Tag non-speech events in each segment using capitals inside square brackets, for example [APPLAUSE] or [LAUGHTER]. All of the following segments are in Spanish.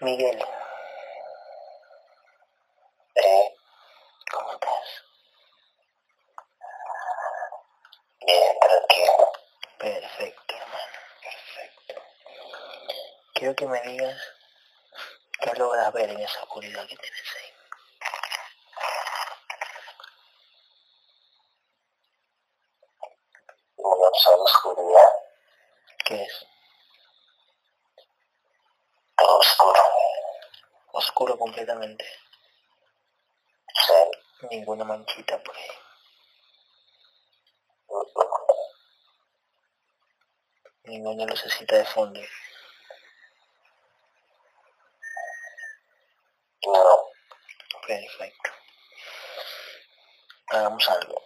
Miguel, Eh, ¿cómo estás? bien, tranquilo. Perfecto, hermano, perfecto. Quiero que me digas qué logras ver en esa oscuridad que tienes ahí. Una sola oscuridad, ¿Qué es? todo oscuro. Ninguna manchita por ahí. Ninguna lucecita de fondo. Perfecto. Hagamos algo.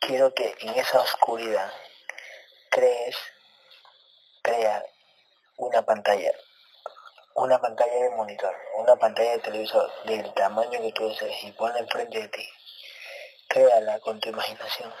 Quiero que en esa oscuridad crees, crea una pantalla, una pantalla de monitor, una pantalla de televisor del tamaño que tú desees y ponla enfrente de ti. Créala con tu imaginación.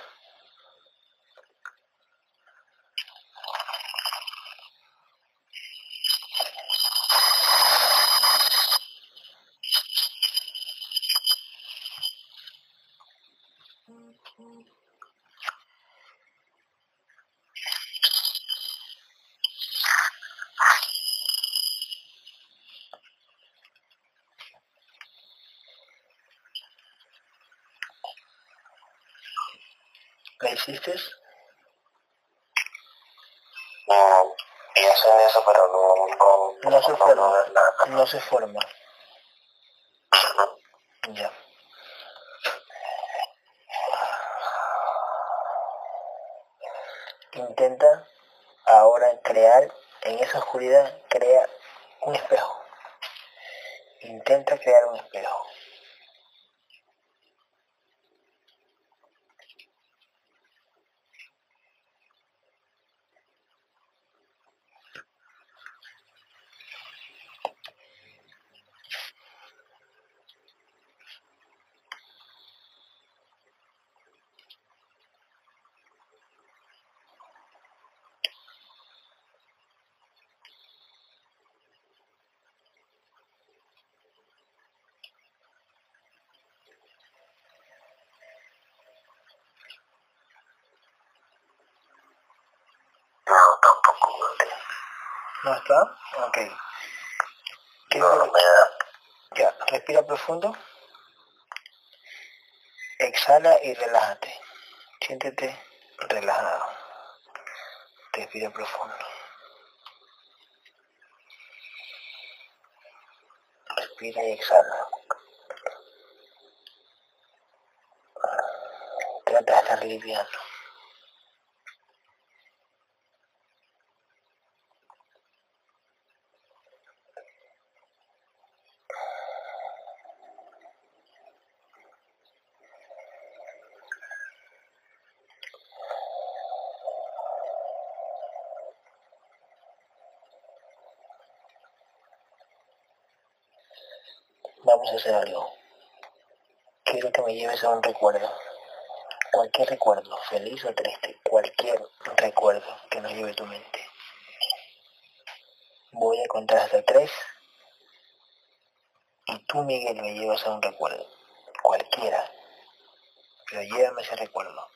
Se forma. ¿No está? Ok. ¿Qué es No, lo no que- me da. Ya, respira profundo. Exhala y relájate. Siéntete relajado. Respira profundo. Respira y exhala. Trata de estar liviano. Vamos a Quiero que me lleves a un recuerdo. Cualquier recuerdo, feliz o triste, cualquier recuerdo que nos lleve tu mente. Voy a contar hasta tres y tú, Miguel, me llevas a un recuerdo. Cualquiera. Pero llévame ese recuerdo.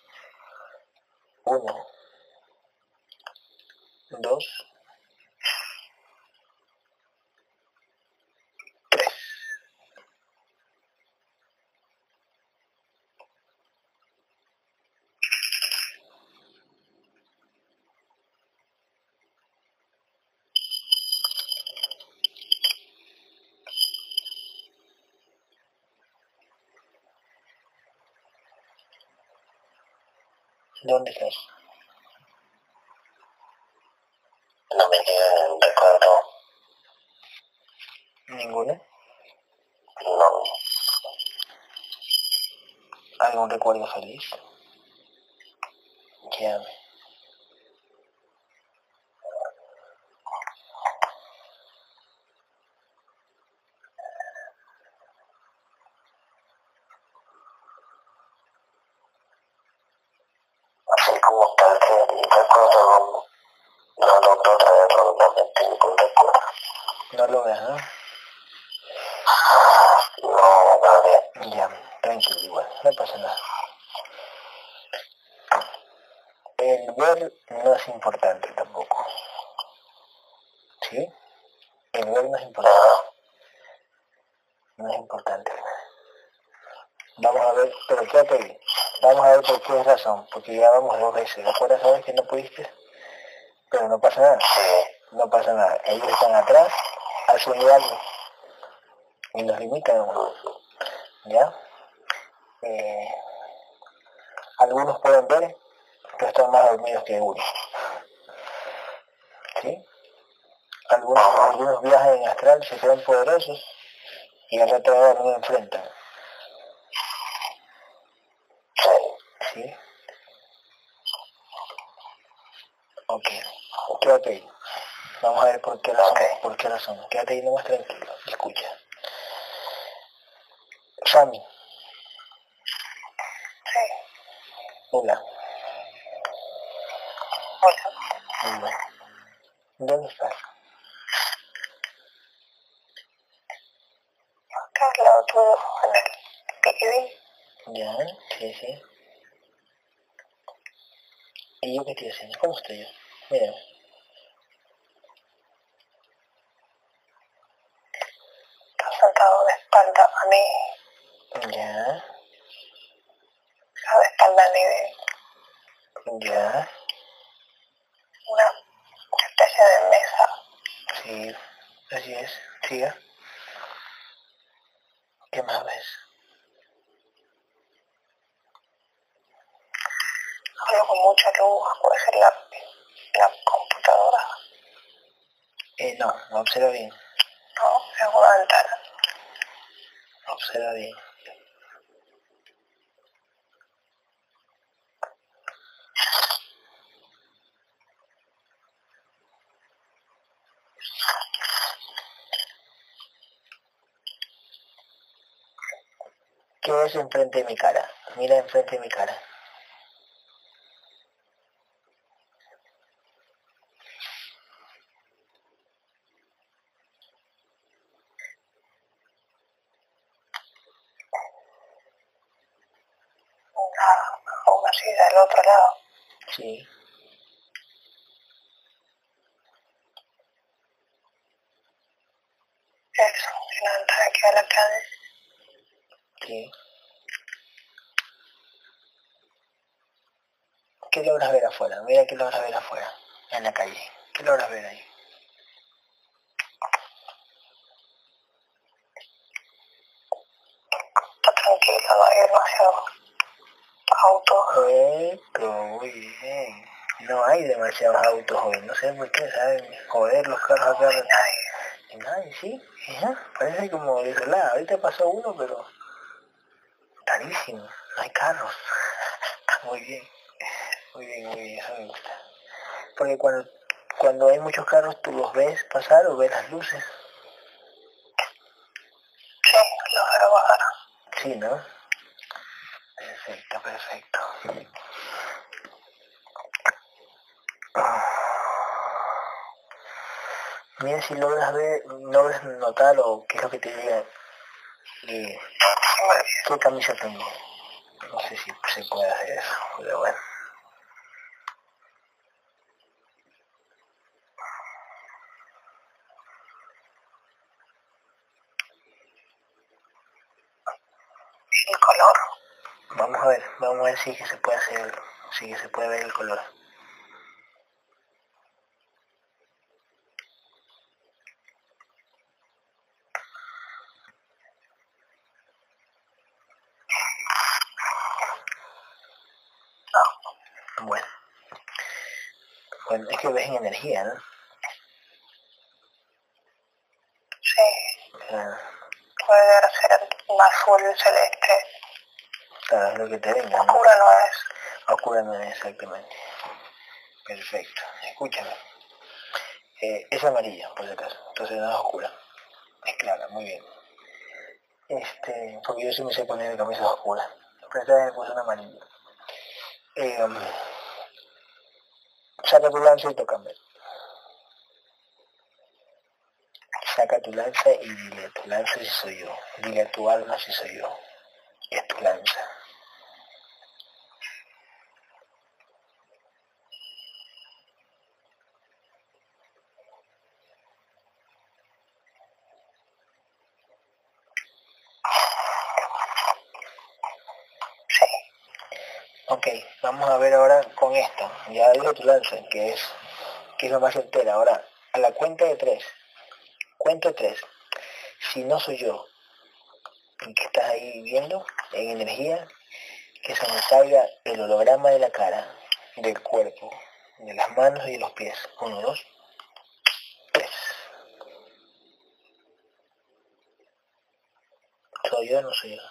Uno. Dos. ¿Dónde estás? No me un recuerdo. ¿Ninguno? No, ¿Algún recuerdo feliz? Llame. así como tal que un recuerdo no, no logro traerlo en la mente ningún recuerdo. No lo ves, ¿no? Ya, tranquilo, igual, no pasa nada. El ver no es importante tampoco. ¿Sí? El ver no es importante. No es importante. Vamos a ver, pero quédate ahí. Vamos a ver por qué razón. Porque ya vamos dos veces. ¿Recuerdas sabes que no pudiste? Pero no pasa nada. No pasa nada. Ellos están atrás, su algo. Y nos limitan. ¿Ya? Eh, algunos pueden ver que están más dormidos que uno. ¿Sí? Algunos, algunos viajes en astral se creen poderosos y al otro no enfrentan. ¿Sí? Ok, quédate ahí. Vamos a ver por qué razón, por qué razón. Quédate ahí nomás tranquilo, escucha. Sammy. Sí. Hola. Hola. Hola. ¿Dónde estás? Acá al lado tuyo, en el. Ya, sí, sí. ¿Y yo qué estoy haciendo? ¿Cómo estoy yo? Mira. Estás sentado de espalda a mí, Ya, a de espalda a Lidia. ya, Una especie de mesa. sí, así es. Siga. ¿Qué más ves? Algo con mucha luz, puede ser la, la computadora. Eh, no, observa bien, No, es una ventana. observa bien. ¿Qué ves enfrente de mi cara? Mira enfrente de mi cara. Una, una así del otro lado. Sí. Eso, una ventana que da a la calle. Sí. ¿Qué logras ver afuera? Mira qué logras ver afuera, en la calle. ¿Qué logras ver ahí? Está tranquilo, no hay demasiado autos. Muy bien. No hay demasiados autos hoy, no sé por qué, ¿saben? Joder, los carros acá. No hay nadie. Nadie, sí. Ajá, Parece como desolada. Ahorita pasó uno, pero carísimo. No hay carros. muy bien. Muy bien, muy bien, eso me gusta. Porque cuando, cuando hay muchos carros, tú los ves pasar o ves las luces. Sí, los veo bajar. Sí, ¿no? Perfecto, perfecto. Mira si logras ver, logras notar o qué es lo que te diga. eh, ¿Qué camisa tengo? No sé si se puede hacer eso, pero bueno. El color. Vamos a ver, vamos a ver si que se puede hacer, si que se puede ver el color. Bueno. Bueno, es que ves en energía, ¿no? Sí, Claro, puede ser un azul celeste. Es lo que te. Oscura no es. Oscura no es exactamente. Perfecto. Escúchame. Eh, es amarilla, por si acaso. Entonces no es oscura. Es clara, muy bien. Este, porque yo sí me sé poner camisas oscuras. Pero esta vez me puse una amarilla. Eh, um, saca tu lanza y tócame. Saca tu lanza y dile a tu lanza si soy yo. Dile a tu alma si soy yo. lanza. Sí. Ok, vamos a ver ahora con esto. Ya digo tu lanza, que es, que es lo más entera. Ahora, a la cuenta de tres. Cuento tres. Si no soy yo, que estás ahí viendo, en energía, que se me caiga el holograma de la cara, del cuerpo, de las manos y de los pies. Uno, dos, tres. ¿Soy yo no soy yo?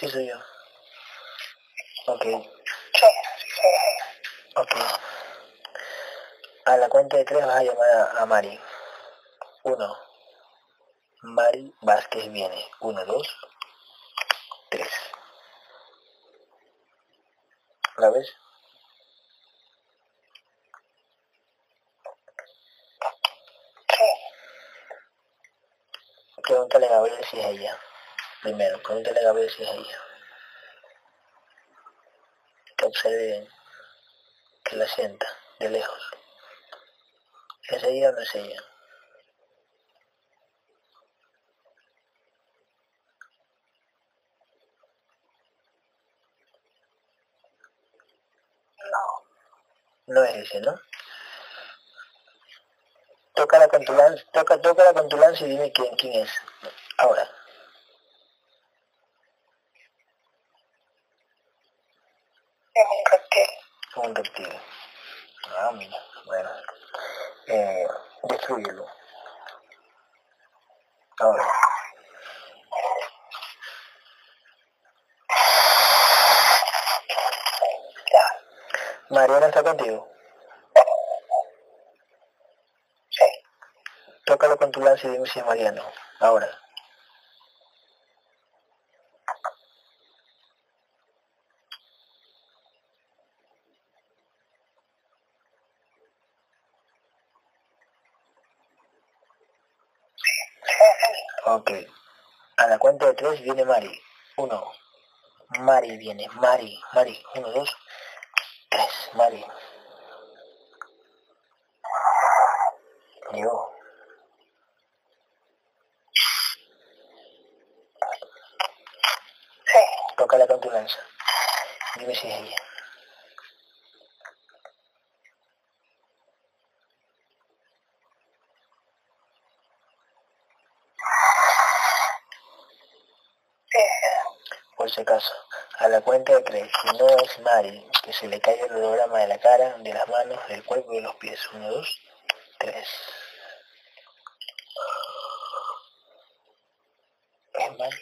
Sí, soy yo. Ok, Sí, sí, ok. A la cuenta de tres vas a llamar a, a Mari. Uno. Mari Vázquez viene. Uno, dos, tres. ¿La ves? Pregúntale a Gabriel si es ella. Primero, pregúntale a Gabriel si es ella. Que observe. Que la sienta de lejos. ¿Es ella o no es ella? No. No es ese, ¿no? Tócala con tu lanza, toca, tócala con tu lanza y dime quién, quién es. Ahora. Es un reptil. Un reptil. Ah, mira. Bueno. Eh, Ya. Mariana está contigo. Sí. Tócalo con tu lanza y dime si es Mariano. Ahora. 2, viene Mari. 1. Mari viene, Mari, Mari. 1, 2, 3, Mari. Yo. Sí. Toca la con. Dime si es ella. Por si acaso. A la cuenta de tres. Si no es Mari, que se le caiga el holograma de la cara, de las manos, del cuerpo y de los pies. Uno, dos, tres. ¿Es Mari?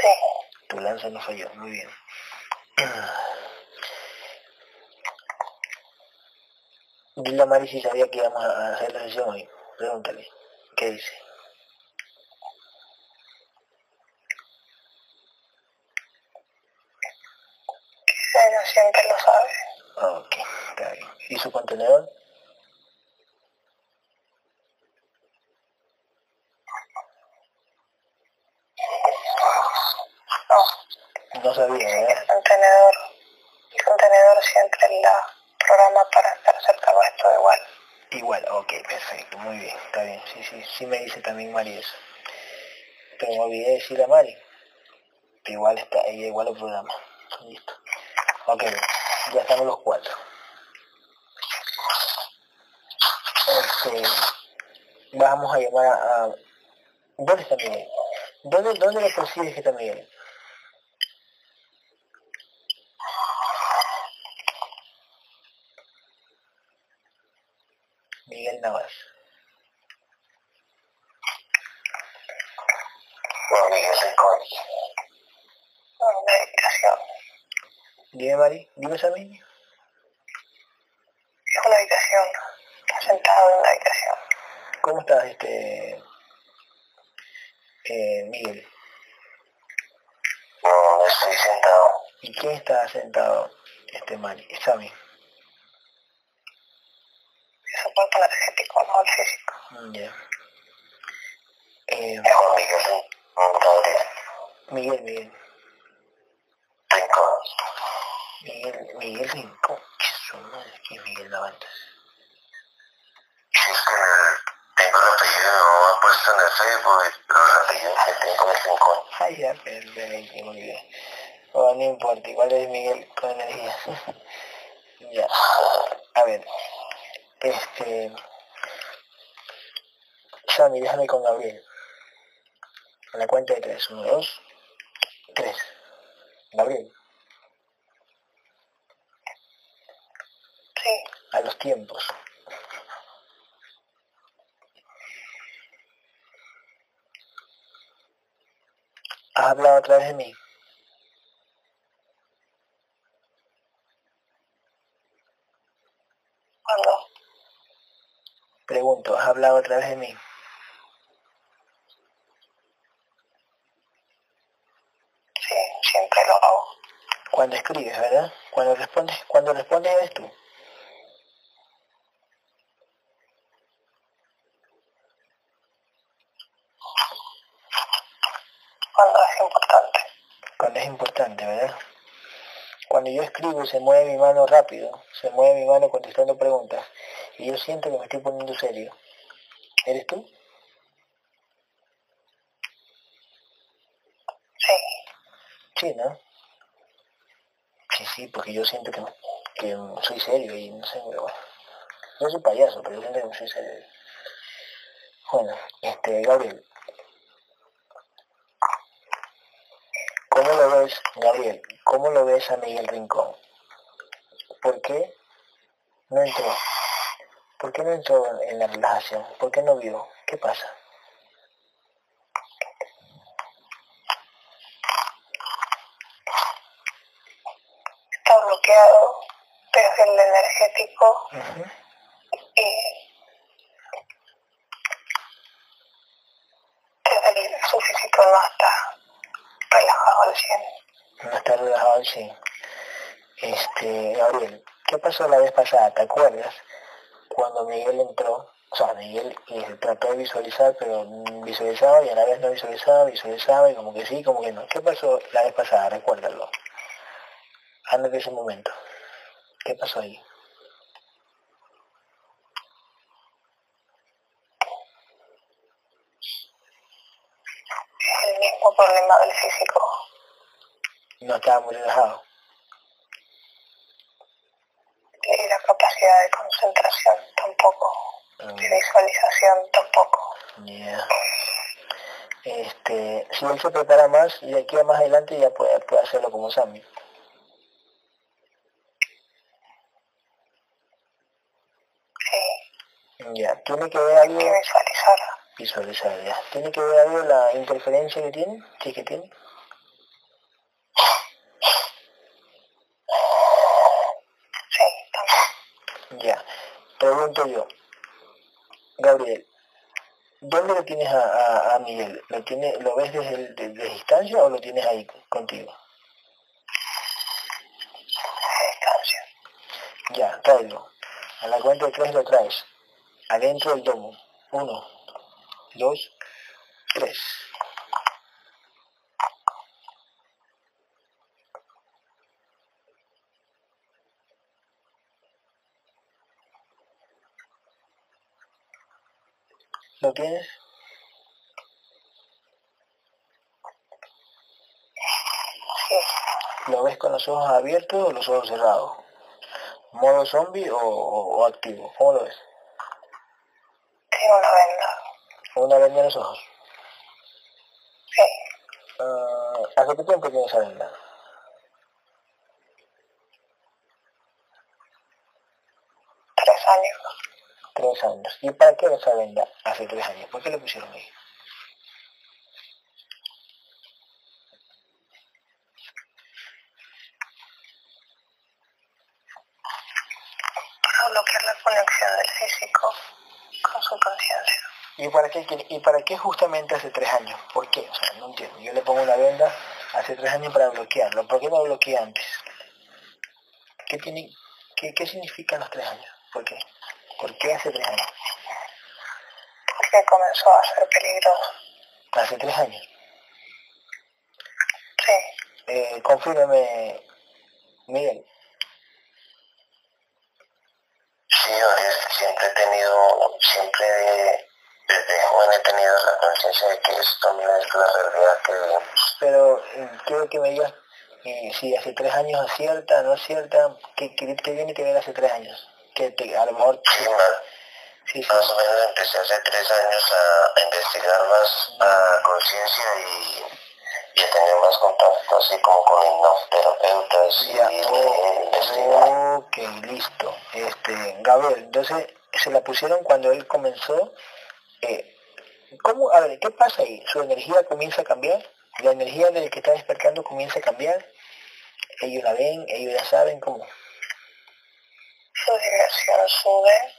Sí. Tu lanza no falló, muy bien. Dile a Mari si sabía que íbamos a hacer la sesión hoy. Pregúntale. ¿Qué dice? Ella siempre lo sabe. Ah, ok, está bien. ¿Y su contenedor? No. Sabía, ¿verdad? el contenedor, el contenedor siempre la programa para estar cerca nuestro igual. Igual, ok, perfecto, muy bien, está bien. Sí, sí, sí me dice también Mari eso. Pero me olvidé de decirle a Mari. Pero igual está, ella igual lo programa. Listo. Ok, ya estamos los cuatro. Este, vamos a llamar a, a- ¿Dónde está Miguel? ¿Dónde, dónde le percibes que está Miguel? Miguel Navas. No, Miguel Rincón. Dime Mari, dime a ¿Cómo estás, este eh, Miguel? No, estoy sentado. ¿Y quién está sentado? Este Mari, Sammy. Eso cuerpo energético, no el físico. Mm, Ya. Eh, Es Juan Miguel, un Gabriel, Miguel, Miguel. Rincón. Miguel, Miguel Rincón. Su madre, ¿quién es Miguel es que el- tengo el apellido de mi mamá puesto en el Facebook, pero el apellido que tengo Rincón. Ay, ya, perfecto, muy bien. Oh, no importa, igual es Miguel con energía. [LAUGHS] ya. A ver. Este. Sammy, déjame con Gabriel. A la cuenta de tres. Uno, dos, tres. Gabriel, Sí, a los tiempos. ¿Has hablado otra vez de mí? cuando Pregunto, ¿has hablado otra vez de mí? sí, siempre lo hago. Cuando escribes, ¿verdad? Cuando respondes, cuando respondes eres tú. Cuando es importante. Cuando es importante, ¿verdad? Cuando yo escribo se mueve mi mano rápido, se mueve mi mano contestando preguntas y yo siento que me estoy poniendo serio. ¿Eres tú? Sí, Sí, ¿no? Sí, sí, porque yo siento que, que soy serio y no sé, bueno. No soy payaso, pero yo siento que soy serio. Bueno, este, Gabriel. ¿Cómo lo ves, Gabriel? ¿Cómo lo ves a Miguel Rincón? ¿Por qué no entró? ¿Por qué no entró en la relajación? ¿Por qué no vio? ¿Qué pasa? está bloqueado desde el energético desde el, su físico no está relajado al 100. No está 100. Este, Gabriel, ¿qué pasó la vez pasada? ¿Te acuerdas? Cuando Miguel entró, o sea, Miguel eh, trató de visualizar, pero visualizaba y a la vez no visualizaba, visualizaba y como que sí, como que no. ¿Qué pasó la vez pasada? Recuérdalo. De ese momento. ¿Qué pasó ahí? Es el mismo problema del físico. No estaba muy relajado. Y la capacidad de concentración tampoco. Mm, De visualización tampoco. ya. Este, si él se prepara más, y de aquí a más adelante ya puede, puede hacerlo como Sammy. Sí, Ya, tiene que ver algo hay que visualizar. visualizar ya. ¿Tiene que ver algo la interferencia que tiene? Sí que tiene. Sí, también. Ya. Pregunto yo. Gabriel, ¿dónde lo tienes a, a- a Miguel? ¿Lo, tiene, ¿Lo ves desde, el- desde distancia o lo tienes ahí contigo? Distancia. Ya, tráelo. A la cuenta de tres lo traes. Adentro del domo. Uno, dos, tres. ¿Lo tienes? ¿Lo ves con los ojos abiertos o los ojos cerrados? ¿Modo zombie o, o- o activo? ¿Cómo lo ves? tiene una venda. ¿Una venda en los ojos? Sí, Ah, ¿Hace qué tiempo tienes esa venda? tres años. Tres años. ¿Y para qué esa venda hace tres años? ¿Por qué le pusieron ahí? Para bloquear la conexión del físico con su conciencia. ¿Y para qué, ¿Y para qué justamente hace tres años? ¿Por qué? O sea, no entiendo. Yo le pongo una venda Hace tres años para bloquearlo. ¿Por qué no lo bloqueé antes? ¿Qué, tiene, qué, qué significan los tres años? ¿Por qué? ¿Por qué hace tres años? Porque comenzó a ser peligroso. Hace tres años. Sí. Eh, confírmeme, Miguel. Sí, siempre he tenido, siempre desde joven he tenido la conciencia de que esto no es la realidad que vivimos. Pero eh, quiero que me digas eh, si hace tres años acierta, no acierta, ¿qué, qué, qué viene que ver hace tres años? Que te- a lo mejor... Sí, más, Sí, sí. más o menos empecé hace tres años a, a investigar más a conciencia y, y a tener más contacto así como con hipnoterapeutas y Ya, investigar. ok, listo. Este, Gabriel, entonces se la pusieron cuando él comenzó. Eh, ¿Cómo? A ver, ¿qué pasa ahí? ¿Su energía comienza a cambiar? ¿La energía del que está despertando comienza a cambiar? ¿Ellos la ven? ¿Ellos la saben? ¿Cómo? Su vibración sube,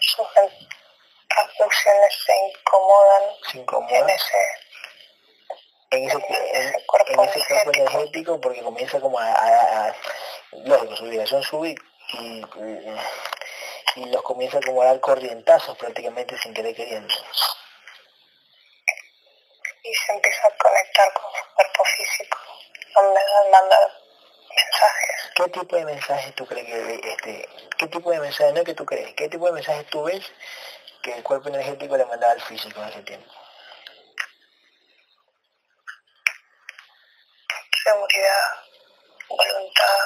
sus las funciones se incomodan Se en incomoda ese, en ese, en en, ese cuerpo en ese cuerpo energético. energético porque comienza como a, a- a- lógico, su vibración sube y, y, y los comienza como a dar corrientazos prácticamente sin querer queriendo. y se empieza a conectar con su cuerpo físico, donde manda mensajes. ¿Qué tipo de mensajes tú crees que, este, qué tipo de mensajes, no que tú crees, qué tipo de mensajes tú ves que el cuerpo energético le mandaba al físico en ese tiempo? Seguridad, voluntad,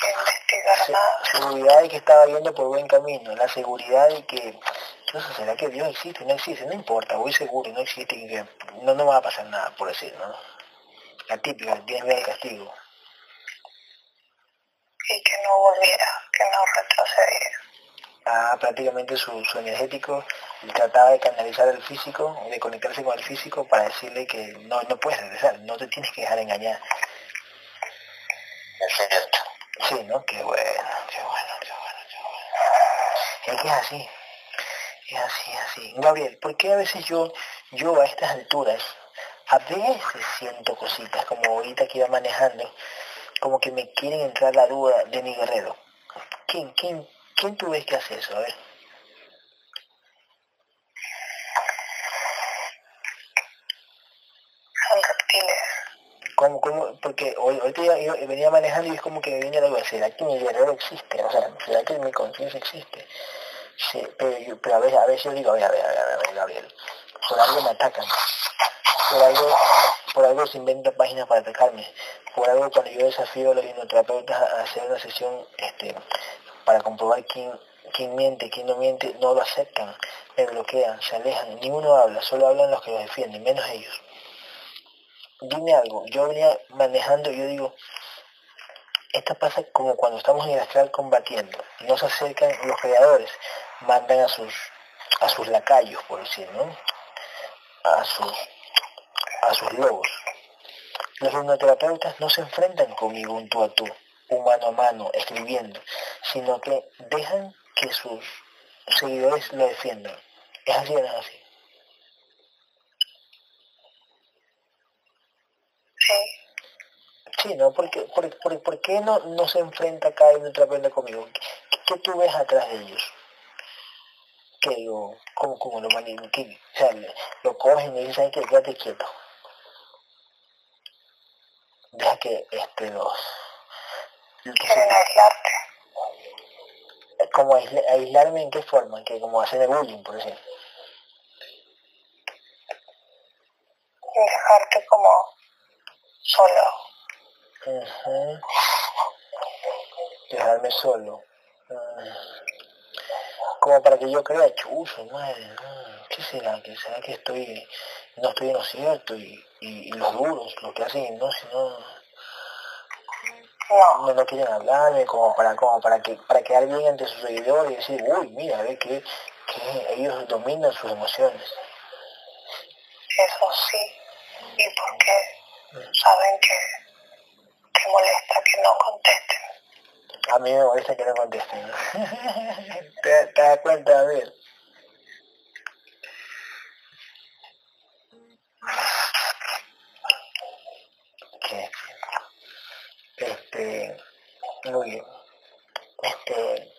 que investigar Se- seguridad de que estaba yendo por buen camino, la seguridad de que, entonces, ¿será que Dios existe? No existe, no importa, voy seguro, no existe, y que no, no me va a pasar nada, por decir, ¿no? La típica, tienes miedo al castigo. y que no volviera, que no retrocediera. Ah, prácticamente su, su energético trataba de canalizar al físico, de conectarse con el físico para decirle que no, no puedes regresar, no te tienes que dejar engañar. Es cierto. Sí, ¿no? Qué bueno, qué bueno, qué bueno, qué bueno. Es que es así, es así, es así. Gabriel, ¿por qué a veces yo, yo a estas alturas, a veces siento cositas, como ahorita que iba manejando, como que me quieren entrar la duda de mi guerrero? ¿Quién, quién, quién tú ves que hace eso? A ver. Son reptiles. ¿Cómo, cómo? Porque hoy, ahorita yo, yo venía manejando y es como que me viene la duda, ¿será que mi guerrero existe? O sea, ¿será que mi conciencia existe? Sí, pero, yo- pero a veces, a veces yo digo, a ver, a ver, a ver, a ver, Gabriel, por algo me atacan, por algo, por algo se inventan páginas para atacarme, por algo cuando yo desafío a los hipnoterapeutas a hacer una sesión este, para comprobar quién, quién miente, quién no miente, no lo aceptan, me bloquean, se alejan, ninguno habla, solo hablan los que los defienden, menos ellos dime algo, yo venía manejando yo digo, esto pasa como cuando estamos en el astral combatiendo, no se acercan los creadores, mandan a sus a sus lacayos, por decir, ¿no? A sus a sus lobos. Los hipnoterapeutas no se enfrentan conmigo un tú a tú, un mano a mano, escribiendo, sino que dejan que sus seguidores lo defiendan. ¿Es así o no es así? Sí, Sí, ¿no? Porque, por, por, ¿Por qué no, no se enfrenta cada uno terapeuta conmigo? ¿Qué, qué tú ves atrás de ellos? Que digo, ¿cómo, cómo lo? ¿Qué? O sea, lo cogen y dicen, ¿sabes qué? Quédate quieto. Deja que este, los... quieren aislarte. como aisla- aislarme en qué forma, que como hacer bullying, por y dejarte como solo. Dejarme solo. Mm. Como para que yo crea, chuzo, madre, mm, ¿qué será? ¿Qué será que estoy, no estoy en lo cierto? Y, y, y los duros, los que hacen no, No, no, no quieren hablarme, como para, como para que, para quedar bien ante sus seguidores y decir, uy, mira, ve que, que ellos dominan sus emociones. eso sí. Y porque saben que te molesta que no contesten. A mí me molesta que no contesten. [LAUGHS] ¿Te, te das cuenta, David? Muy bien. Este,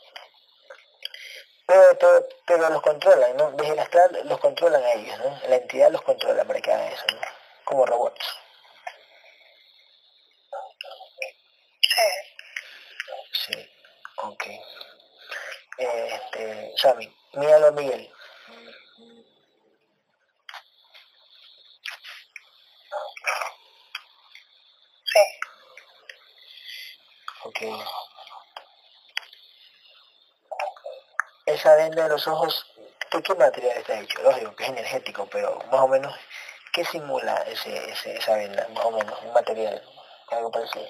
pero, pero, pero los controlan, ¿no? Desde el astral los controlan a ellos, ¿no? La entidad los controla para que hagan eso, ¿no? Como robots. Sí. Sí, ok. Este, Sammy, míralo Miguel. Sí. Ok. Esa venda de los ojos, ¿de qué material está hecho? Lógico que es energético, pero más o menos, ¿qué simula ese, ese, esa venda? Más o menos, un material, algo parecido.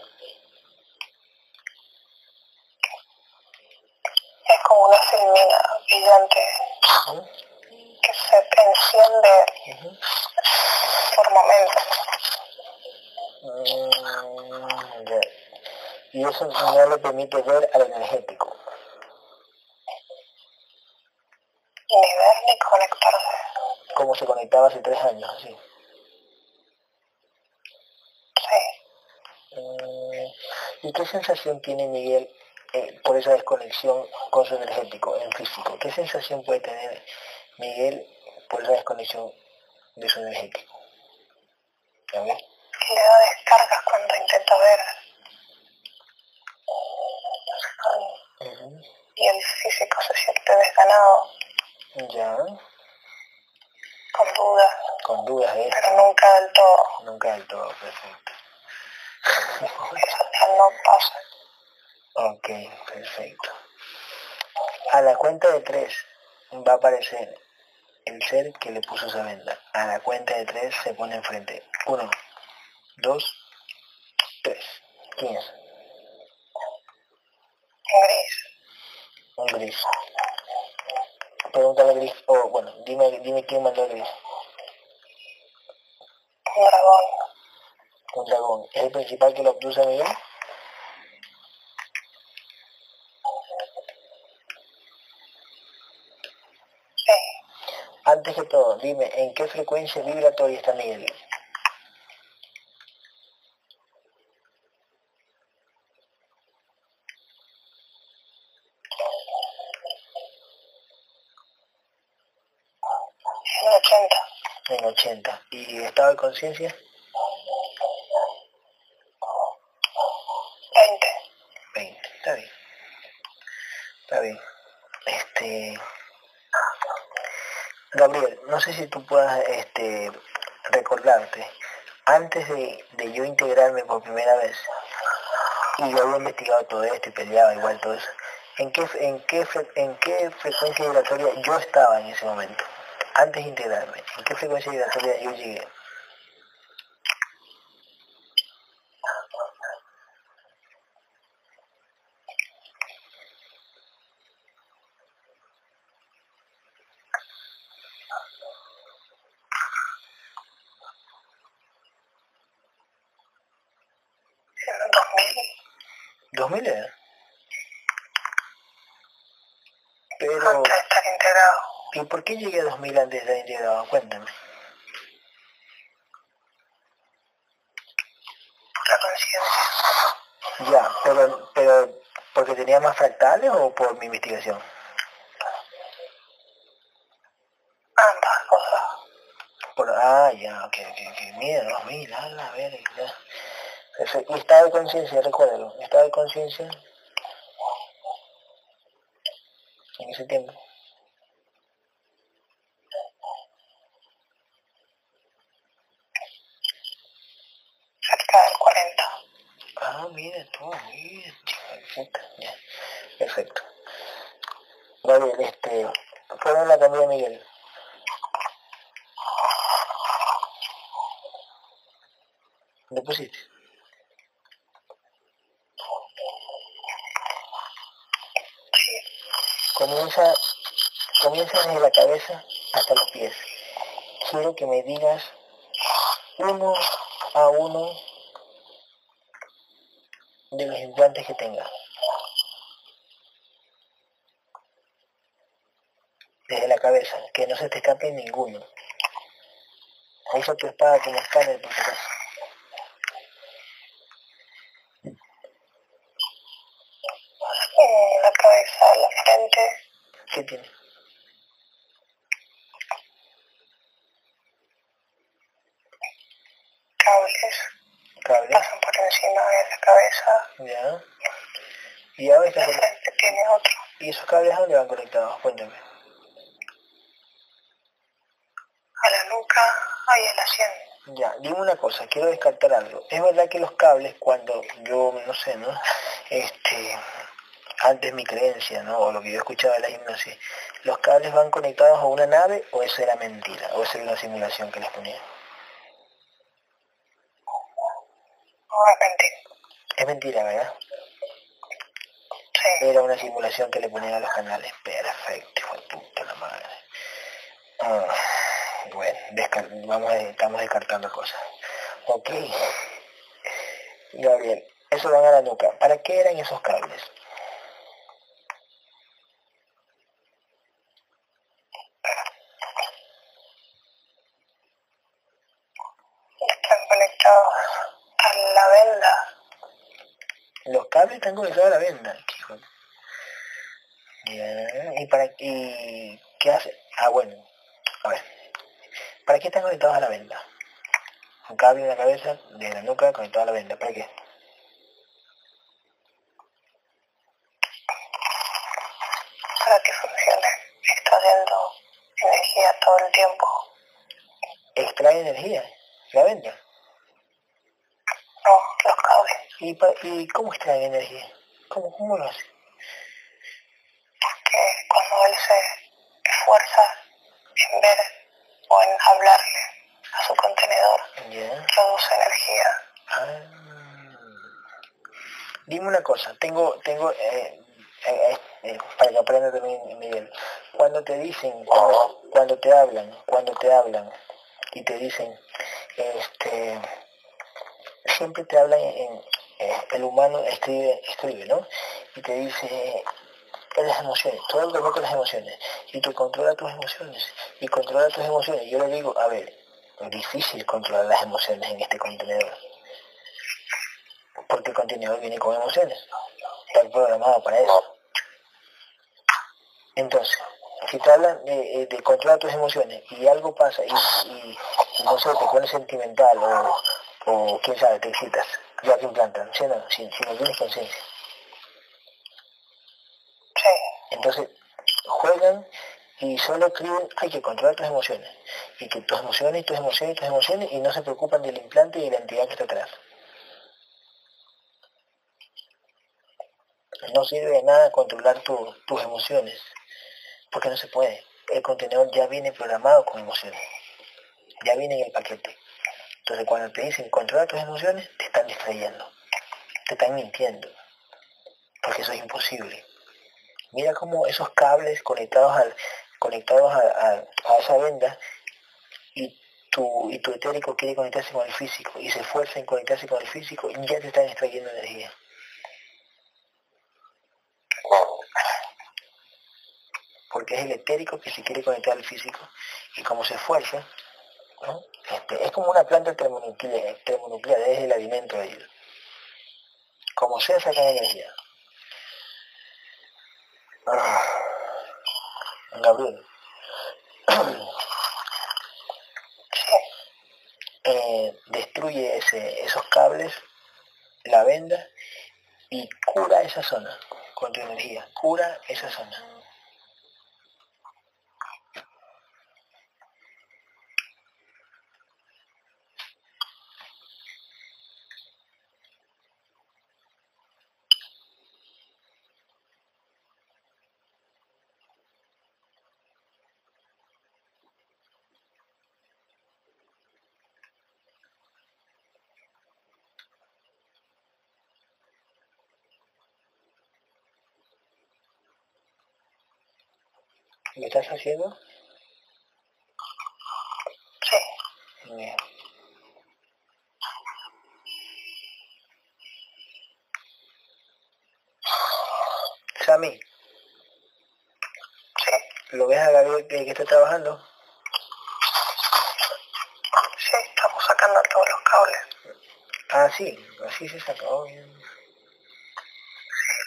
Es como una filmina brillante que se enciende por momentos. Mm. Y eso no le permite ver al energético. Ni ver ni conectarse. Conectaba hace tres años, así. Sí. Mm, ¿Y qué sensación tiene Miguel eh, por esa desconexión con su energético en físico? ¿Qué sensación puede tener Miguel por esa desconexión de su energético? Le da descargas cuando intenta ver. Y el físico se siente desganado, Ya, con dudas, con dudas de pero nunca del todo. Nunca del todo, perfecto. Eso ya no pasa. ok, perfecto. A la cuenta de tres va a aparecer el ser que le puso esa venda. A la cuenta de tres se pone enfrente. Uno, dos, tres. ¿Quién es? Gris. Un gris. Pregúntale a gris. O bueno, dime, dime quién mandó a gris. Un dragón. Un dragón. ¿Es el principal que lo obtusa Miguel? Sí. Antes que todo, dime, ¿en qué frecuencia vibratoria está Miguel? En 80. En 80. ¿Y estado de conciencia? 20. 20. Está bien. Está bien. Este. Gabriel, no sé si tú puedas este, recordarte, antes de, de yo integrarme por primera vez, y yo había investigado todo esto y peleaba igual todo eso, ¿en qué, en qué, en qué frecuencia vibratoria yo estaba en ese momento? Antes de integrarme, ¿en qué frecuencia vibratoria yo llegué? En 2000. ¿2000 era? Pero, Antes de estar integrado. ¿y por qué llegué a 2000 antes de integrado? Cuéntame. Pura conciencia. Ya, pero, pero porque tenía más fractales o por mi investigación? Ambas cosas. Por, ah, ya, ok, ok, ok. Mira, 2000, a la verga, ya. Y estado de conciencia, recuérdalo. Estado de conciencia en ese tiempo. Cerca del 40. Ah, Perfecto. Gabriel, este, fueron la comida Miguel. ¿Le pusiste? Comienza, comienza desde la cabeza hasta los pies. Quiero que me digas uno a uno de los implantes que tenga. Desde la cabeza, que no se te escape ninguno. Usa tu espada como escáner por acaso. En la cabeza, la frente, ¿Qué tiene? cables, Pasan por encima de la cabeza. Ya. Y ahora está La frente tiene otro. ¿Y esos cables a dónde van conectados? Cuéntame. A la nuca, ahí en la sien. Ya, dime una cosa, quiero descartar algo. Es verdad que los cables, cuando yo, no sé, ¿no? Este, antes mi creencia, ¿no? O lo que yo escuchaba de la gimnasia, los cables van conectados a una nave o eso era mentira, o eso era una simulación que les ponía. Nuevamente. Es mentira, ¿verdad? Sí. Era una simulación que le ponían a los canales. Perfecto, hijo de puta la madre. Ah, bueno, vamos estamos descartando cosas. Ok. Gabriel, eso van a la nuca. ¿Para qué eran esos cables? Están conectados a la venda. Los cables están conectados a la venda. Qué Ya, ¿Y para y qué hace? Ah, bueno. A ver. ¿Para qué están conectados a la venda? Un cable en la cabeza de la nuca conectado a la venda. ¿Para qué? para que funcione, extrayendo energía todo el tiempo. Extrae energía. La venda. No, los cables, ¿Y, pa- y cómo extrae energía? ¿Cómo, ¿Cómo lo hace? que cuando él se esfuerza en ver o en hablarle a su contenedor, produce energía. Ah. Dime una cosa, tengo, tengo, eh, eh, eh, para que aprenda también Miguel, cuando te dicen, cuando, cuando te hablan, cuando te hablan y te dicen, este, siempre te hablan en, eh, el humano escribe, escribe, ¿no? Y te dice, en las emociones, todo el trabajo con las emociones, y tú controla tus emociones, y controla tus emociones. Yo le digo, a ver, es difícil controlar las emociones en este contenedor, porque el contenedor viene con emociones, está programado para eso. Entonces, si te hablan de, eh, de controlar tus emociones y algo pasa y no sé, te pones sentimental o, o quién sabe, te excitas, ya te implantan, ¿sí o no? Si, si no tienes conciencia. Sí, Entonces, juegan y solo escriben, hay que controlar tus emociones. Y que tus emociones, tus emociones, tus emociones, y no se preocupan del implante y de la entidad que está atrás. No sirve de nada controlar tu- tus emociones, porque no se puede. El contenedor ya viene programado con emociones, ya viene en el paquete. Entonces, cuando te dicen controlar tus emociones, te están distrayendo, te están mintiendo, porque eso es imposible. Mira cómo esos cables conectados al conectados a, a- a esa venda y tu, y tu etérico quiere conectarse con el físico y se esfuerza en conectarse con el físico y ya te están extrayendo energía. Porque es el etérico que se quiere conectar al físico y como se esfuerza, es como una planta termonuclear, es el alimento de ellos. Como sea, sacan energía. Ah. Gabriel, [COUGHS] eh, destruye ese, esos cables, la venda y cura esa zona con tu energía, cura esa zona. ¿Lo estás haciendo? sí, Bien. Sammy, sí, ¿lo ves a Gabriel que, que está trabajando? sí, estamos sacando todos los cables. Ah, sí, así se sacó bien.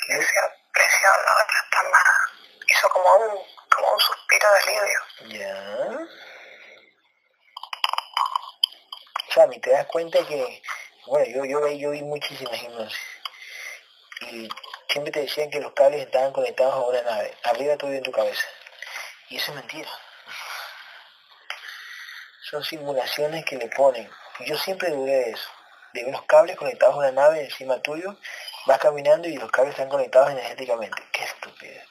Presión, presión hizo como un, como un suspiro de alivio. Ya. Sammy, te das cuenta que, bueno, yo, yo, yo vi muchísimas hipnosis y siempre te decían que los cables estaban conectados a una nave, arriba tuyo en tu cabeza. Y eso es mentira. Son simulaciones que le ponen. Yo siempre dudé de eso. De unos cables conectados a una nave encima tuyo, vas caminando y los cables están conectados energéticamente. Qué estupidez.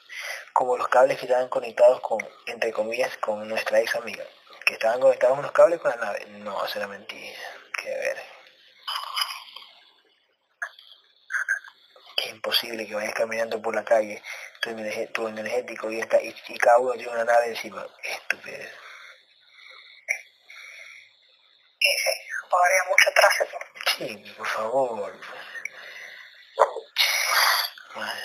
Como los cables que estaban conectados con, entre comillas, con nuestra ex amiga. Que estaban conectados unos cables con la nave. No, eso era mentira. Qué ver. Que es imposible que vayas caminando por la calle, tu, tu energético y, esta, y, y cada uno tiene una nave encima. Estupidez. Y sí, habría mucho tráfico. Sí, por favor. Madre.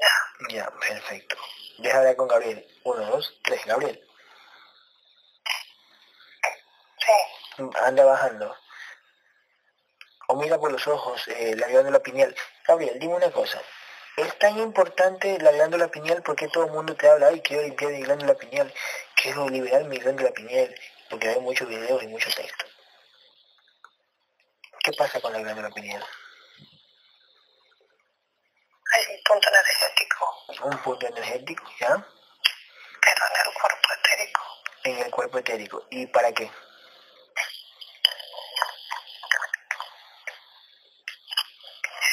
Ya, Ya, perfecto. Deja hablar con Gabriel. Uno, dos, tres. Gabriel, sí, anda bajando. O mira por los ojos eh, la glándula pineal. Gabriel, dime una cosa. ¿Es tan importante la glándula pineal porque todo el mundo te habla, ay, quiero limpiar mi glándula pineal, quiero liberar mi glándula pineal, porque hay muchos videos y mucho texto? ¿Qué pasa con la glándula pineal? hay un punto energético, Un punto energético, ¿ya? Pero en el cuerpo etérico. En el cuerpo etérico. ¿Y para qué?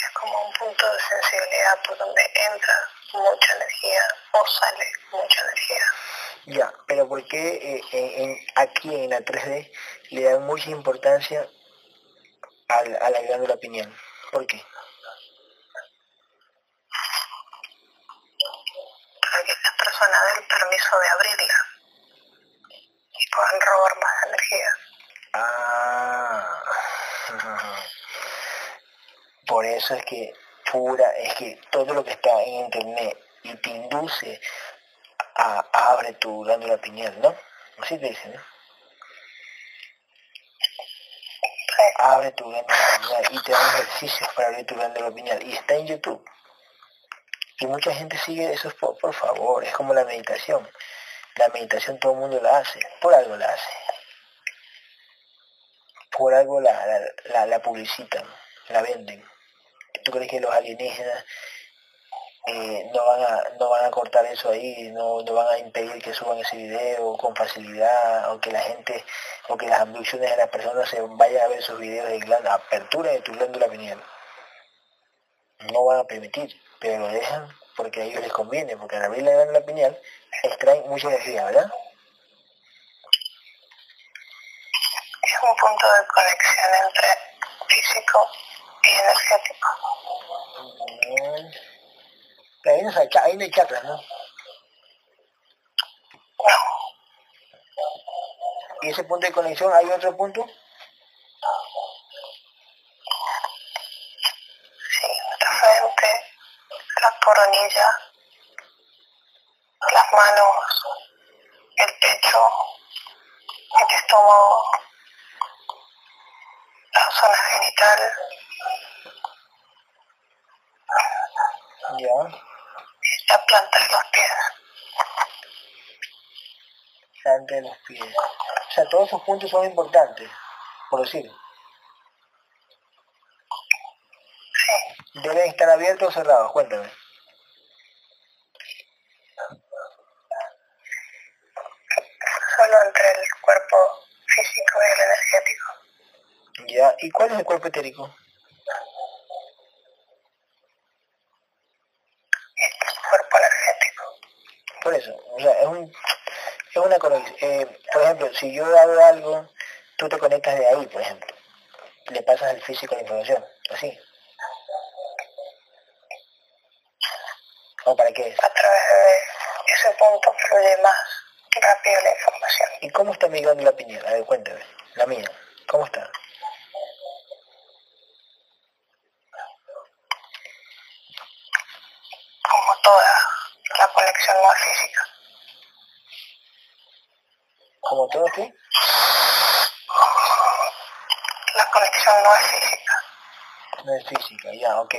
Es como un punto de sensibilidad por donde entra mucha energía o sale mucha energía. Ya, pero ¿por qué eh, en- en- aquí en la 3D le dan mucha importancia al- a la glándula pineal? ¿Por qué? Para las personas den permiso de abrirla y puedan robar más energía. Ah, [LAUGHS] por eso es que pura, es que todo lo que está en internet y te induce a, a abre tu glándula pineal, ¿no? Así te dicen, ¿no? Abre tu glándula pineal y te dan ejercicios para abrir tu glándula pineal y está en YouTube. Y mucha gente sigue eso por, favor, es como la meditación. La meditación todo el mundo la hace, por algo la hace. Por algo la, la, la, publicitan, la venden. ¿Tú crees que los alienígenas eh, no, van a, no van a cortar eso ahí, no, no van a impedir que suban ese video con facilidad, o que la gente, o que las abducciones de las personas se vayan a ver esos videos de glándula, apertura de tu glándula pineal? No van a permitir, pero lo dejan porque a ellos les conviene, porque al abrir la glándula pineal extraen mucha energía, ¿verdad? es un punto de conexión entre físico y energético. Mm. Ahí no, hay, ahí no hay chakras, ¿no? No, Y ese punto de conexión, ¿hay otro punto? sí, la frente, la coronilla, las manos, el pecho, el estómago, la zona genital, Ya. la planta de los pies. Delante de los pies. O sea, todos esos puntos son importantes, por decir. Sí, ¿Deben estar abiertos o cerrados? Cuéntame. solo entre el cuerpo físico y el energético. Ya. ¿Y cuál es el cuerpo etérico? El cuerpo energético. Por eso, o sea, es, un, es una conexión. Eh, por ejemplo, si yo hago algo, tú te conectas de ahí, por ejemplo. Le pasas al físico la información, así. ¿O para qué es? A través de ese punto fluye más rápido la información. ¿Y cómo está mi glándula pineal? A ver, cuéntame. La mía. ¿Cómo está? como toda la física. ¿Como todo aquí? La conexión no es física. No es física, ya, ok.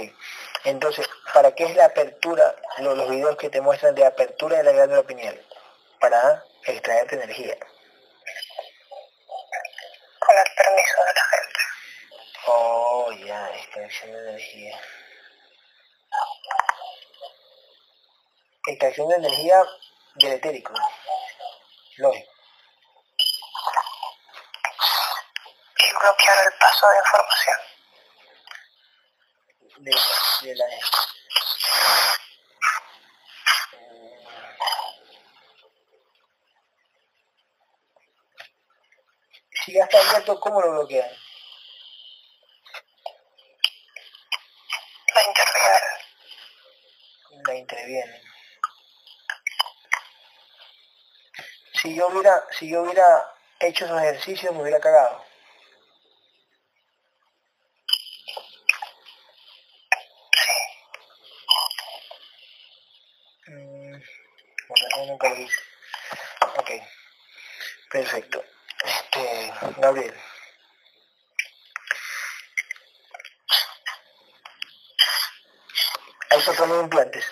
Entonces, ¿para qué es la apertura, lo- los videos que te muestran de apertura de la glándula pineal? Para extraerte energía. Con el permiso de la gente. Oh, ya, extracción de energía. Extracción de energía del etérico. Lógico. Y bloquear el paso de información. De, de la... Si ya está abierto, ¿cómo lo bloquean? La intervienen. La intervienen. Si yo hubiera, si yo hubiera hecho esos ejercicios, me hubiera cagado. Sí. Mm. Ok. Perfecto. Este, Gabriel. Hay que poner implantes.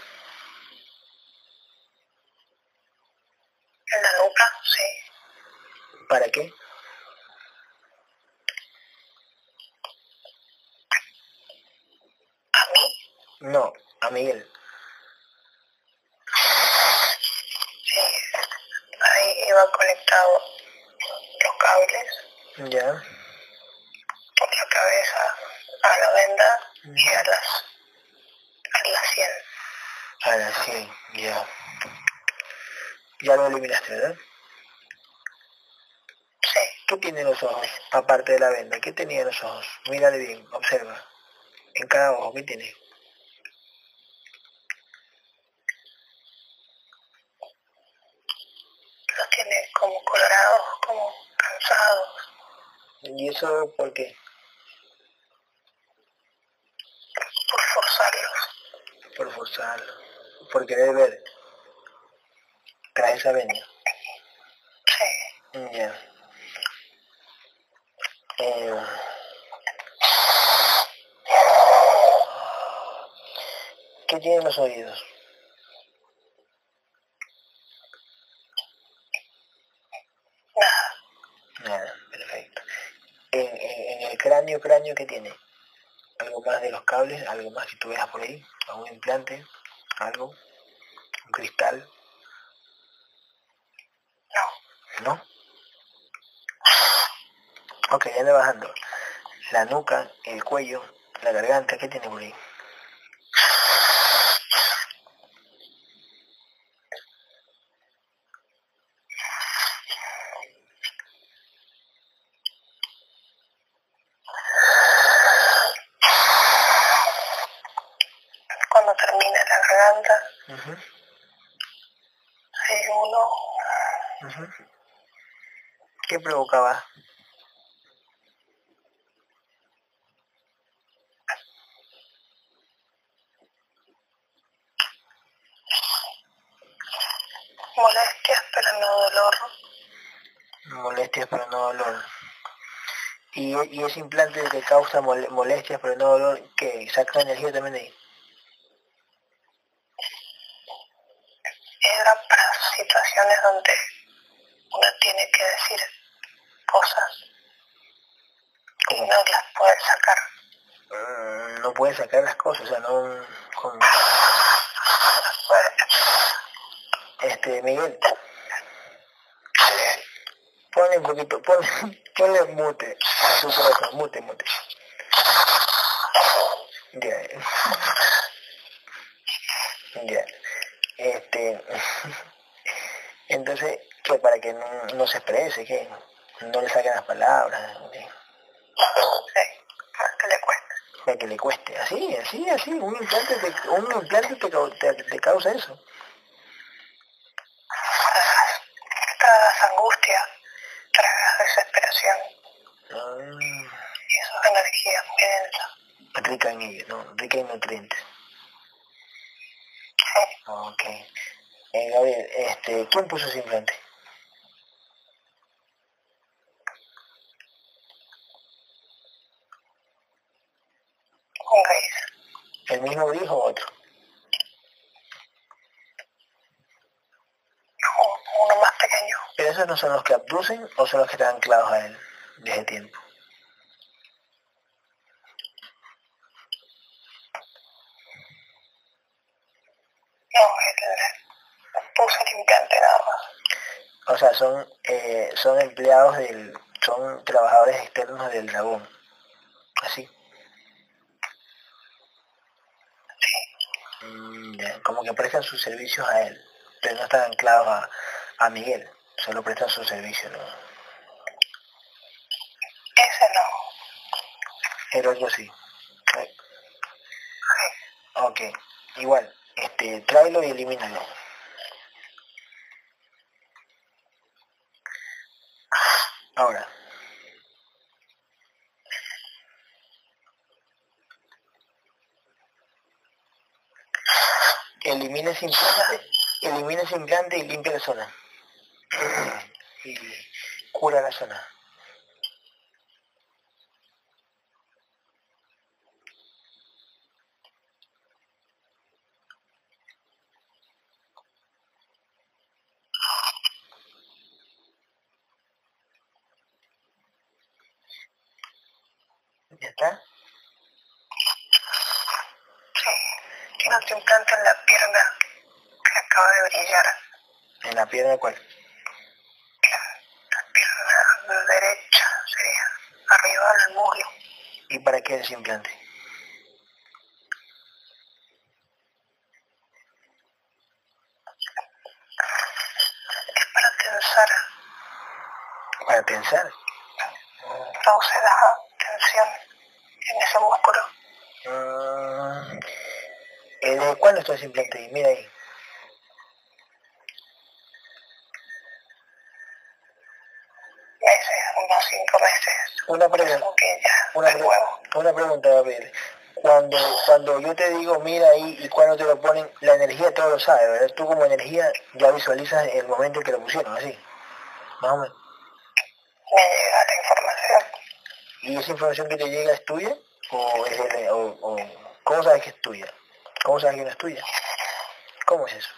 En la nuca, sí. ¿Para qué? A mí, No, a Miguel. Ahí iba conectado los cables Ya. por la cabeza a la venda y a las a la sien. A la 100, ya. Ya lo eliminaste, ¿verdad? Sí. ¿Qué tiene los ojos? Aparte de la venda, ¿qué tenía en los ojos? Mírale bien, observa. En cada ojo, ¿qué tiene? Los tiene como colorados, como cansados. ¿Y eso por qué? por forzarlos. Por forzarlo. Por querer ver. Tras esa venda. Sí. Ya. Eh, ¿Qué tienen los oídos? Nada. Nada, perfecto. En, en- en el cráneo, cráneo, ¿qué tiene? ¿Algo más de los cables? ¿Algo más que tú veas por ahí? ¿Algún implante? ¿Algo? ¿Un cristal? No. ¿No? Ok, anda bajando. La nuca, el cuello, la garganta, ¿qué tiene por ahí? Cuando termina la garganta, Ujú, hay uno, ujú. ¿Qué provocaba? molestias pero no dolor. Molestias pero no dolor. Y, y ese implante que causa mole- molestias pero no dolor, que saca energía también de ahí. Era para situaciones donde uno tiene que decir cosas y ¿Cómo? no las puede sacar. Mm, no puede sacar las cosas, o sea, no... Con, Las puede- este, Miguel, ponle un poquito, ponle, [LAUGHS] ponle mute, mute, mute. Ya. Ya. Este, [LAUGHS] entonces, que para que no, no se exprese, que no le saquen las palabras, ¿sí? Para que le cueste. para que le cueste, así, así, así, un implante te, un implante te, te, te causa eso. fue el puso ese implante? Un gays. ¿El mismo dijo otro? Uno más pequeño. ¿Pero esos no son los que abducen o son los que están anclados a él desde tiempo? No, es implante nada más. O sea, son, eh, son empleados del, son trabajadores externos del dragón. Así. Mm, ya, Como que prestan sus servicios a él, pero no están anclados a, a Miguel, solo prestan sus servicios, ¿no? Ese no. Pero algo así. Ok, igual, este, tráelo y elimínalo. Ahora. Elimina ese implante, elimina ese implante y limpia la zona. [CLEARS THROAT] Y cura la zona. ¿Ya está? Sí. Tiene otro implante en la pierna que acaba de brillar. ¿En la cuál? La pierna derecha sería. Arriba del muslo. ¿Y para qué ese implante? Es para tensar. Para pensar. Produce la tensión en ese músculo. Mm, ¿eh, ¿De cuándo está ese implante? Mira ahí. Meses, unos cinco meses. Una pregunta. Una, pre- pregunta, Gabriel. Cuando, cuando yo te digo, mira ahí, y cuando te lo ponen, la energía todo lo sabe, ¿verdad? Tú como energía ya visualizas el momento en que lo pusieron, así. Más o menos. Me llega la información. ¿Y esa información que te llega es tuya? ¿O es o, o- cómo sabes que es tuya? ¿Cómo sabes que no es tuya? ¿Cómo es eso?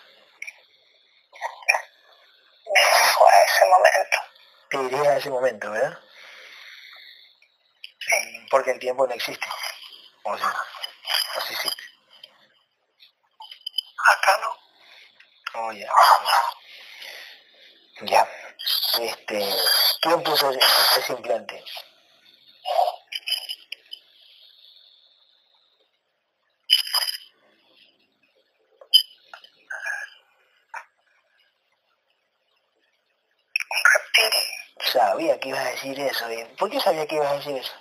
Me dirijo a ese momento. Te diriges a ese momento, ¿verdad? Porque el tiempo no existe. O sea, no sí existe. Acá no. Oh, ya. Ya. Este, ¿quién puso ese, implante? Sabía que ibas a decir eso. ¿y ¿Por qué sabía que ibas a decir eso?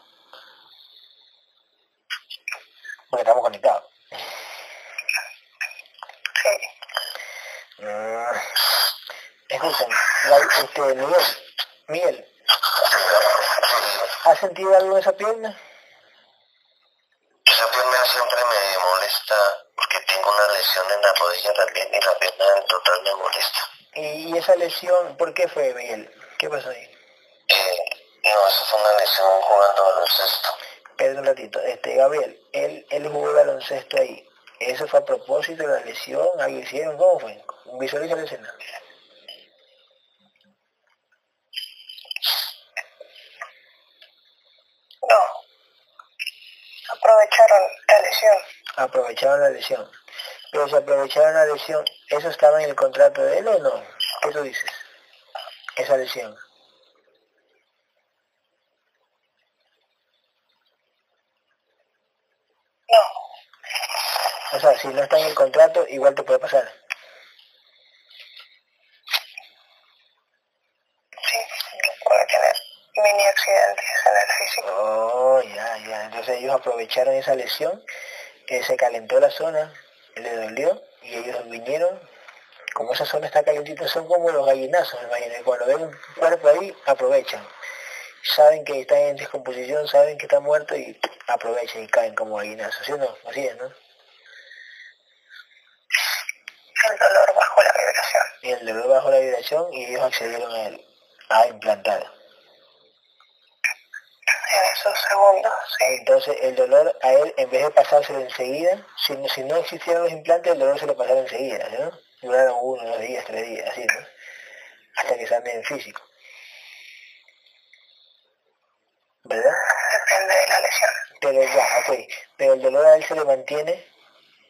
Porque estamos conectados. Sí. Mm. Escuchen, Este, Miguel, Miguel, ¿has sentido algo en esa pierna? Esa pierna siempre me molesta porque tengo una lesión en la rodilla también y la pierna en total me molesta. ¿Y, esa lesión, por qué fue, Miguel? ¿Qué pasó ahí? Eh, no, eso fue una lesión jugando baloncesto. Espera un ratito, este, Gabriel, él, él jugó baloncesto ahí. ¿Eso fue a propósito de la lesión? ¿Algo hicieron? ¿Cómo fue? Visualiza la escena. No. Aprovecharon la lesión. Aprovecharon la lesión. Pero si aprovecharon la lesión, ¿eso estaba en el contrato de él o no? ¿Qué tú dices? Esa lesión. No. O sea, si no está en el contrato, igual te puede pasar. Mini accidentes en el físico. Oh, ya, ya. Entonces ellos aprovecharon esa lesión, que se calentó la zona, le dolió, y ellos vinieron, como esa zona está calentita, son como los gallinazos, y Cuando ven un cuerpo ahí, aprovechan. Saben que está en descomposición, saben que está muerto y aprovechan y caen como gallinazos, ¿sí o no? Así es, ¿no? El dolor bajo la vibración. Y el dolor bajo la vibración y ellos accedieron a él, a implantar. En esos segundos, sí. Entonces el dolor a él, en vez de pasárselo enseguida, si, no- si no existieran los implantes, el dolor se lo pasara enseguida, ¿no? Duraron uno, dos días, tres días, así, ¿no? Hasta que sane en físico. ¿Verdad? Depende de la lesión. Pero ya, ok. Pero el dolor a él se le mantiene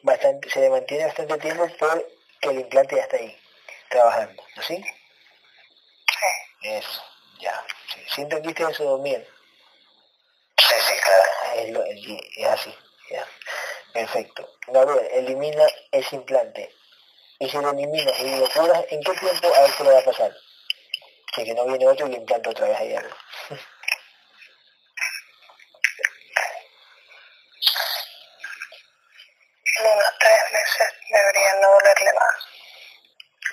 bastante, se le mantiene bastante tiempo porque el implante ya está ahí, trabajando, ¿así? Sí. Eso, ya. Sí. ¿Sí entendiste eso bien? Es, así, ya. Perfecto. Gabriel, elimina ese implante. Y si lo eliminas y lo curas, ¿en qué tiempo a ver qué le va a pasar? De que no viene otro y le implanta otra vez ahí algo. [LAUGHS] Unos tres meses debería no dolerle más.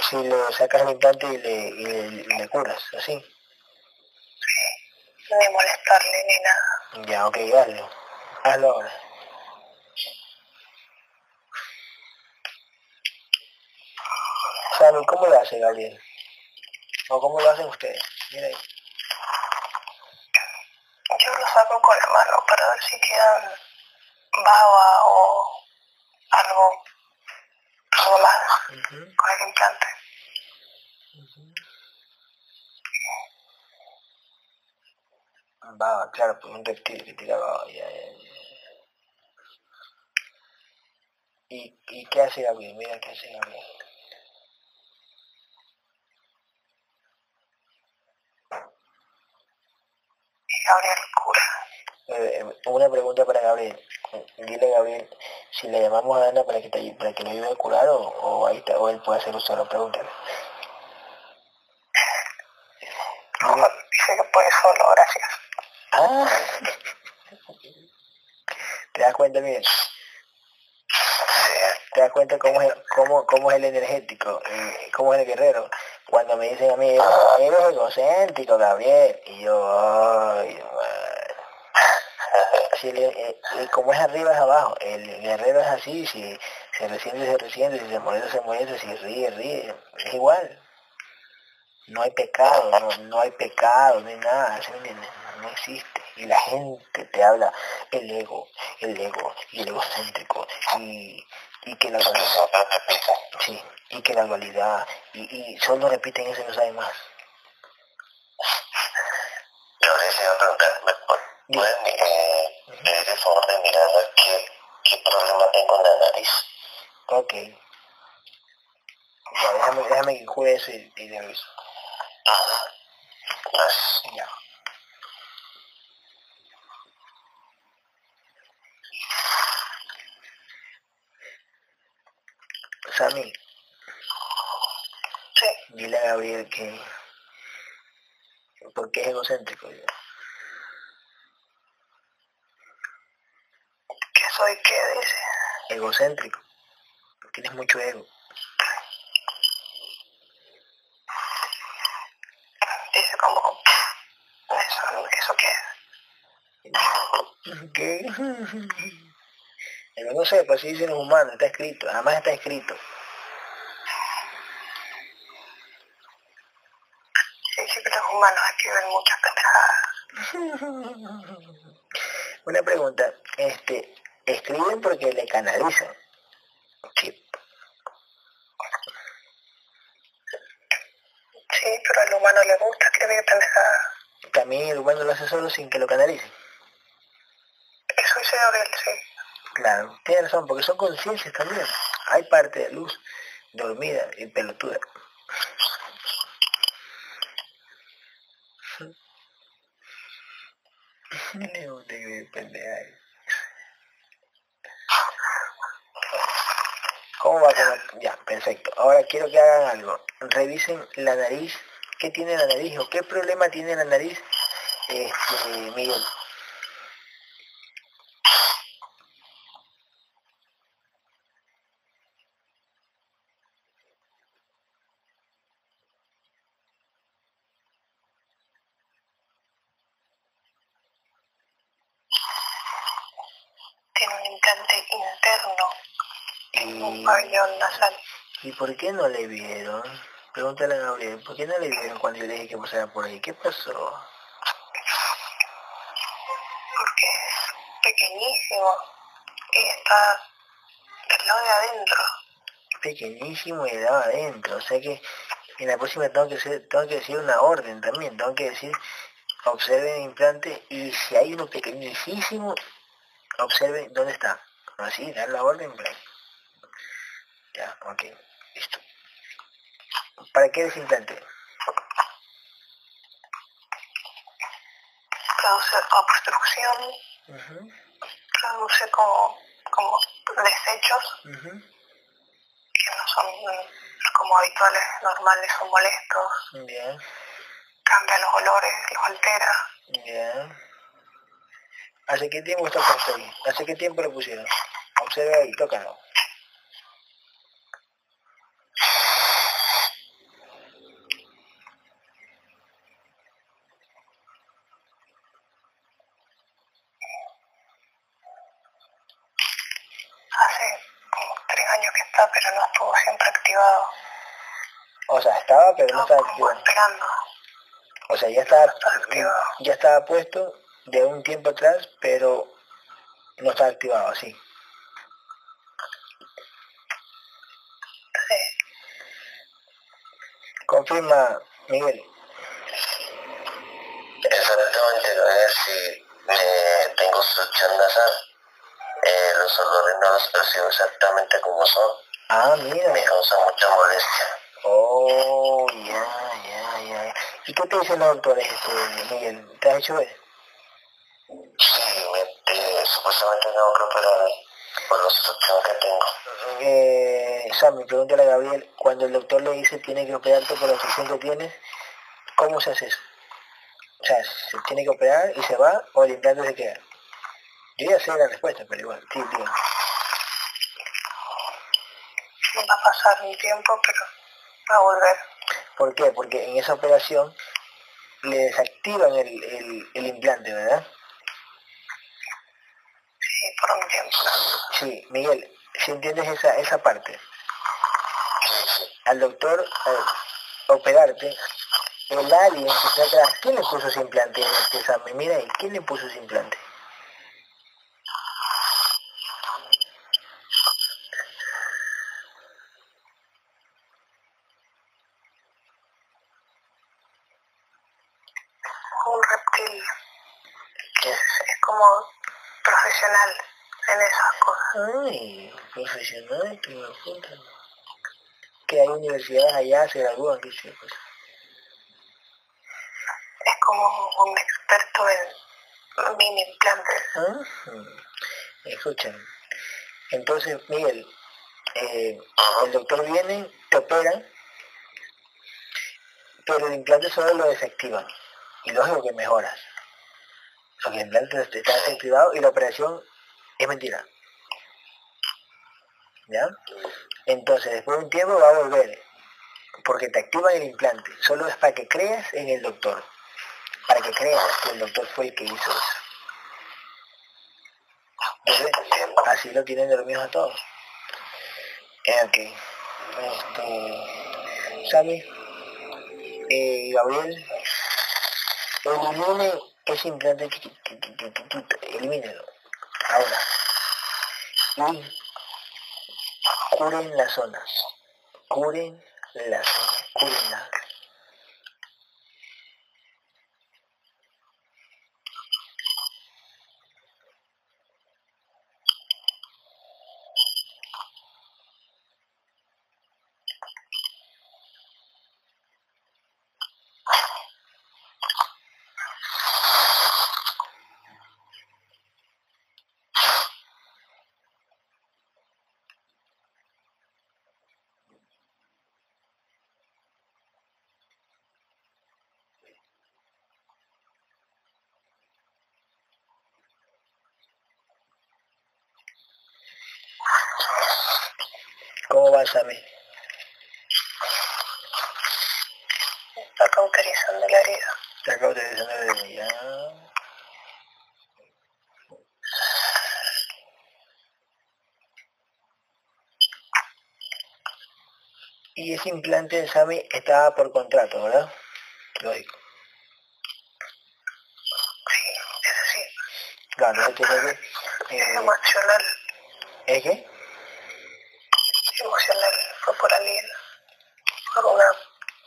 Si le sacas el implante y le, y le, y le curas, así. Ni molestarle ni nada. Ya, ok, hazlo. Hazlo ahora. Sammy, ¿cómo lo hace Gabriel? ¿O cómo lo hacen ustedes? Mira ahí. Yo lo saco con la mano para ver si quedan baba o algo, algo más Ujú. con el implante. Baba, claro, pues un reptil que tira baba. Ya, ya, ya. ¿Y, ¿Y qué hace Gabriel? Mira qué hace Gabriel. Gabriel cura. Eh, eh, una pregunta para Gabriel. Dile a Gabriel si le llamamos a Ana para que, te, para que lo ayude a curar o, o, ahí está, o él puede hacerlo solo. Pregúntale. Ojo, dice que puede solo, gracias. ¿Te das cuenta, Miguel? ¿Te das cuenta cómo es, cómo, cómo es el energético? eh, ¿Cómo es el guerrero? Cuando me dicen a mí, eres, egocéntrico, Gabriel. Y yo, ay. Sí, el- eh, como es arriba es abajo. El guerrero es así, si se resiente, se resiente, si se molesta, se molesta, si ríe, ríe. Es igual. No hay pecado, no, no hay pecado, no hay nada, ¿sí me entiendes? No existe. Y la gente te habla el ego, el ego y el egocéntrico y, y que la dualidad, sí, y que la dualidad, y, y solo repiten eso y no saben más. Yo les iba a preguntar, ¿me pu- Dime. pueden eh, pedir el favor de mirar qué, qué problema tengo en la nariz? Ok. Ya, déjame, déjame que juegue eso y, y le aviso. Ajá. Gracias. Ya. Sammy, Sí, dile a Gabriel que... porque es egocéntrico. ya. que soy que dice. Egocéntrico. Tienes mucho ego. Dice como, eso, eso qué ¿Qué? [LAUGHS] Pero no sé, pues así dicen los humanos, está escrito, además está escrito. Sí, sí, que los humanos escriben muchas pendejadas. [LAUGHS] Una pregunta, este, escriben porque le canalizan. Sí, Sí, pero al humano le gusta escribir pendejadas. también el humano lo hace solo sin que lo canalicen. Eso dice Gabriel, sí. Claro, tiene razón, porque son conciencias también. Hay parte de luz dormida y pelotuda. ¿Cómo va con el- Ya, perfecto. Ahora quiero que hagan algo. Revisen la nariz. ¿Qué tiene la nariz o qué problema tiene la nariz, este, Miguel? Tiene un implante interno en Y, un pabellón nasal. ¿Y por qué no le vieron? Pregúntale a Gabriel, ¿por qué no le vieron cuando yo le dije que pasara por ahí? ¿Qué pasó? pequeñísimo y está del lado de adentro. Pequeñísimo y del lado de adentro. O sea que en la próxima tengo que, ser, tengo que decir una orden también. Tengo que decir, observen el implante y si hay uno pequeñísimo, observen dónde está. Así, dar la orden. Ya, ok, listo. ¿Para qué es implante? Produce obstrucción, Ujú, produce como, como desechos que no son mm, como habituales, normales o molestos, Bien, cambia los olores, los altera. bien. ¿Hace qué tiempo está puesto ahí? ¿Hace qué tiempo lo pusieron? Observe ahí, tócalo. Hace como tres años que está, pero no estuvo siempre activado. O sea, estaba, pero no Estaba estaba esperando. O sea, ya estaba, está activado. ya estaba puesto de un tiempo atrás, pero no está activado, así. Sí. Confirma, Miguel. Exactamente, a ver si eh, tengo obstrucción nasal. Eh, los olores no los percibo exactamente como son. Ah, mira. Me causa mucha molestia. Oh, ya, ya, ya. ¿Y qué te dicen los doctores, este, Miguel? ¿Te has hecho ver? Sí, me, eh, supuestamente tengo que operar por la obstrucción que tengo. Eh, Sammy, pregúntale a Gabriel, cuando el doctor le dice tiene que operarte por la obstrucción que tienes, ¿cómo se hace eso? O sea, ¿se tiene que operar y se va o el implante se queda? Yo ya sé la respuesta, pero igual, sí, tío. Va a pasar un tiempo, pero va a volver. ¿Por qué? Porque en esa operación le desactivan el, el, el implante, ¿verdad? Sí, por un tiempo. Sí, Miguel, si entiendes esa, esa parte, al doctor operarte, el alien que está atrás, ¿quién le puso ese implante en este examen? Mira ahí, ¿quién le puso ese implante? Un reptil. Es, es como profesional en esas cosas. Ay, profesional, que me puta. Que hay universidades allá, se gradúan, qué sé pues. Es como un experto en mini implantes. Ah, Escuchen. Entonces, Miguel, eh, el doctor viene, te operan, pero el implante solo lo desactivan. Y lógico que mejoras. Porque el implante está desactivado y la operación es mentira. ¿Ya? Entonces, después de un tiempo va a volver. Porque te activan el implante. Solo es para que creas en el doctor. Para que creas que el doctor fue el que hizo eso. Así lo tienen dormidos a todos. Eh, ok. Este, Sammy, eh, Gabriel, elimine ese implante, elimínelo. Ahora. Y curen las zonas. Curen las zonas. Curenla. ¿Cómo va, Sammy? Está cauterizando la herida. Te acabo de decir de ya. Y ese implante de Sammy estaba por contrato, ¿verdad? Lógico. Sí, eso sí. Claro, no tiene que Eh, Emocional. ¿Es qué? Emocional. Fue por alguien. Por una,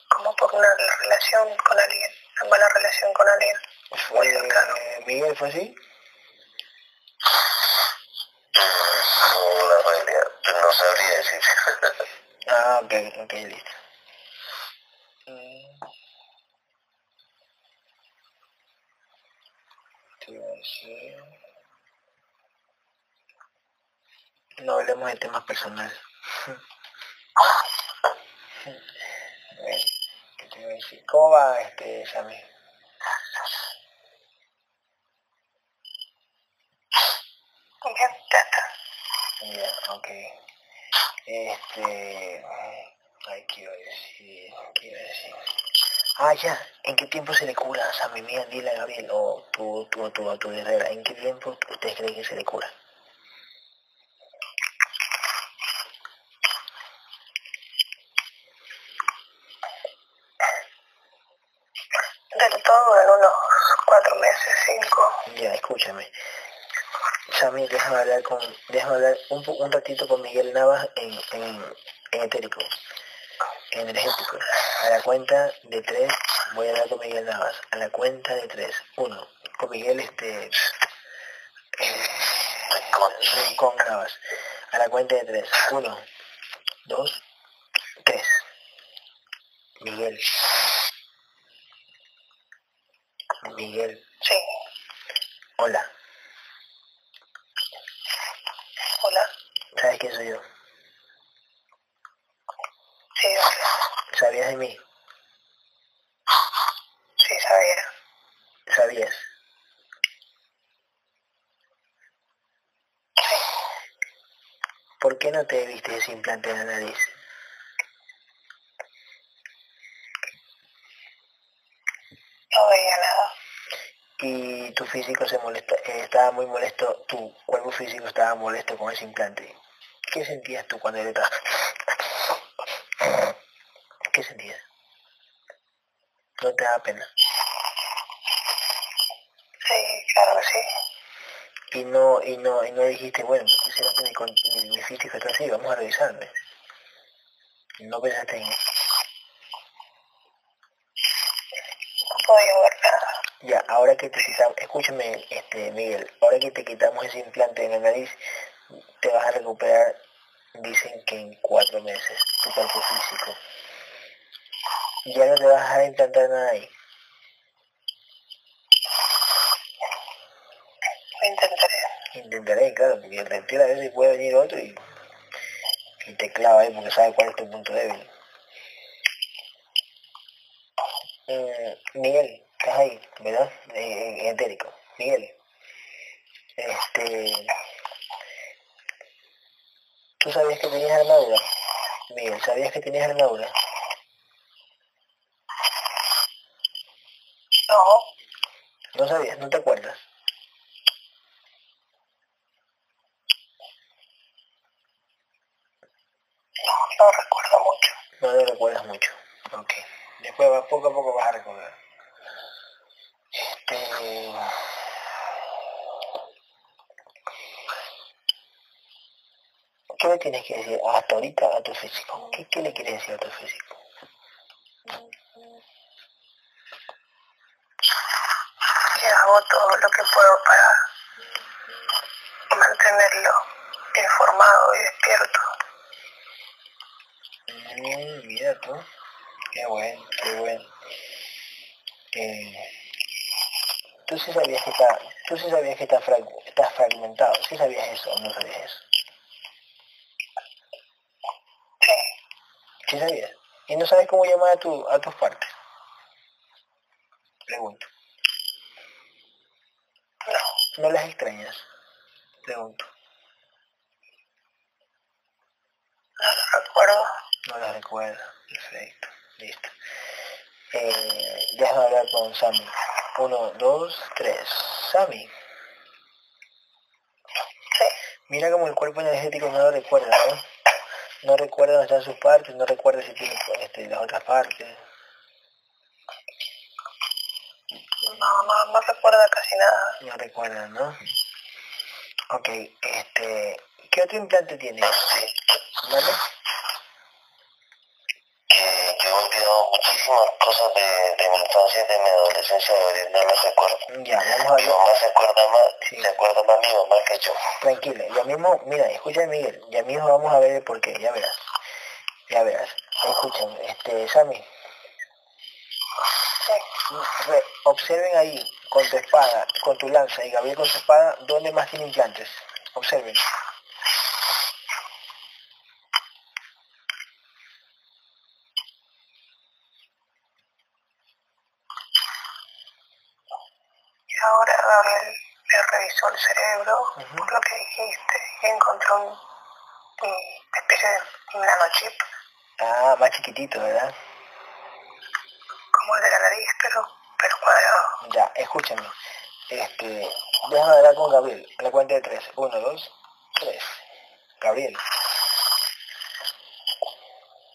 como por una relación con alguien. Una mala relación con alguien. Muy cercano. Fue, Miguel, ¿fue así? Mm, No sabría, no sabría decir. Ah, ok, ok, listo. Mm. No hablemos de temas personales. ¿qué te iba a decir? ¿Cómo va este Sammy? Ya, ok. Este... Ay, ¿qué iba a decir? ¿Qué iba a decir? Ah, ya. ¿En qué tiempo se le cura a Sammy? Mira, dile a Gabriel, o tú, tú, tú, a tu guerrera, ¿en qué tiempo ustedes creen que se le cura? Del todo en unos cuatro meses, cinco. Ya, escúchame. Sammy, déjame hablar con, déjame hablar un, un ratito con Miguel Navas en, en, en etérico, en energético. A la cuenta de tres, voy a hablar con Miguel Navas. A la cuenta de tres. Uno, con Miguel este eh, con Navas. A la cuenta de tres. Uno, dos, tres. Miguel. Miguel, Sí. hola. Hola. ¿Sabes quién soy yo? Sí. ¿Sabías de mí? sí, sabía. ¿Sabías? ¿Por qué no te viste ese implante en la nariz? No veía nada. Y tu físico se molesta, eh, estaba muy molesto, tu cuerpo físico estaba molesto con ese implante. ¿Qué sentías tú cuando estabas? ¿Qué sentías? ¿No te da pena? Sí, claro que sí. Y no, y no, y no dijiste, bueno, ¿por qué será que mi, mi, mi físico está así? Vamos a revisarme. No pensaste en eso. No podía ver nada. Ya, ahora que te quitamos, escúchame, este, Miguel, ahora que te quitamos ese implante en la nariz, te vas a recuperar, dicen que en cuatro meses, tu cuerpo físico. Ya no te vas a implantar nada ahí. Intentaré. Intentaré, claro, porque el reptil a veces puede venir otro y, y te clava ahí porque sabe cuál es tu punto débil. Mm, Miguel, estás ahí, ¿verdad? Eh, en etérico. Miguel, este, ¿tú sabías que tenías armadura? Miguel, ¿sabías que tenías armadura? No, No sabías, no te acuerdas. no, no recuerdo mucho. No lo recuerdas mucho. Ok. Después poco a poco vas a recordar. Este... ¿Qué le tienes que decir hasta ahorita a tu físico? ¿Qué, qué le quieres decir a tu físico? Que hago todo lo que puedo para mantenerlo informado y despierto. Mm, mira tú. Qué bueno, qué bueno. Eh, tú sí sabías que está, tú sí sabías que está, frag- está fragmentado. ¿Sí sabías eso o no sabías eso? Sí, ¿Sí sabías? ¿Y no sabes cómo llamar a, tu, a tus partes? Pregunto. no, ¿No las extrañas? Pregunto. no lo recuerdo. No las recuerdo. Perfecto. Listo. Eh, déjame hablar con Sammy. Uno, dos, tres. Sammy. Sí, Mira como el cuerpo energético no lo recuerda, ¿no? No recuerda dónde están sus partes, no recuerda si tiene este, las otras partes. no, no, no recuerdo casi nada. No recuerda, ¿no? Ok, este, ¿qué otro implante tiene? ¿Vale? Que yo he olvidado muchísimas cosas de, de mi infancia y de mi adolescencia, no las recuerdo. Ya, vamos a Mi ver. mamá se acuerda más, Sí. se acuerda más mi mamá que yo. Tranquila, ya mismo, mira, escucha Miguel, ya mismo vamos a ver el porqué, ya verás. Ya verás. Escuchen, este, Sammy, re- observen ahí con tu espada, con tu lanza y Gabriel con su espada, ¿dónde más tiene implantes? Observen. Y ahora Gabriel me revisó por lo que dijiste, encontró un, especie de nanochip, Ah, más chiquitito, ¿verdad? como el de la nariz, pero, pero cuadrado. Ya, escúchame. Este, déjame hablar con Gabriel. A la cuenta de tres. Uno, dos, tres. Gabriel,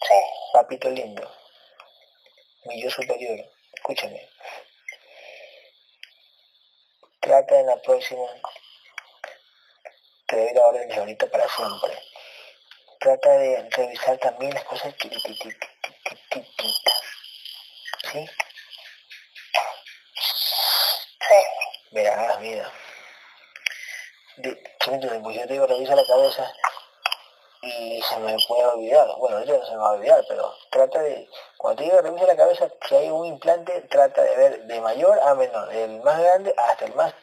Sí, papito lindo. Mi yo superior. Escúchame. Trata en la próxima. Te doy la orden de ahorita para siempre. Trata de revisar también las cosas chiquititas. ¿Sí? sí, mira. De, chiquito, pues yo te digo, revisa la cabeza y se me puede olvidar. Bueno, ahorita no se me va a olvidar, pero trata de, cuando te digo revisa la cabeza, que hay un implante, trata de ver de mayor a menor, del más grande hasta el más,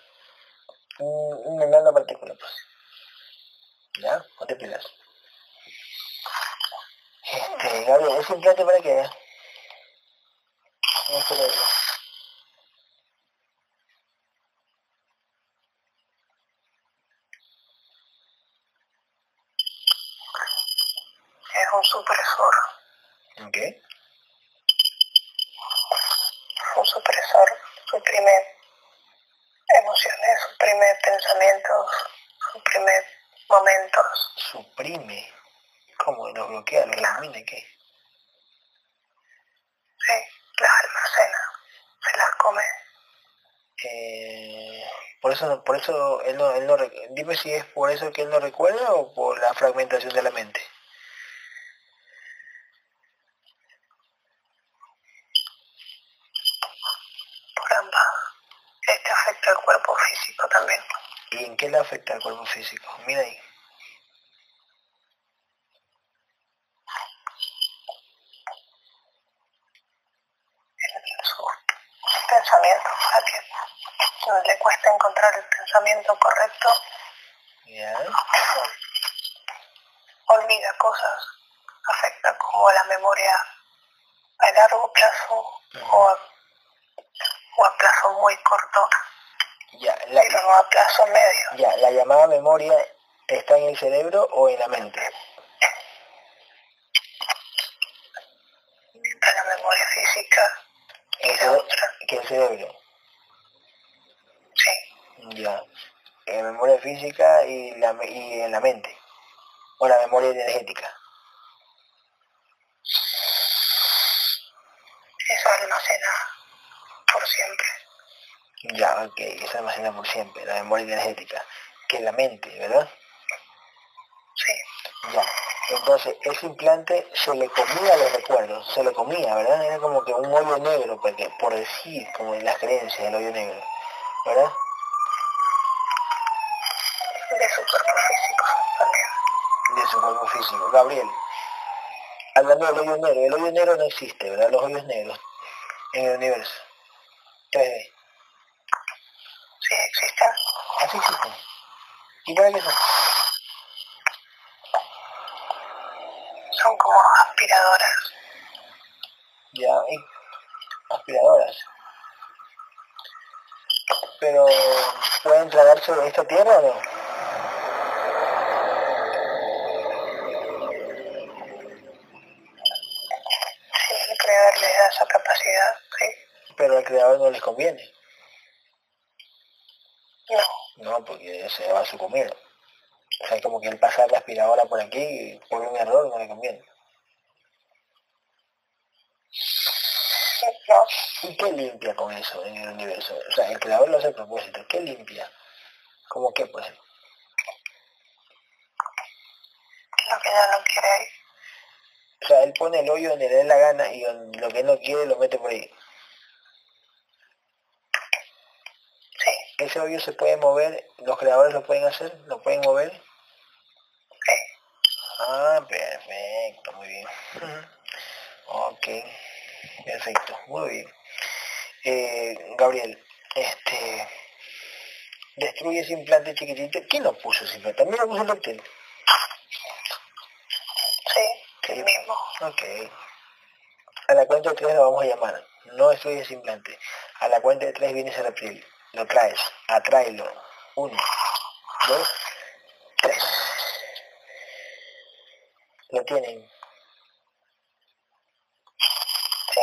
un- una enana partícula, pues. ¿Ya? No te pilas. Este, Gabriel, ¿ese implante para qué? No sé lo digo. es un supresor, ¿Ok? un supresor, suprime emociones, suprime pensamientos, suprime momentos. Suprime. ¿Cómo? ¿Lo elimina? ¿Qué? Sí, las almacena, se las come. Eh, por eso, no- por eso él no, él no, dime si es por eso que él no recuerda o por la fragmentación de la mente. por ambas. Este afecta al cuerpo físico también. ¿Y en qué le afecta al cuerpo físico? Mira ahí. En sus pensamientos, a que no le cuesta encontrar el pensamiento correcto, Ya. olvida cosas, afecta como a la memoria a largo plazo o a, o a corto, Ya, la, pero no a plazo medio. ya, la llamada memoria está en el cerebro o en la mente. Está la memoria física y El la otra, que el cerebro. sí, Ya. En memoria física y, la, y en la mente. O la memoria energética. eso almacena por siempre. Ya, ok, eso se almacena por siempre, la memoria energética, que es la mente, ¿verdad? Sí, Ya. Entonces, ese implante se le comía los recuerdos, se le comía, ¿verdad? Era como que un hoyo negro, porque, por decir, como en las creencias del hoyo negro, ¿verdad? de su cuerpo físico también. De su cuerpo físico. Gabriel, hablando del hoyo negro, el hoyo negro no existe, ¿verdad? Los hoyos negros en el universo. 3D. Sí, existen. Así existen. ¿Y para qué son? Como aspiradoras. Ya, aspiradoras. Pero, ¿pueden tragar sobre esta tierra o no? Sí, el creador les da esa capacidad, sí. Pero al creador no les conviene. Porque se va a su comida. O sea, como que el pasar la aspiradora por aquí, por un error, no le conviene. ¿Y qué limpia con eso en el universo? O sea, el creador lo hace a propósito. ¿Qué limpia? ¿Cómo qué, pues? Lo que no lo quiere. O sea, él pone el hoyo donde le dé la gana y lo que no quiere lo mete por ahí. Ese hoyo se puede mover, los creadores lo pueden hacer, lo pueden mover. sí. Ah, perfecto, muy bien. ok, perfecto, muy bien. Eh, Gabriel, este, destruye ese implante chiquitito. ¿Quién lo puso ese implante? ¿También lo puso el doctor? Sí, el mismo. Ok. A la cuenta de tres lo vamos a llamar. No destruye ese implante. A la cuenta de tres viene ese reptil. Lo traes. Atráelo. Uno, dos, tres. Lo tienen. Sí,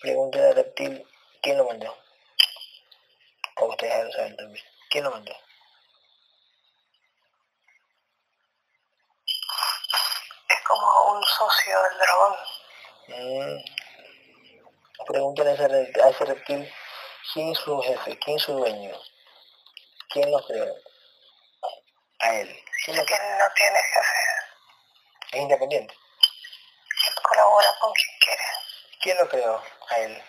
Pregúntale al reptil quién lo mandó. O ustedes ya lo saben también. ¿Quién lo mandó? es como un socio del dragón. Mm. Pregúntale a ese, re- a ese reptil quién es su jefe, quién es su dueño, quién lo creó. A él. ¿Quién lo que no tiene jefe, Es independiente. colabora con quien quiere. ¿Quién lo creó? A él.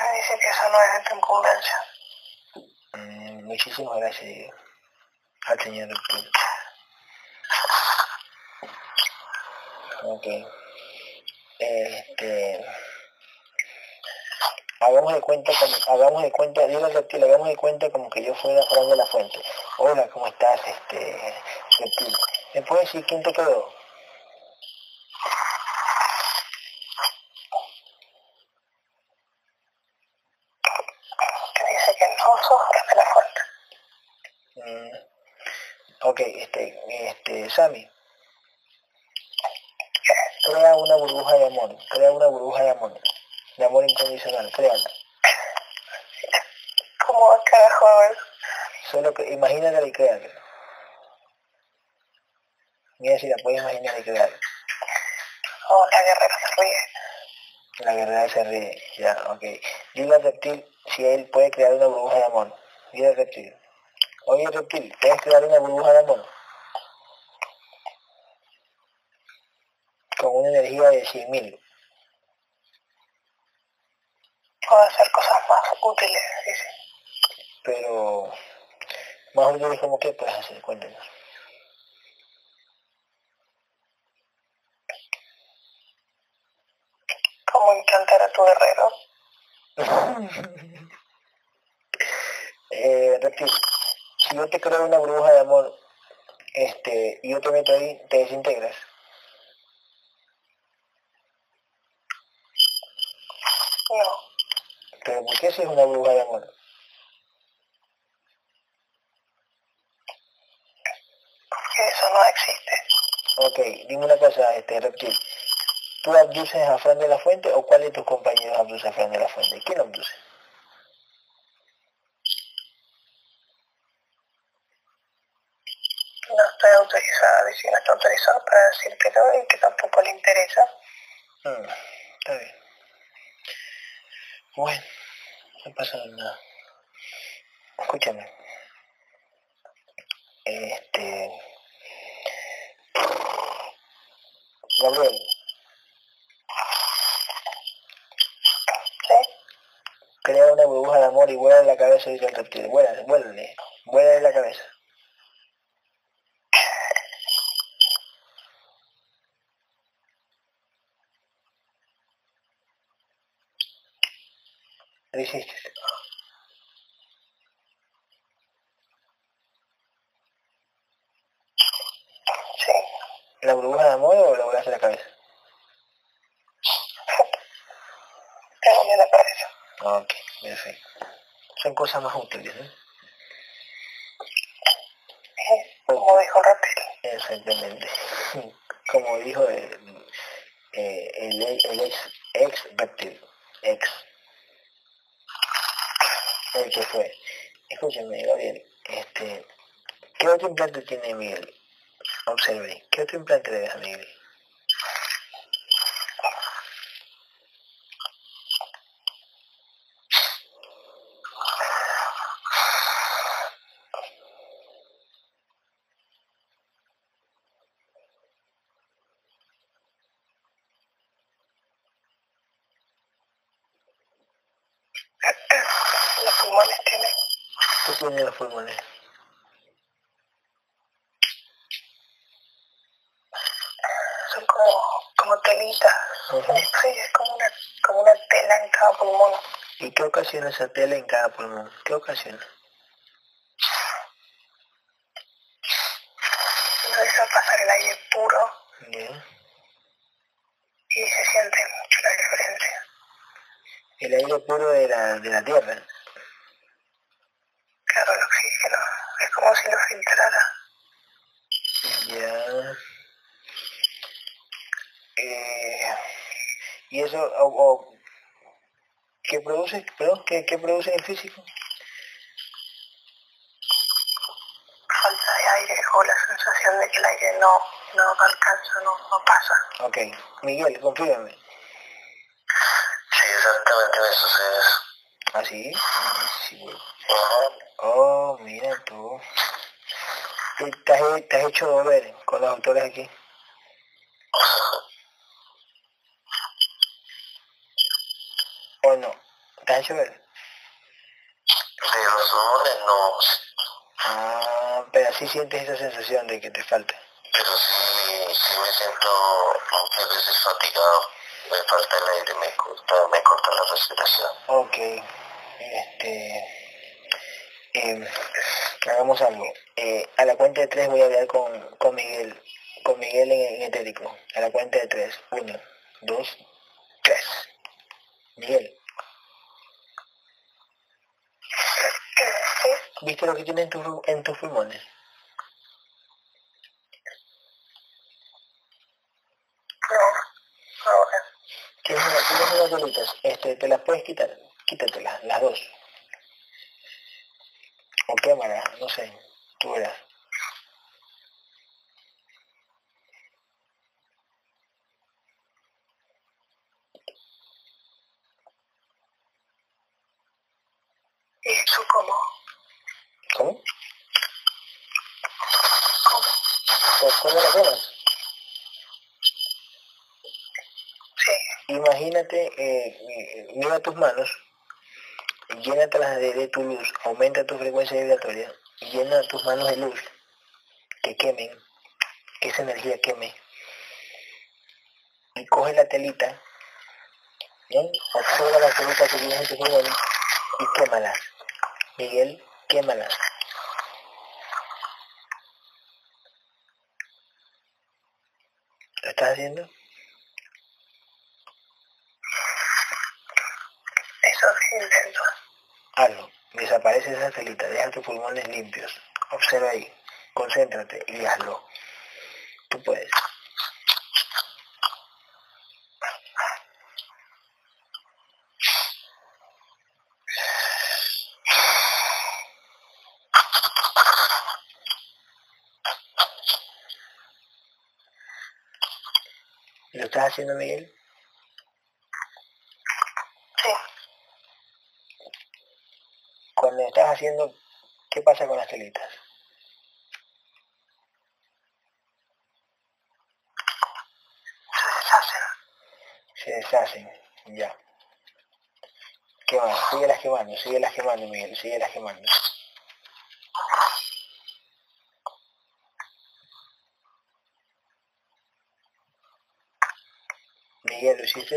Me dice que eso no es de tu incumbencia. Mm, muchísimas gracias al señor reptil. Ok. Este. Hagamos de cuenta como, hagamos de cuenta, digo reptil, hagamos de cuenta como que yo fuera Fran de la Fuente. Hola, ¿cómo estás, este reptil? ¿Me puedes decir quién te quedó? Que dice que no sos Fran de la Fuente. Mm, ok, este, este, Sammy. Crea una burbuja de amor, crea una burbuja de amor, de amor incondicional, créala. ¿Cómo carajo es? Solo que imagínatela y créala. Mira si la puedes imaginar y crear. Oh, la guerrera se ríe. La guerrera se ríe, ya, ok. Dile al reptil si él puede crear una burbuja de amor. Dile al reptil. Oye, reptil, ¿puedes crear una burbuja de amor? Con una energía de 100.000. Puedo hacer cosas más útiles, dice. Pero más útiles como que puedes hacer, cuéntanos. Como implantar a tu guerrero. [LAUGHS] eh, reptil, si yo te creo una burbuja de amor, este, y yo te meto ahí, te desintegras. No, Pero ¿por qué si es una burbuja de amor? porque eso no existe. Ok, dime una cosa, este reptil. ¿Tú abduces a Fran de la Fuente o cuál de tus compañeros abduce a Fran de la Fuente? ¿Quién abduce? No estoy autorizada, dice que no está autorizada para decírtelo y que tampoco le interesa. Mm, está bien. Bueno, no pasa nada. Escúchame. Este... Gabriel, ¿Sí? crea una burbuja de amor y vuela en la cabeza de el reptil. Vuela, vuélale. Vuela en la cabeza. Lo hiciste. Sí. ¿La burbuja de amor o la volaste en la cabeza? [LAUGHS] Tengo miedo para eso. Ok, perfecto. Son cosas más útiles, ¿no? Eh, Como dijo Reptil. Exactamente. [LAUGHS] Como dijo el, eh, el, el ex, ex reptil, ex, que fue. Escúchame, Gabriel, este, ¿qué otro implante tiene Miguel? Observe, ¿qué otro implante le das a Miguel? tienen los pulmones? Son como, como telitas. Ujú. Sí, es como una, como una tela en cada pulmón. ¿Y qué ocasiona esa tela en cada pulmón? ¿Qué ocasiona? Entonces a pasar el aire puro Bien. y se siente mucho la diferencia. El aire puro de la, de la tierra. Claro, el oxígeno. Es como si lo filtrara. Ya. Eh, y eso, o, o- ¿qué produce? Perdón, ¿qué, qué produce el físico? Falta de aire o la sensación de que el aire no, no alcanza, no, no pasa. Ok. Miguel, confírame. Sí, exactamente me sucede eso. ¿Ah, sí? Sí, güey. Oh, mira tú. ¿Y ¿Te has, te has hecho volver con los autores aquí? ¿O no? ¿Te has hecho ver? De los pulmones no, Ah, pero sí sientes esa sensación de que te falta. pero sí, sí me siento muchas veces fatigado. Me falta el aire, me corta, me corta la respiración. Ok. Este. em, hagamos algo. Eh, a la cuenta de tres voy a hablar con, con Miguel. Con Miguel en, en etérico. A la cuenta de tres. Uno, dos, tres. Miguel, ¿viste lo que tienes en, tu- en tus pulmones? no, ahora. Tienes, tienes unas bolitas. Este, ¿Te las puedes quitar? Quítatelas, las dos. O quémalas, no sé. Tú verás. ¿Y eso cómo? ¿Cómo? ¿Cómo? ¿Cómo- ¿Cómo las quemas? Sí, Imagínate, eh, eh, tus manos, llénatelas de, de tu luz, aumenta tu frecuencia vibratoria, llena tus manos de luz, que quemen, que esa energía queme. Y coge la telita, ¿bien? Observa la telita que tienes en tus pulmones y quémalas. Miguel, quémalas. ¿Lo estás haciendo? eso sí intento. Hazlo. Desaparece esa telita. Deja tus pulmones limpios. Observa ahí. Concéntrate y hazlo. Tú puedes. ¿Lo estás haciendo, Miguel? Sí, Cuando estás haciendo, ¿qué pasa con las telitas? se deshacen. Se deshacen. Ya. ¿Qué más? Síguelas quemando, síguelas quemando, Miguel, síguelas quemando. Miguel, ¿lo hiciste?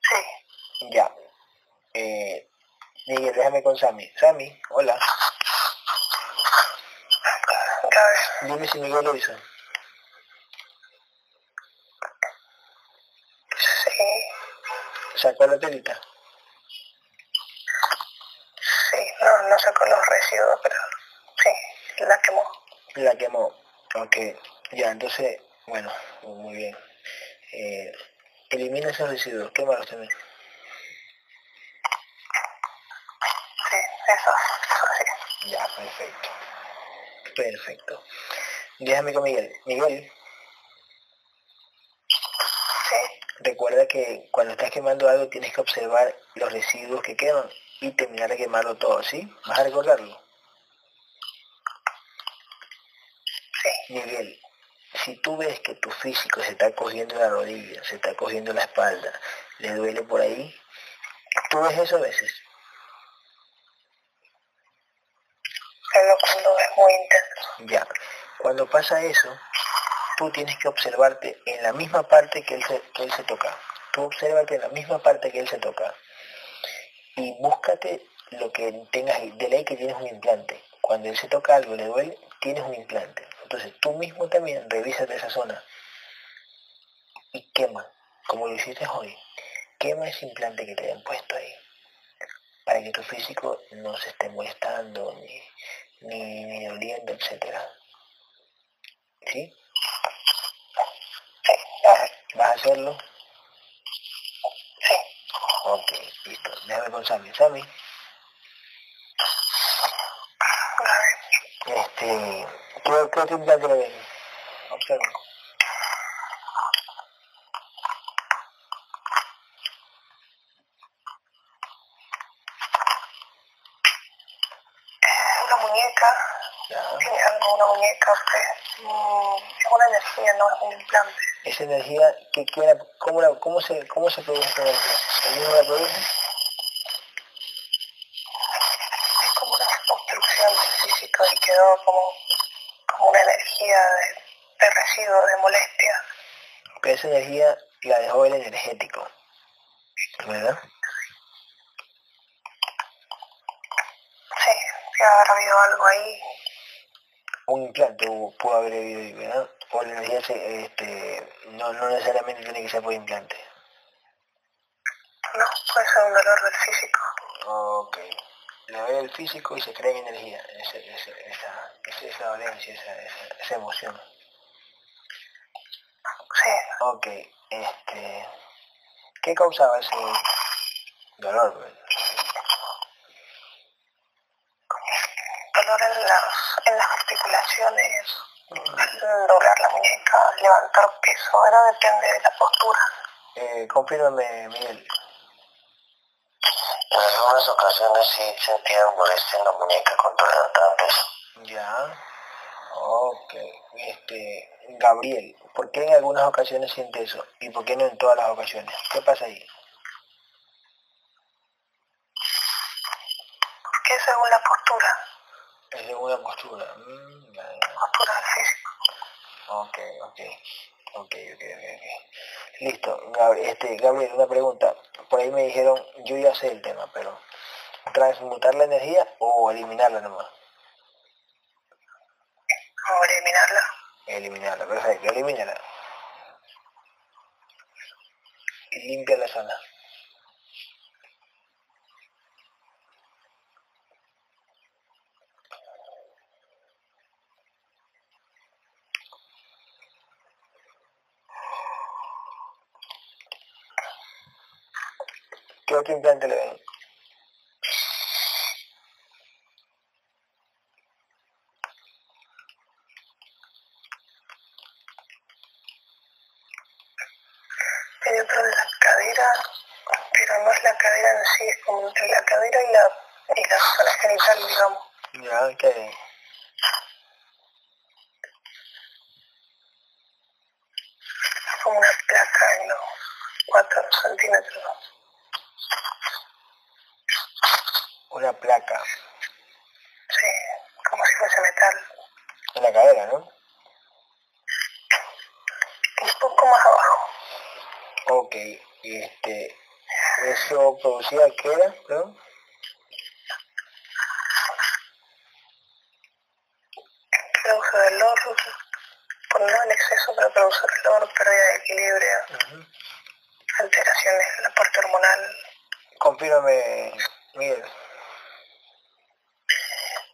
Sí, Ya. Eh, Miguel, déjame con Sammy. Sammy, hola. Dime si Miguel lo hizo. Sí, ¿Sacó la telita? sí, no, no sacó los residuos, pero sí, la quemó. La quemó. Ok. Ya, entonces, bueno, muy bien. Eh, elimina esos residuos. Quémalos también. Sí, eso, eso sí. Ya, perfecto. Perfecto. Déjame con Miguel. Miguel, Sí, recuerda que cuando estás quemando algo tienes que observar los residuos que quedan y terminar de quemarlo todo, ¿sí? ¿Vas a recordarlo? sí, Miguel, si tú ves que tu físico se está cogiendo la rodilla, se está cogiendo la espalda, le duele por ahí, tú ves eso a veces. Cuando pasa eso, tú tienes que observarte en la misma parte que él se, toca. Tú obsérvate en la misma parte que él se toca. Y búscate lo que tengas. De ley que tienes un implante. Cuando él se toca algo, le duele, tienes un implante. Entonces tú mismo también revísate esa zona. Y quema, como lo hiciste hoy. Quema ese implante que te hayan puesto ahí. Para que tu físico no se esté molestando, ni, ni, ni doliendo, etcétera. ¿Sí? Sí, ¿Vas a hacerlo? sí. Ok, listo. Déjame con Sammy. Sammy, este, ¿qué, qué implante le ven? Observa. Una muñeca, Ya. tiene algo, una muñeca, es una energía, no es un implante. Esa energía, que, que la- cómo, la- cómo, se, ¿cómo se produce esa energía? ¿El mismo la produce? Es como una construcción física y quedó como, como una energía de, de residuo, de molestia. Pero esa energía la dejó el energético. ¿Verdad? Sí, debe haber habido algo ahí. Un implante pudo haber habido ¿verdad? O la energía se, este, no, no necesariamente tiene que ser por implante. No, puede ser un dolor del físico. Ok. Le ve el físico y se crea en energía, ese- ese- esa, esa, esa dolencia, esa, esa, esa emoción. Sí, Ok, este... ¿Qué causaba ese dolor? pues? dolor en las, en las articulaciones, al doblar la muñeca, al levantar peso, ahora depende de la postura. Eh, confírmame, Miguel. En algunas ocasiones sí sentía molestia en la muñeca cuando levantaba peso. Ya. Ok. Este, Gabriel, ¿por qué en algunas ocasiones siente eso? ¿Y por qué no en todas las ocasiones? ¿Qué pasa ahí? Porque según la postura, Es de una postura. Mm, postura físico. Ok, ok. Ok, ok, ok. Listo. Gab- este, Gabriel, una pregunta. Por ahí me dijeron, yo ya sé el tema, pero ¿transmutar la energía o eliminarla nomás? A eliminarla. Eliminarla, perfecto, elimínala. Y limpia la zona. ¿Qué otro implante le ven? Otro en la cadera, pero no es la cadera en sí, es como entre la cadera y la, y la zona genital, digamos. Ya, ¿qué? Es como una placa en los 4 centímetros. Una placa Sí, como si fuese metal. en la cadera, ¿no? Un poco más abajo. Ok, y este, ¿eso producía qué era? Perdón? Produce dolor, por no en exceso, pero produce dolor, pérdida de equilibrio, Ujú. alteraciones en la parte hormonal. Miguel.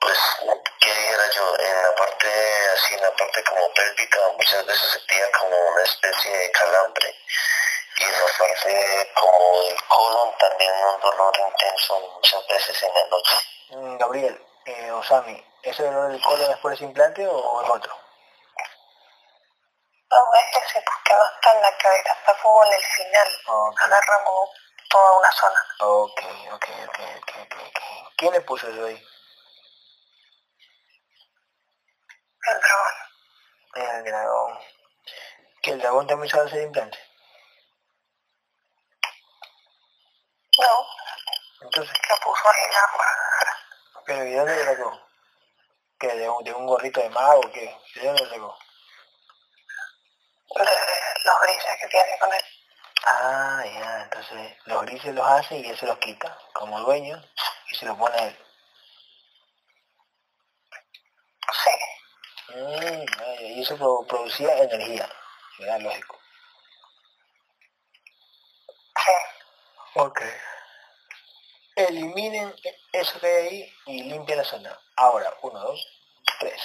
Pues, ¿qué dijera yo? En la parte, así, en la parte como pélvica, muchas veces sentía como una especie de calambre. Y en la parte como del colon también un dolor intenso muchas veces en la noche. Mm, Gabriel, eh, Osami, ¿ese dolor del colon es por ese implante o es otro? No, es ese porque no está en la cadera, está como en el final. Ok, Agarra como ¿Quién le puso eso ahí? El dragón. El dragón. ¿Que el dragón también sabe hacer implante? No, Entonces, lo puso ahí nada más. ¿pero y dónde le sacó? ¿Qué? ¿De un, de un gorrito de mago? ¿Qué? ¿De dónde lo sacó? De los grises que tiene con él. Ah, ya, entonces los grises los hace y él se los quita como dueño se los pone Mm, y eso pro- producía energía, ¿verdad? Lógico. Ok. Eliminen eso que hay ahí y limpien la zona. Ahora, uno, dos, tres.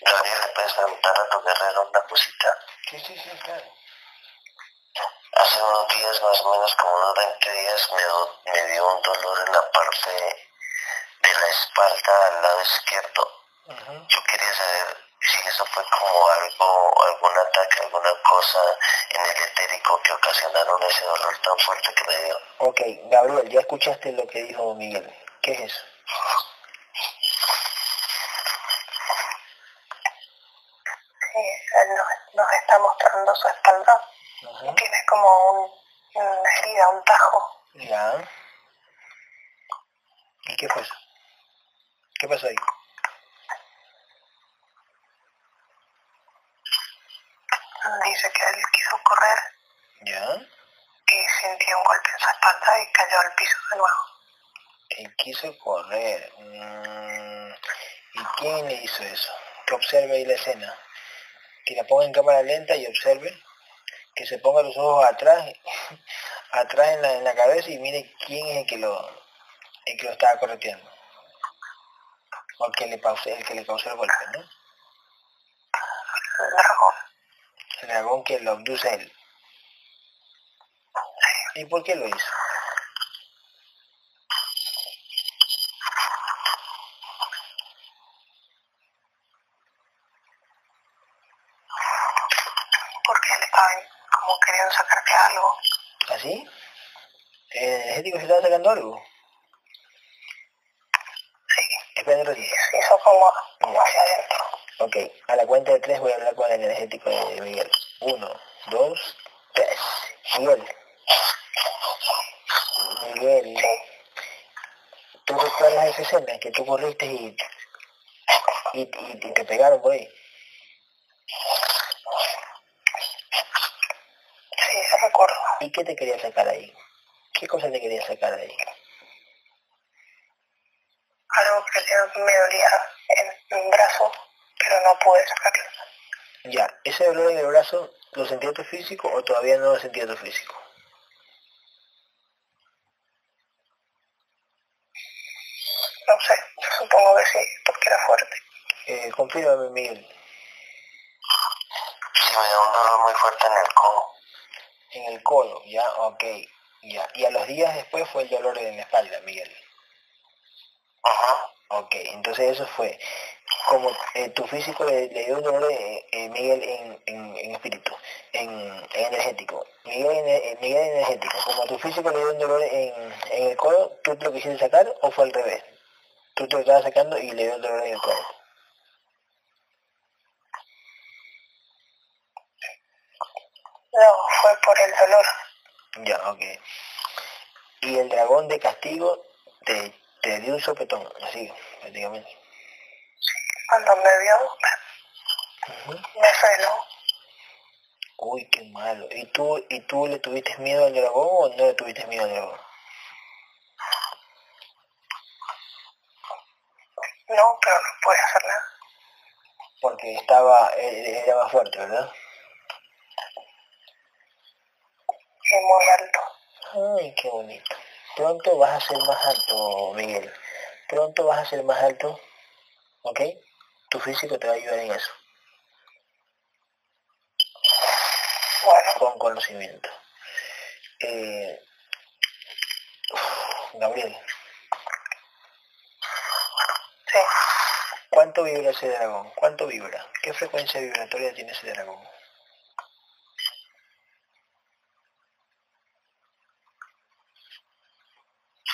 Gabriel, ¿le puedes preguntar a tu guerrero una cosita? Sí, sí, sí, claro. Hace unos días, más o menos como unos 20 días, me, do- me dio un dolor en la parte de la espalda al lado izquierdo. Ujú. Yo quería saber si eso fue como algo, algún ataque, alguna cosa en el etérico que ocasionaron ese dolor tan fuerte que me dio. Ok, Gabriel, escuchaste lo que dijo Miguel. ¿Qué es eso? Sí, él nos, nos está mostrando su espalda. Ujú. Tiene como un, una herida, un tajo. Ya. ¿Y qué fue eso? ¿Qué pasó ahí? Dice que él quiso correr Ya. y sintió un golpe en su espalda y cayó al piso de nuevo. Él quiso correr. Mm, ¿Y quién le hizo eso? Que observe ahí la escena. Que la ponga en cámara lenta y observe. Que se ponga los ojos atrás, [LAUGHS] atrás en la, en la cabeza y mire quién es el que lo, el que lo estaba correteando. O el que le causó, el que le causó el golpe, ¿no? El dragón. El dragón que lo abduce él. ¿Y por qué lo hizo? Porque él estaba como queriendo sacarte algo. ¿Así? ¿El energético se estaba sacando algo? Sí, Espera un ratito. hizo como, como hacia adentro. Ok, a la cuenta de tres voy a hablar con el energético de Miguel. Uno, dos, tres. Miguel. Miguel, ¿tú recuerdas esa escena que tú corriste y, y, y- y te pegaron por ahí? sí, se recuerdo. ¿Y qué te quería sacar ahí? ¿Qué cosa te quería sacar de ahí? Algo que me dolía en un brazo, pero no pude sacarlo. Ya, ¿ese dolor en el brazo lo sentía tu físico o todavía no lo sentía tu físico? No sé, supongo que sí, porque era fuerte. Eh, confírmame, Miguel. Sí, me dio un dolor muy fuerte en el codo. En el codo, ya, ok, ya. Y a los días después fue el dolor en la espalda, Miguel. Ajá. Ok, entonces eso fue como eh, tu físico le, le dio un dolor, eh, eh, Miguel, en, en, en espíritu, en, en energético. Miguel, en, eh, Miguel en energético. Como a tu físico le dio un dolor en, en el codo, ¿tú te lo quisiste sacar o fue al revés? Tú te lo estabas sacando y le dio un dolor en el codo. No, fue por el dolor. Ya, ok. Y el dragón de castigo te, te dio un sopetón, así, prácticamente. Cuando me vio, Ujú. me frenó. Uy, qué malo. ¿Y tú, ¿Y tú le tuviste miedo al dragón o no le tuviste miedo al dragón? No, pero no pude hacer nada. Porque estaba, él era más fuerte, ¿verdad? Muy alto. Ay, qué bonito. Pronto vas a ser más alto, Miguel. Pronto vas a ser más alto, ¿ok? Tu físico te va a ayudar en eso, Bueno, con conocimiento. Eh, Gabriel, sí. ¿Cuánto vibra ese dragón? ¿Cuánto vibra? ¿Qué frecuencia vibratoria tiene ese dragón?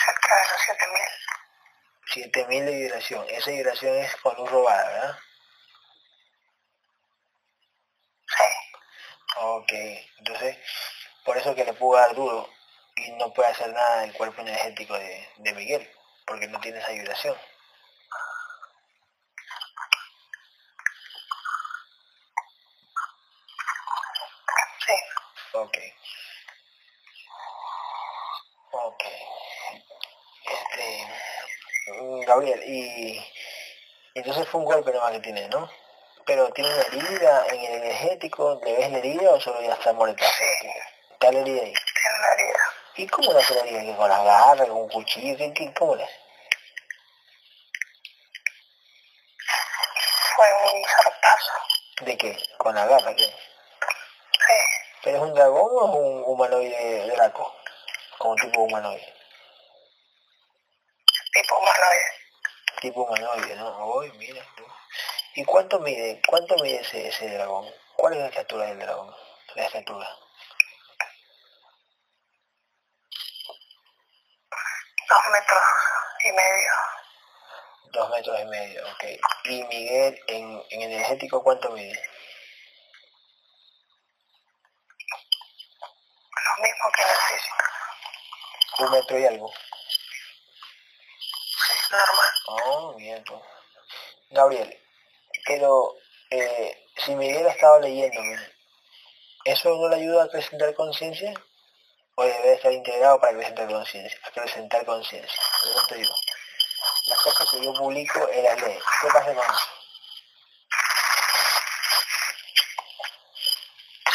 Cerca de los 7000. 7000 de vibración. Esa vibración es con luz robada, ¿verdad? Sí. Ok, entonces, por eso que le pudo dar duro y no puede hacer nada del cuerpo energético de, de Miguel, porque no tiene esa vibración. Sí. Ok. Ok. Este, mm, Gabriel, y entonces fue un golpe nomás que tiene, ¿no? Pero tiene una herida en el energético, ¿le ves la herida o solo ya está muerta? Sí. Está la herida ahí. Tiene una herida. ¿Y cómo le hace la herida? ¿Que con la garra, con un cuchillo? ¿Qué, qué, ¿Cómo hace? Fue un zarpazo. ¿De qué? ¿Con la garra? ¿qué? Sí. ¿Pero es un dragón o es un humanoide draco? Como tipo humanoide. Tipo humanoide. Tipo humanoide, ¿no? Uy, mira. ¿Y cuánto mide? ¿Cuánto mide ese, ese dragón? ¿Cuál es la estatura del dragón? La estatura. Dos metros y medio. Dos metros y medio, ok. ¿Y Miguel en, en energético cuánto mide? Lo mismo que en el físico. Un metro y algo. Normal. Oh, bien, pues. Gabriel, pero eh, si Miguel ha estado leyéndome, ¿eso no le ayuda a acrecentar conciencia? ¿O debe estar integrado para acrecentar conciencia? Acrecentar conciencia. Te digo. Las cosas que yo publico, él las lee. ¿Qué pasa con eso?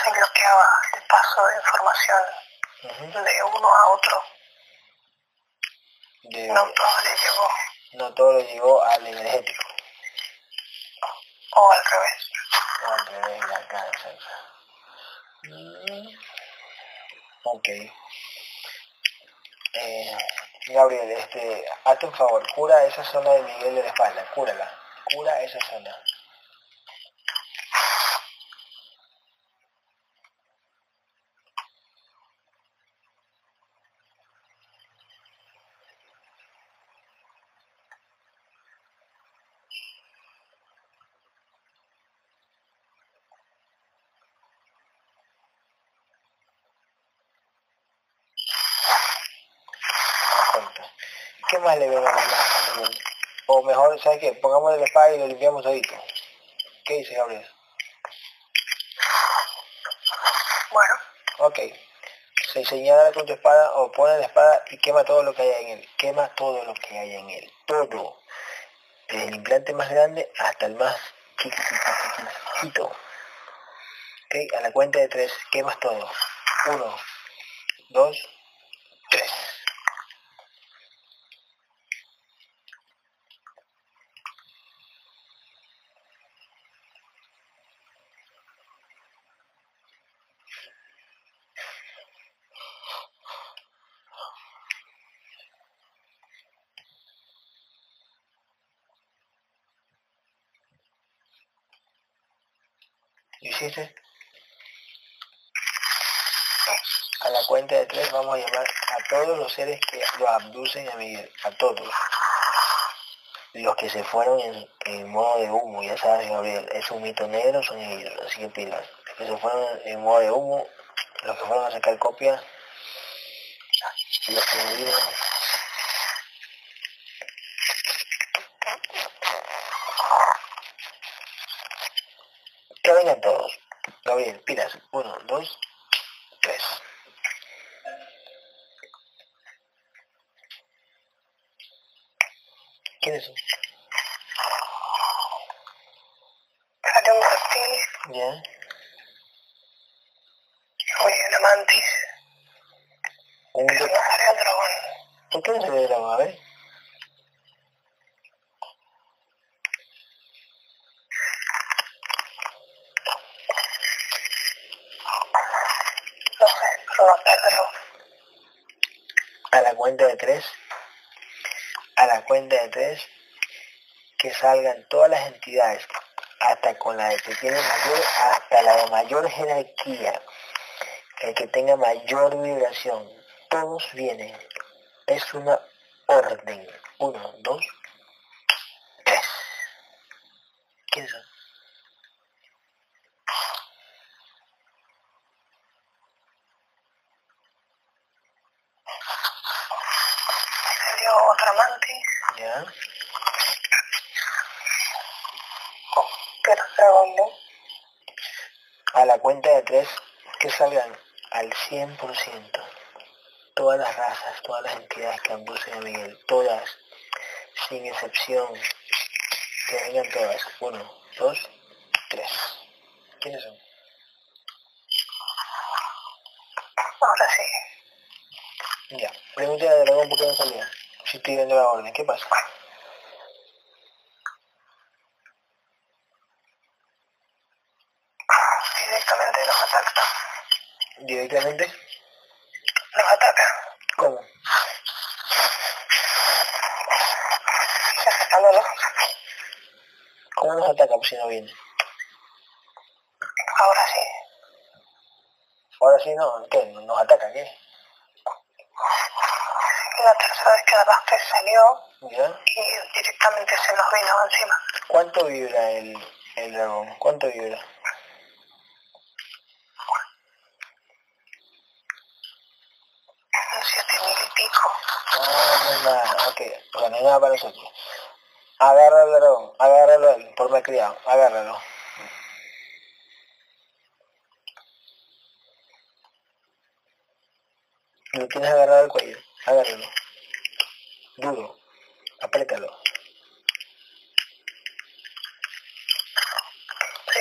Se bloqueaba el paso de información de uno a otro. De- No todo le llegó. No todo lo llegó al energético. O al revés. O al revés, la exacto. Mm, Ok. Eh, Gabriel, este, hazte un favor, cura esa zona de Miguel de la espalda, cúrala, cura esa zona. Perfecto. ¿Qué más le vemos a Miguel? O mejor, ¿sabes qué? Pongámosle la espada y lo limpiamos ahorita. ¿Qué dice Gabriel? Bueno, Ok. Se señala con tu espada o pone la espada y quema todo lo que haya en él. Quema todo lo que haya en él. Todo. Desde el implante más grande hasta el más chiquitito. Ok, a la cuenta de tres, quemas todo. Uno, dos, tres. ¿Lo hiciste? A la cuenta de tres vamos a llamar a todos los seres que lo abducen a Miguel, a todos. Los que se fueron en, modo de humo, ya sabes Gabriel, es un mito negro, son ellos, así que pilas. Los que se fueron en modo de humo, los que fueron a sacar copia, los que vivieron Que vengan todos. Gabriel, pilas. Uno, dos, tres. ¿Quiénes son? salió un reptil, ¿Ya? oye, una mantis, Un pero no salió el dragón. ¿Por qué no se ve la A ver. No sé, pero no salió el dragón. A la cuenta de tres. Cuenta de tres. que salgan todas las entidades, hasta con la de que tiene mayor, hasta la de mayor jerarquía, el que tenga mayor vibración, todos vienen. Es una orden. Uno, dos, tres. ¿Quiénes son? ¿Ya? A la cuenta de tres, que salgan al 100%. Todas las razas, todas las entidades que abducen a Miguel, todas, sin excepción. Que vengan todas. Uno, dos, tres. ¿Quiénes son? Ahora sí. Ya. Pregúntale al dragón por qué no salía. Si viendo la orden, ¿qué pasa? Directamente los ataca. Directamente. Los ataca. ¿Cómo? Sacándolo. ¿Cómo nos ataca pues, si no viene? Ahora sí. Ahora sí no, ¿qué? ¿Nos ataca qué? La tercera vez que Arrastre salió ¿Ya? y directamente se nos vino encima. ¿Cuánto vibra el, el dragón? ¿Cuánto vibra? Siete mil y pico. Ah, no nada, ok, o sea, no es nada para nosotros. Agarra al dragón, agárralo él, por malcriado, agárralo. Lo tienes agarrado al cuello, agárralo. Duro, apriétalo. Sí.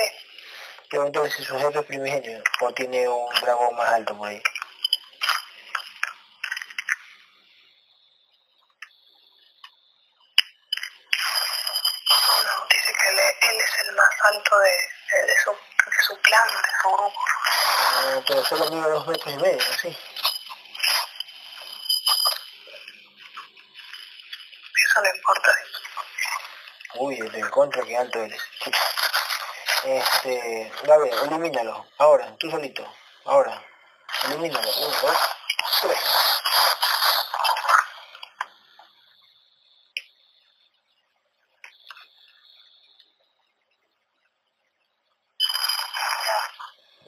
Pregúntale si su jefe es primigenio o tiene un dragón más alto por ahí. No, dice que él, él es el más alto de, de, de su, de su clan, de su grupo. Ah, pero solo mide dos metros y medio, así. Eso no importa. Uy, el del contra, que alto eres. Este, Gabriel, elimínalo. Ahora, tú solito. Ahora. Elimínalo. Uno, dos, tres.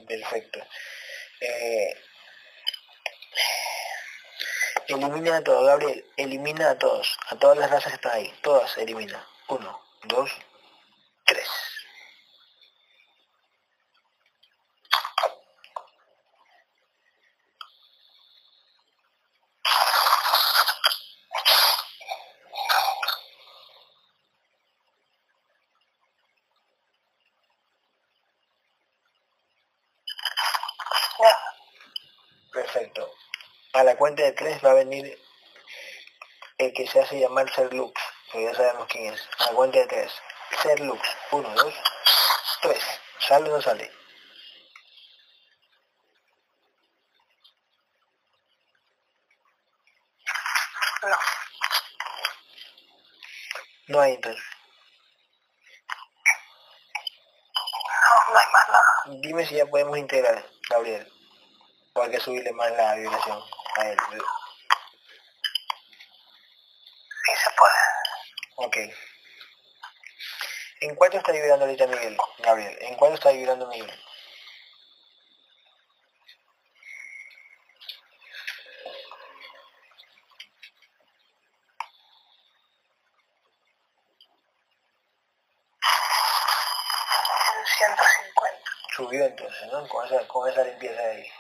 Perfecto. Eh, elimina a todos, Gabriel. Elimina a todos. A todas las razas que están ahí. Todas elimina. Uno, dos, tres. Perfecto. A la cuenta de tres va a venir el que se hace llamar Ser Lux, que ya sabemos quién es. A la cuenta de tres. Ser Lux. Uno, dos, tres. ¿Sale o no sale? No. No hay entonces. No, no hay más nada. Dime si ya podemos integrar, Gabriel. O hay que subirle más la vibración a él. Sí se puede. Ok. ¿En cuánto está vibrando ahorita Miguel? Gabriel, ¿en cuánto está vibrando Miguel? En 150. Subió entonces, ¿no? Con esa, con esa limpieza de ahí.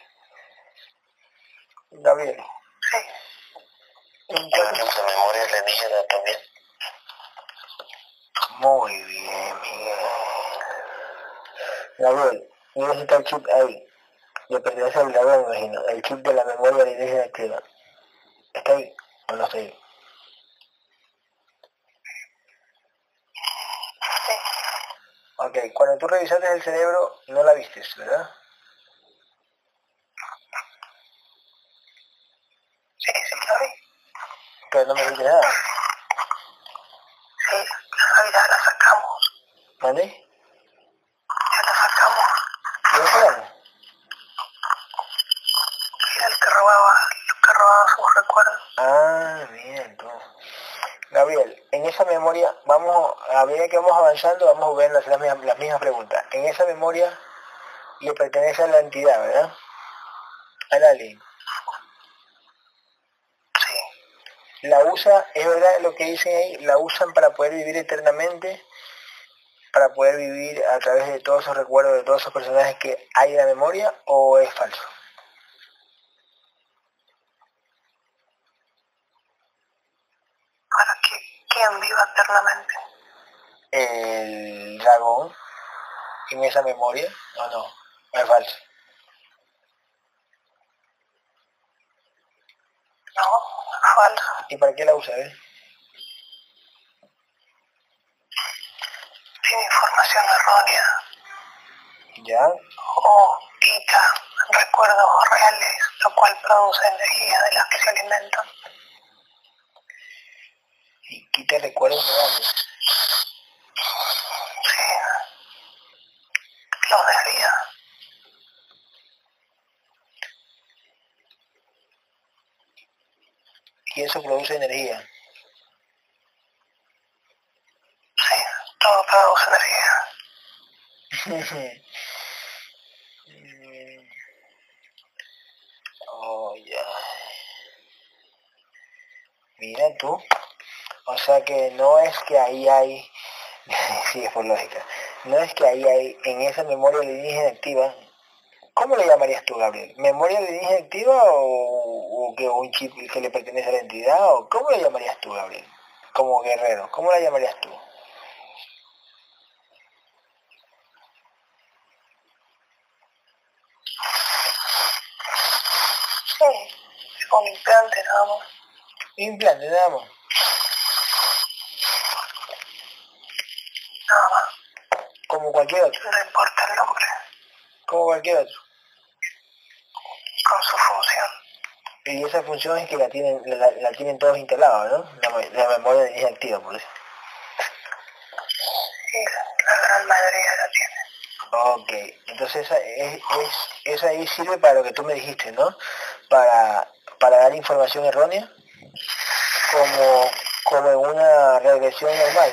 Gabriel, Sí. ¿en Yo cuánto- tengo memoria alienígena también. Muy bien, Miguel. Gabriel, mira si está el chip ahí. Le pertenece al me imagino. El chip de la memoria alienígena activa. ¿Está ahí o no está ahí? Sí. Ok, cuando tú revisaste el cerebro, no la vistes, ¿verdad? Sí, sí, lo vi. Pero no me viste nada. Sí, las cavidades. ¿Vale? Ya lo sacamos. ¿Lo sacamos? Era el que robaba, el que robaba sus recuerdos. Ah, bien, tú. Gabriel, en esa memoria, vamos, a medida que vamos avanzando, vamos a ver las, mismas, las mismas preguntas. En esa memoria le pertenece a la entidad, ¿verdad? Al alien. Sí, La usa, es verdad lo que dicen ahí, la usan para poder vivir eternamente, para poder vivir a través de todos esos recuerdos, de todos esos personajes que hay en la memoria, o es falso? para que quien viva eternamente. El dragón en esa memoria, no, no, no es falso. No, falso. ¿Y para qué la usa, eh? Tiene información errónea ¿Ya? o quita recuerdos reales, lo cual produce energía de las que se alimentan. Quita recuerdos reales. Sí, los desvía. Y eso produce energía. Sí, todo produce energía. [LAUGHS] Oh, ya. Mira tú. O sea que no es que ahí hay, [LAUGHS] sí, es por lógica, no es que ahí hay en esa memoria alienígena activa, ¿cómo le llamarías tú, Gabriel? ¿Memoria alienígena activa o, o que un chip que le pertenece a la entidad? ¿O cómo le llamarías tú, Gabriel? Como guerrero, ¿cómo la llamarías tú? Sí, un implante nada más. Implante, nada más. Nada más. Como cualquier otro, No importa el nombre, como cualquier otro. con su función. Y esa función es que la tienen, la, la tienen todos instalados, ¿no? La memoria es activa, por eso. Sí, la gran mayoría la tiene. Ok, entonces esa, es, es, esa ahí sirve para lo que tú me dijiste, ¿no? Para, para dar información errónea, como, como en una regresión normal,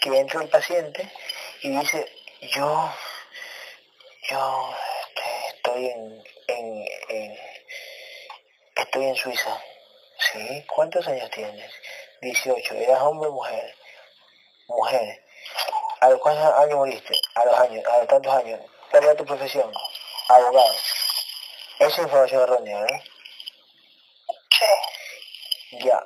que entra el paciente y dice, yo, yo este, estoy en, en, en- estoy en Suiza. ¿Sí? ¿Cuántos años tienes? 18. ¿Eras hombre o mujer? Mujer. ¿A los cuántos años moriste? A los años, a los tantos años. ¿Cuál era tu profesión? Abogado. Esa es información errónea, ¿no? Sí, Ya.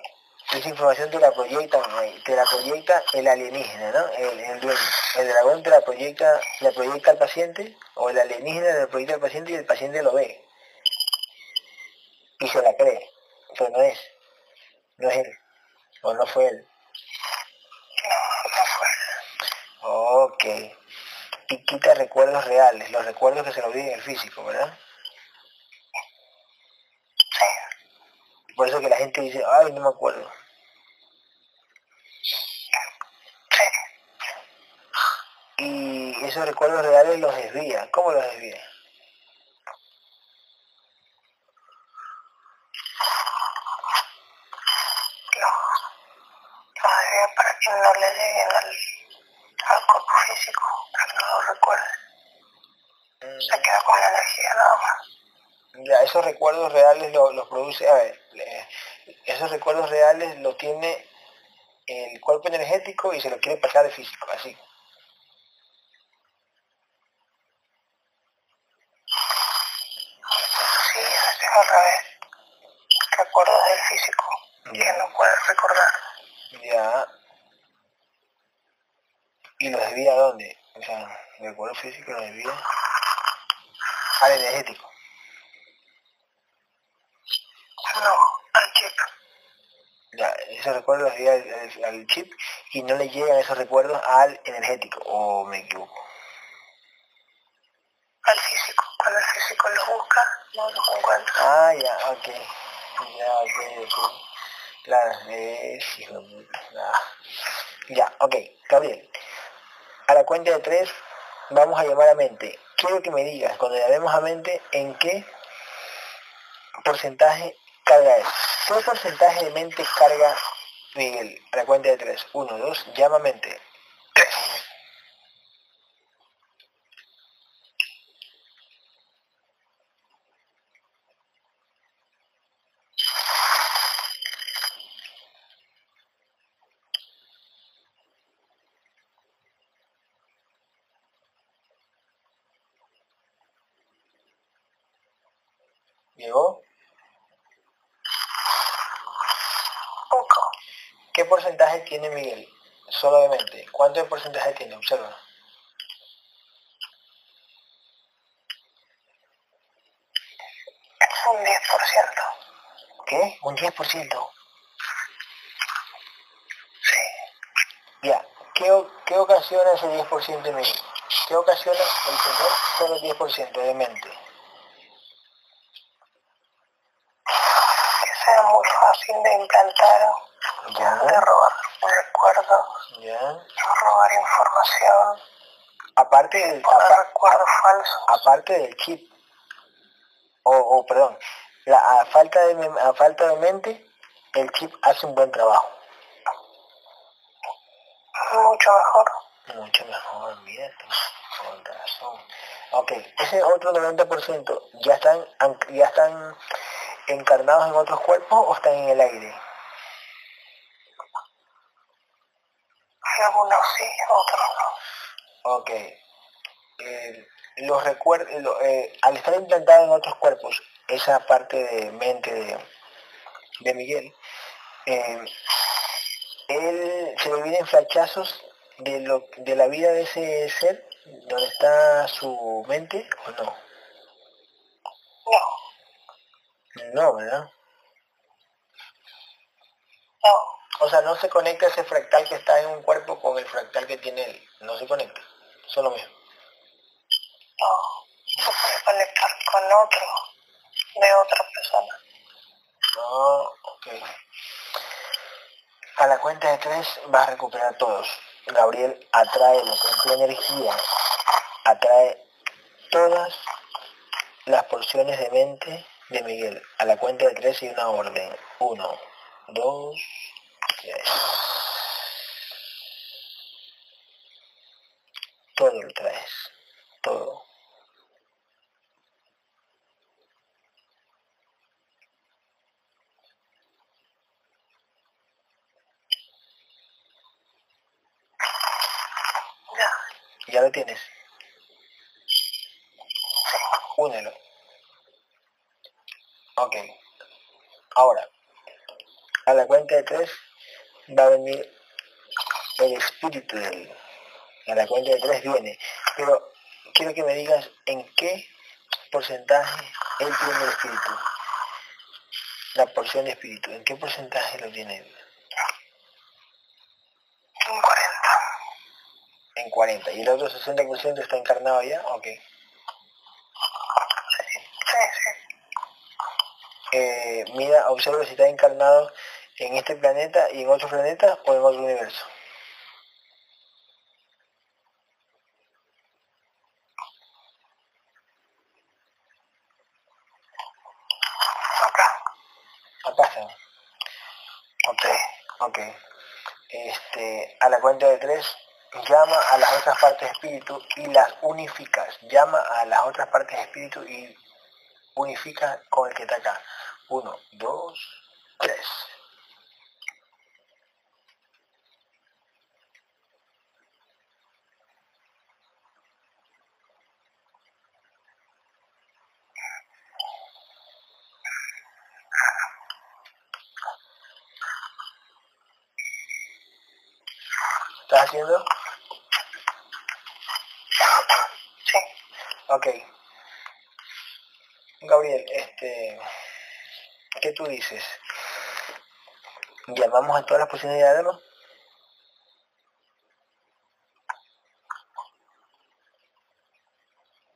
Esa información te la proyecta, te la proyecta el alienígena, ¿no? El, el dueño. El dragón te la proyecta, la proyecta al paciente, o el alienígena le proyecta al paciente y el paciente lo ve. Y se la cree. Pero no es. No es él. O no fue él. no, no fue. Ok. Y quita recuerdos reales, los recuerdos que se lo viven en el físico, ¿verdad? Sí, Por eso que la gente dice, ay, no me acuerdo. sí. Y esos recuerdos reales los desvía. ¿Cómo los desvía? No le lleguen al, al cuerpo físico, para que no lo recuerde. Se queda con la energía nada más. Ya, esos recuerdos reales lo- los produce, a ver, eh, esos recuerdos reales lo tiene el cuerpo energético y se lo quiere pasar al físico, así. Sí, es al revés. Recuerdos del físico que Ya. no puedes recordar. Ya. ¿Y los desvía a dónde? O recuerdo físico al energético. No, al chip. Ya, esos recuerdos los desvía al, chip y no le llegan esos recuerdos al energético, o me equivoco. Al físico. Cuando el físico los busca, no los encuentra. Ah, ya, ok. Ya, ok, ok. Claro, es hijo de puta. Ah. Ya, ok, Gabriel. a la cuenta de tres vamos a llamar a mente. Quiero que me digas, cuando llamemos a mente, en qué porcentaje carga es. ¿Qué porcentaje de mente carga Miguel? La cuenta de tres. Uno, dos, llama a mente. ¿Llegó? Poco. ¿Qué porcentaje tiene Miguel? Solo de mente. ¿Cuánto de porcentaje tiene? Observa. Un 10%. ¿Qué? Un 10%. Sí. Ya. ¿Qué, qué ocasiona ese 10% de Miguel? ¿Qué ocasiona el tener solo el 10% de mente? Que sea muy fácil de implantar, de Ya, robar recuerdos, ya. robar información, Aparte del, aparte del chip, o, o, perdón, la, a, falta de, a falta de mente, el chip hace un buen trabajo. Mucho mejor. Mucho mejor, mira, con razón. Ok, ese otro 90%, ¿ya están, ¿ya están encarnados en otros cuerpos o están en el aire? Algunos sí, otros no. Ok. Eh, los recuerdos, al estar implantado en otros cuerpos, esa parte de mente de, de Miguel, eh, él se le vienen flachazos de, lo, de la vida de ese ser, donde está su mente, o no? No, No, ¿verdad? no. O sea, no se conecta ese fractal que está en un cuerpo con el fractal que tiene él. No se conecta. Son lo mismo. No, se puede conectar con otro de otra persona. No, ok. A la cuenta de tres vas a recuperar todos. Gabriel atrae lo que es tu energía, atrae todas las porciones de mente de Miguel. A la cuenta de tres y una orden. Uno, dos, tres. Todo lo traes. Todo. Ya, Ya lo tienes. Únelo. Ok. Ahora, a la cuenta de tres va a venir el espíritu de él. A la cuenta de tres viene. Pero quiero que me digas en qué porcentaje él tiene el espíritu. La porción de espíritu. ¿En qué porcentaje lo tiene él? un 40. En 40. ¿Y el otro 60% está encarnado ya? Ok. Sí, sí. Eh, mira, observa si está encarnado en este planeta y en otro planeta o en otro universo. Acá. Acá. Ok, ok. Este, a la cuenta de tres, llama a las otras partes de espíritu y las unificas. Llama a las otras partes de espíritu y unifica con el que está acá. Uno, dos, tres. ¿Estás haciendo? Sí. Ok. Gabriel, este, ¿qué tú dices? ¿Llamamos a todas las posibilidades de Adamo?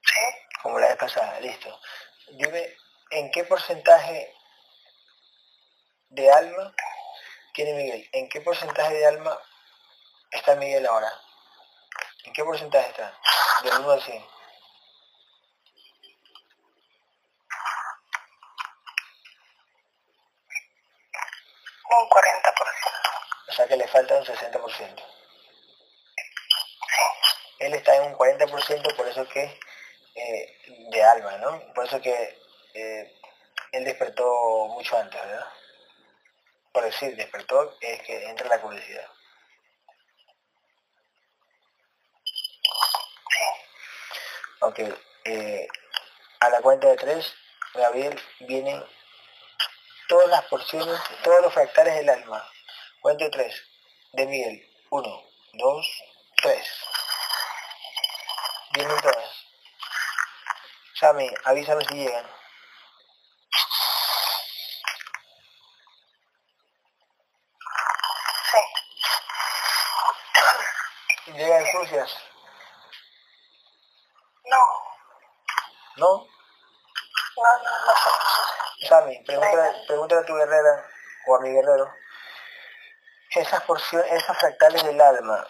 Sí. Como la vez pasada, listo. Dime, ¿en qué porcentaje de alma tiene Miguel? ¿En qué porcentaje de alma está Miguel ahora? ¿En qué porcentaje está? Del 1 al 100. Un 40%. O sea que le falta un 60%. Sí. Él está en un 40%, por eso que eh, de alma, ¿no? Por eso que eh, él despertó mucho antes, ¿verdad? Por decir, despertó es que entra la curiosidad. Ok, eh, a la cuenta de tres, Gabriel, vienen todas las porciones, todos los fractales del alma. Cuento tres, de Miguel. Uno, dos, tres. Vienen todas. Sammy, avísame si llegan. Sí. Llegan sucias. No. ¿No? No, no, no Sammy, pregúntale, pregúntale a tu guerrera o a mi guerrero. Esas porciones, esas fractales del alma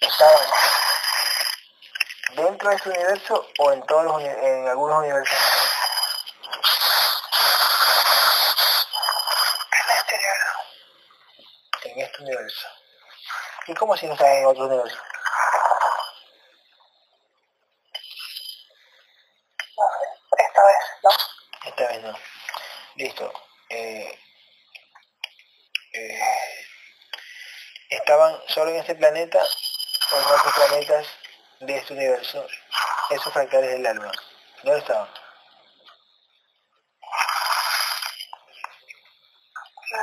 estaban dentro de este universo o en todos los en algunos universos. en el exterior. En este universo. ¿Y cómo si no están en otro universo? No sé. Esta vez, ¿no? Esta vez no. Listo. Eh, eh, estaban solo en este planeta o en otros planetas de este universo, esos fractales del alma. ¿Dónde estaban? La,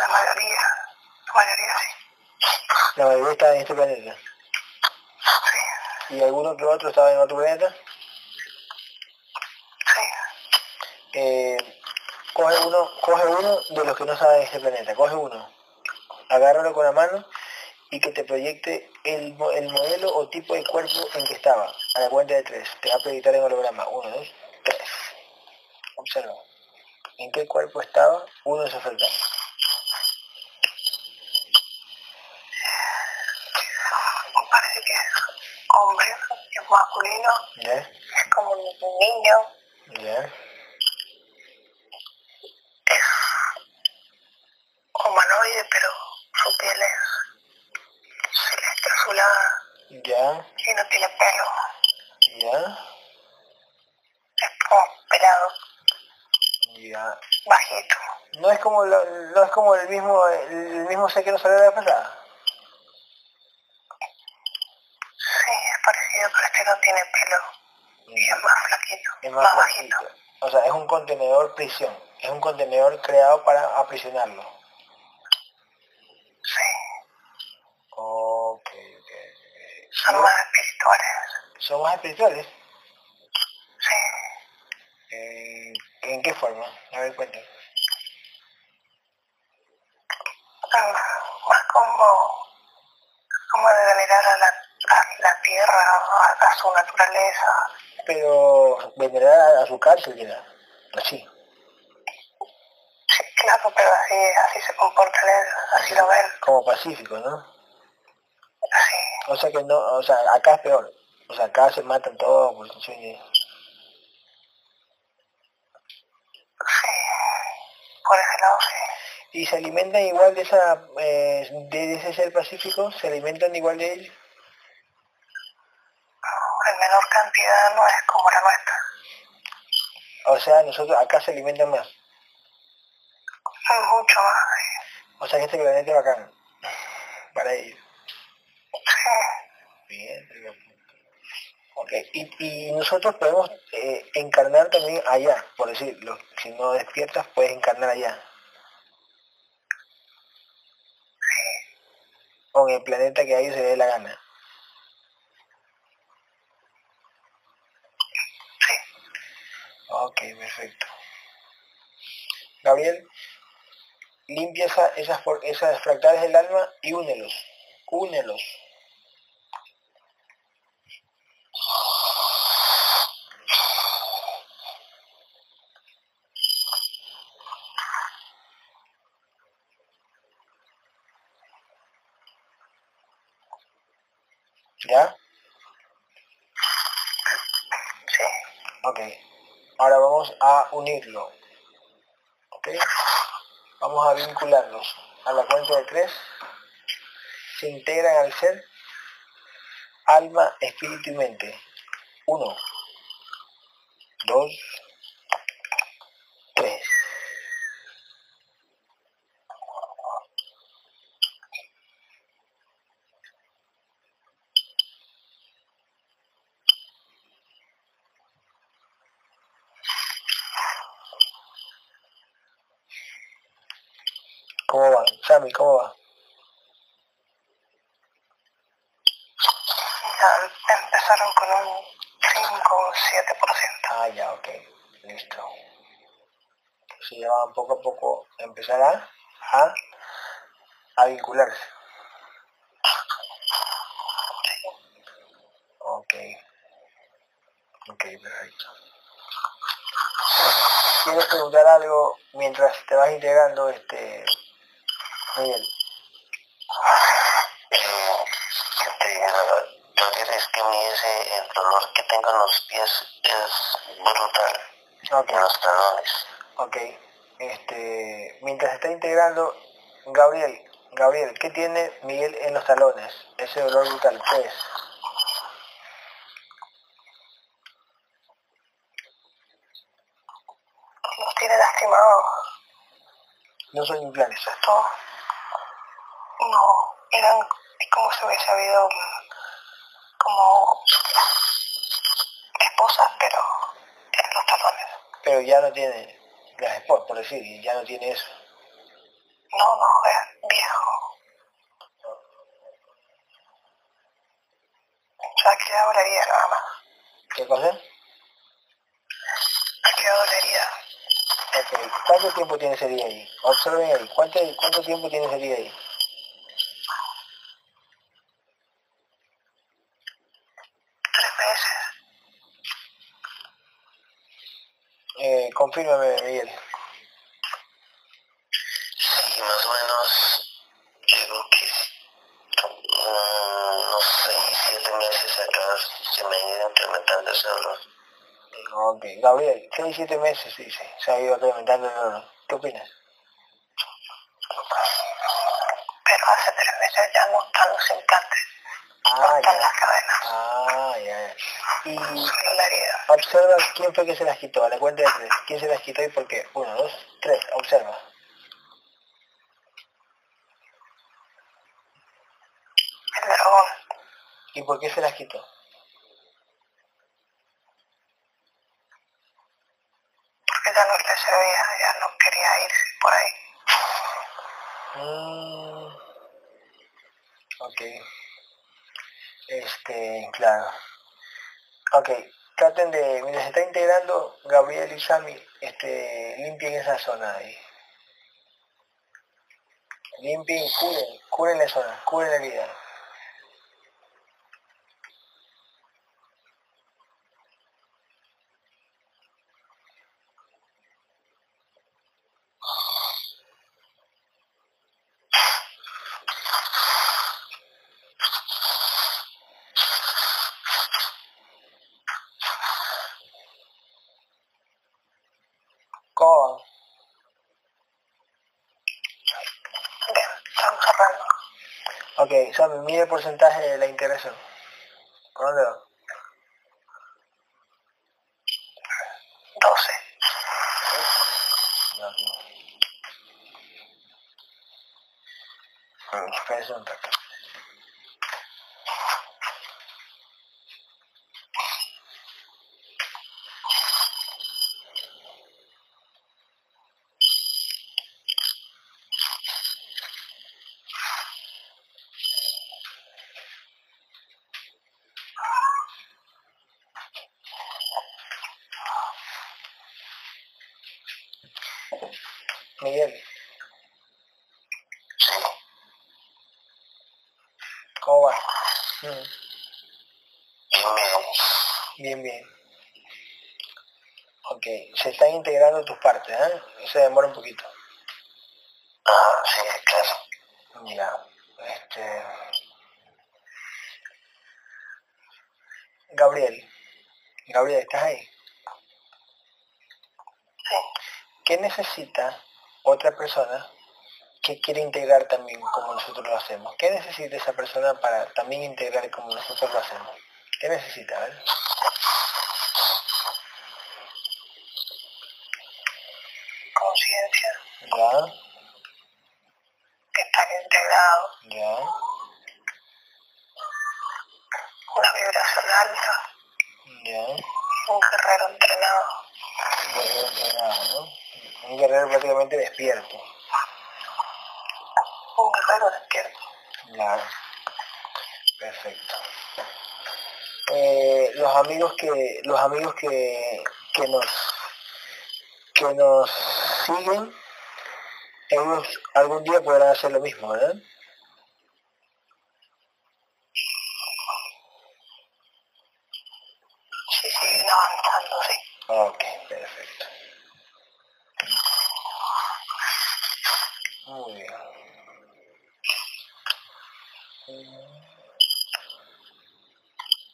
la mayoría. La mayoría sí. La mayoría estaba en este planeta. Sí. ¿Y alguno que otro estaba en otro planeta? Sí. Eh, coge uno, coge uno de los que no saben este planeta, coge uno, agárralo con la mano y que te proyecte el, el modelo o tipo de cuerpo en que estaba, a la cuenta de tres, te va a proyectar en holograma, uno, dos, tres. Observa. ¿En qué cuerpo estaba uno de esos fractales? Parece que es hombre, es masculino, ¿Ya? es como un niño, ¿Ya? es humanoide, pero su piel es celeste azulada No tiene pelo, ¿Ya? es como pelado, ¿Ya? bajito. No es como, lo- no es como el mismo, el mismo ser que nos salió de la pasada. Sí, es parecido, pero este no tiene pelo y es más flaquito, es más, más bajito. O sea, es un contenedor prisión. Es un contenedor creado para aprisionarlo. Sí, Ok, ok. ok. son más espirituales. ¿Son más espirituales? Sí, Eh, ¿En qué forma? A ver, cuéntame. son más como, como de venerar a la, a la tierra, a, a su naturaleza. Pero vendrá a, su cárcel, mira. Así. Sí, claro, pero así, así se comportan ellos, así lo ven, Como pacífico, ¿no? así. O sea que no, o sea, acá es peor. O sea, acá se matan todos por su sueño. Sí, por ese lado sí. ¿Y se alimentan igual de esa, eh, de ese ser pacífico? ¿Se alimentan igual de ellos? En menor cantidad no es como la nuestra. O sea, nosotros acá se alimentan más. Mucho más. sí. O sea que este planeta es bacán. [LAUGHS] Para ellos. Sí, Bien. pero- Ok. Y, nosotros podemos eh, encarnar también allá, por decirlo. Si no despiertas, puedes encarnar allá. En el planeta que a ellos se dé la gana. Ok, perfecto. Gabriel, limpia esa- esas, esas fractales del alma y únelos. Únelos. ¿Ya? Sí. Ok. Ahora vamos a unirlo. ¿Ok? Vamos a vincularlos. A la cuenta de tres. Se integran al ser alma, espíritu y mente. Uno. Dos. Tres. ¿Cómo va? Sammy, ¿cómo va? Empezaron con un 5 o 7%. Ah, ya, ok. Listo. Se llevaban poco a poco empezar a, a, a vincularse. Ok. Ok, perfecto. ¿Quieres preguntar algo mientras te vas integrando, este, Miguel? ¿qué te digo? Gabriel, es que a mí ese, el dolor que tengo en los pies es brutal, en los talones. ok. Este, mientras está integrando, Gabriel, Gabriel, ¿qué tiene Miguel en los talones? Ese dolor brutal, ¿qué es? Los tiene lastimados. No son implantes. Eso es todo. Eran es como si hubiese habido como esposas, pero en los talones. Pero ya no tiene las spots, por decir, ya no tiene eso. No, no, es viejo. O sea, aquí dolería nada más. ¿Qué cosa? Aquí dolería. Ok, ¿cuánto tiempo tiene ese día ahí? Observen ahí, ¿cuánto, cuánto tiempo tiene ese día ahí? Tres veces. Confírmame, Miguel. Sí, más o menos, digo que no sé, siete meses acá se me ha ido incrementando ese dolor. Ok, Gabriel, seis, siete meses, dice, se ha ido incrementando el dolor. ¿Qué opinas? Pero hace tres meses ya no están los implantes. No Ah, están ya. las cadenas. Ah, ya, ya. Y observa quién fue que se las quitó, a la cuenta de tres. ¿Quién se las quitó y por qué? Uno, dos, tres, observa. El dragón. ¿Y por qué se las quitó? Porque ya no le servía, ya no quería irse por ahí. Mm, ok. Este, claro. Ok, traten de, mientras se está integrando, Gabriel y Sami, este, limpien esa zona ahí. Limpien, curen, curen la zona, curen la herida. ¿Cómo van? Bien, estamos cerrando. Ok, Sami, mide el porcentaje de la integración. ¿Por dónde va? 12. Ya, aquí. Mm, Espérense un toque. Miguel, Sí, ¿cómo va? Mm, y me, Bien, bien. Ok, se están integrando tus ¿eh? Se demora un poquito. ah, sí, claro. Ya, este... Gabriel. Gabriel, ¿estás ahí? Sí. ¿Qué necesita otra persona que quiere integrar también como nosotros lo hacemos? ¿Qué necesita esa persona para también integrar como nosotros lo hacemos? ¿Qué necesita? A ver? Conciencia. Ya, Que están integrados. ya, Una vibración alta. ya. Un guerrero entrenado. Un guerrero entrenado, ¿no? Un guerrero prácticamente despierto. Un guerrero despierto. Claro. Perfecto. Eh, los amigos que los amigos que, que nos que nos siguen ellos algún día podrán hacer lo mismo, ¿verdad? Sí, siguen avanzando, sí. Ok, perfecto. Muy bien.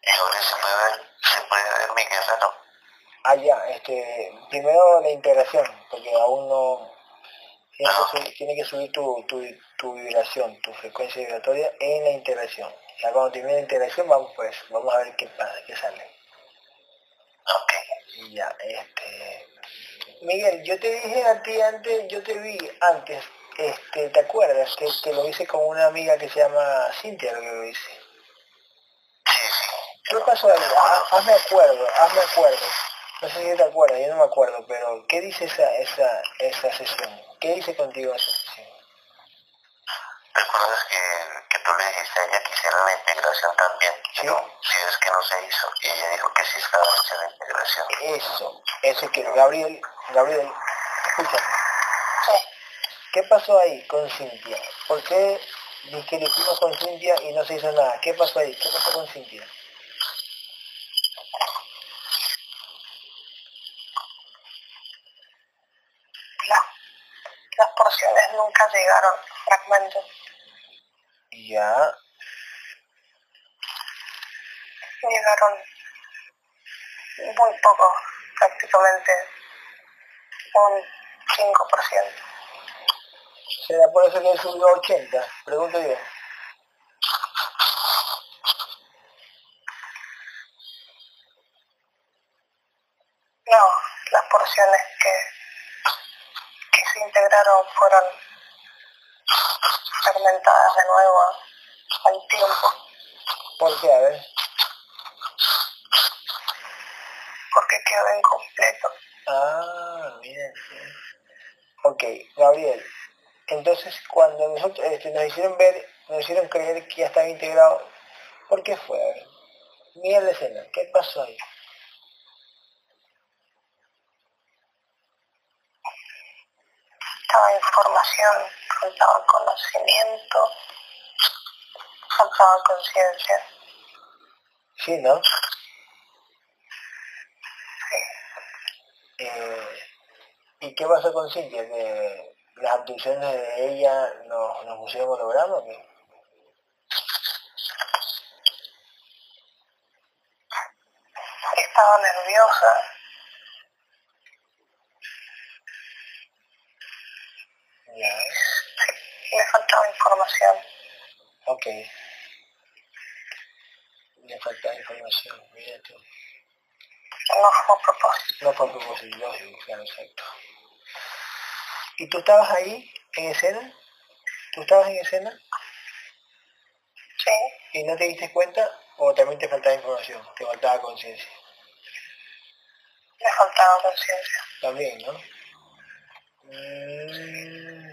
Y ahora se puede ver, se puede ver mi guerrero. Ah, ya, este, primero la integración, porque aún no, tienes que tiene que subir tu, tu, tu vibración, tu frecuencia vibratoria en la integración. Ya cuando termine la integración, vamos pues, vamos a ver qué pasa, qué sale. Ok. Ya, este, Miguel, yo te dije a ti antes, yo te vi antes, este, ¿te acuerdas? Que, que lo hice con una amiga que se llama Cintia, lo que lo hice. Sí, sí. ¿Qué pasó ahí? Ha- Hazme acuerdo, hazme acuerdo. No sé si te acuerdas, yo no me acuerdo, pero ¿qué dice esa, esa, esa sesión? ¿Qué dice contigo esa sesión? ¿Recuerdas que, que tú le dijiste a ella que hiciera la integración también? Sí. Digo, si es que no se hizo. Y ella dijo que sí estaba haciendo la integración. Eso, eso que Gabriel, Gabriel, escúchame, Sí. ¿qué pasó ahí con Cintia? ¿Por qué dije que lo hicimos con Cintia y no se hizo nada? ¿Qué pasó ahí? ¿Qué pasó con Cintia? La- las llegaron. Fragmentos. Ya, Llegaron muy poco. Prácticamente un 5%. ¿será por eso que subió a 80? Pregunto yo. No, las porciones que, que se integraron fueron fragmentadas de nuevo al tiempo, ¿Por qué? A ver. porque quedó incompleto. Ah, bien. bien. Ok, Gabriel. Entonces, cuando nosotros este, nos hicieron ver, nos hicieron creer que ya estaba integrado, ¿por qué fue? A ver, mira la escena, ¿qué pasó ahí? Faltaba información, faltaba conocimiento, faltaba conciencia. Sí, ¿no? Sí. Eh, ¿Y qué pasó con Cintia? ¿Que las abducciones de ella nos, nos pusieron holograma o qué? Estaba nerviosa. Ya, Le faltaba información. ok. Le falta información, mira tú. No fue propósito. No fue propósito, lógico, claro, exacto. ¿Y tú estabas ahí, en escena? ¿Tú estabas en escena Sí. y no te diste cuenta o también te faltaba información, te faltaba conciencia? Le faltaba conciencia. También, ¿no? Mm,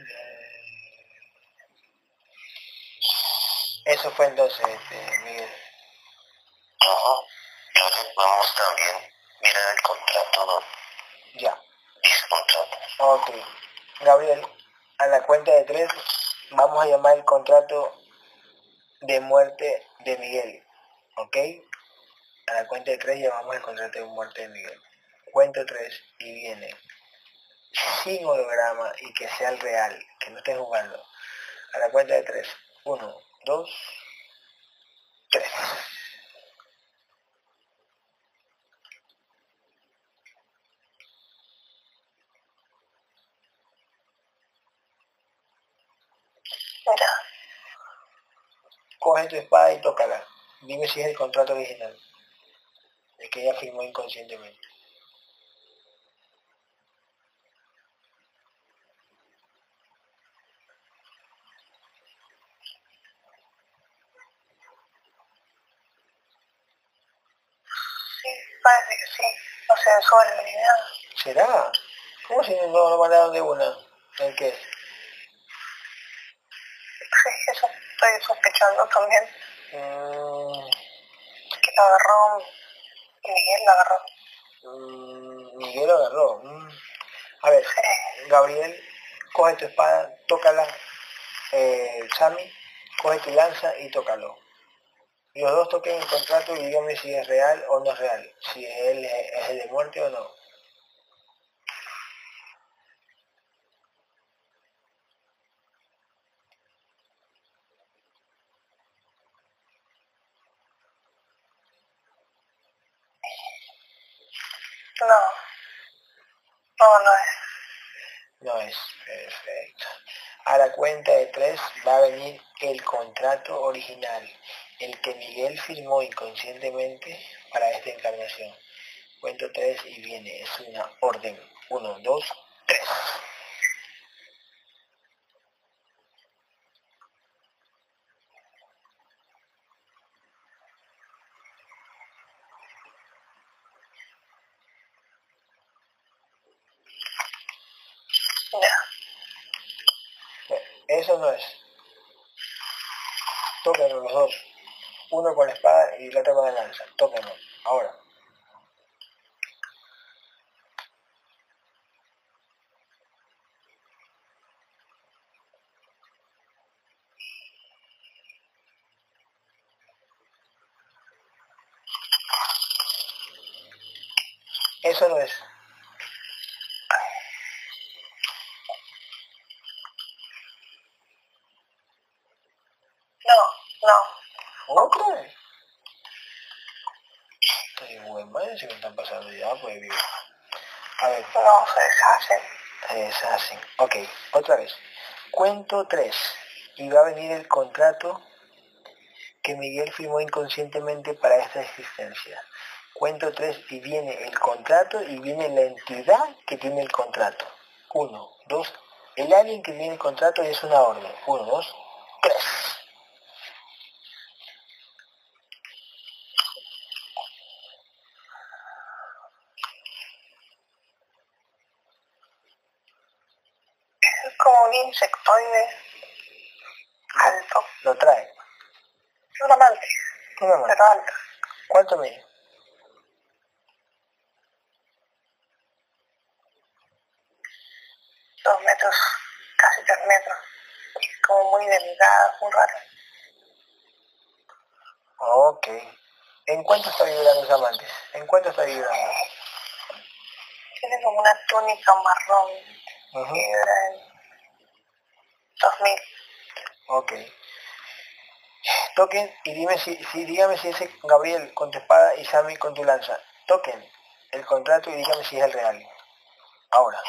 eh. Eso fue entonces, este, Miguel. Ahora podemos también mirar el contrato, ¿no? Ya. Dice contrato. Ok. Gabriel, a la cuenta de tres vamos a llamar el contrato de muerte de Miguel. ¿Ok? A la cuenta de tres llamamos el contrato de muerte de Miguel. Cuento tres y viene sin holograma y que sea el real, que no esté jugando. A la cuenta de tres. Uno, dos, tres. Mira. Coge tu espada y tócala. Dime si es el contrato original, el que ella firmó inconscientemente. Parece que sí. No se desuelve ni nada. ¿Será? ¿Cómo si no lo mandaron de una? ¿El qué? Sí, eso estoy sospechando también. Mm, Que lo agarró, Miguel lo agarró. mm, Miguel lo agarró. Mm. A ver, Sí. Gabriel, coge tu espada, tócala. Eh, Sammy, coge tu lanza y tócalo. Los dos toquen el contrato y díganme si es real o no es real. Si él es es el de muerte o no. No. No, no es. No es perfecto. A la cuenta de tres va a venir el contrato original, el que Miguel firmó inconscientemente para esta encarnación. Cuento tres y viene, es una orden. Uno, dos, tres. Eso no es. Tóquenlo los dos. Con la espada y el otro con la lanza. Tóquenlo. Ahora. se hacen. Ok, otra vez. Cuento 3 y va a venir el contrato que Miguel firmó inconscientemente para esta existencia. Cuento 3 y viene el contrato y viene la entidad que tiene el contrato. 1, 2, el alguien que tiene el contrato y es una orden. 1, 2, 3. ¿Cuánto mide? Dos metros, casi tres metros. Es como muy delgada, muy raro. Ok. ¿En cuánto está vibrando los amantes? ¿En cuánto está vibrando? Tiene como una túnica marrón Ujú. que era en 2000. Ok. Toquen y dime si, si dígame si es Gabriel con tu espada y Sammy con tu lanza. Toquen el contrato y dígame si es el real. Ahora.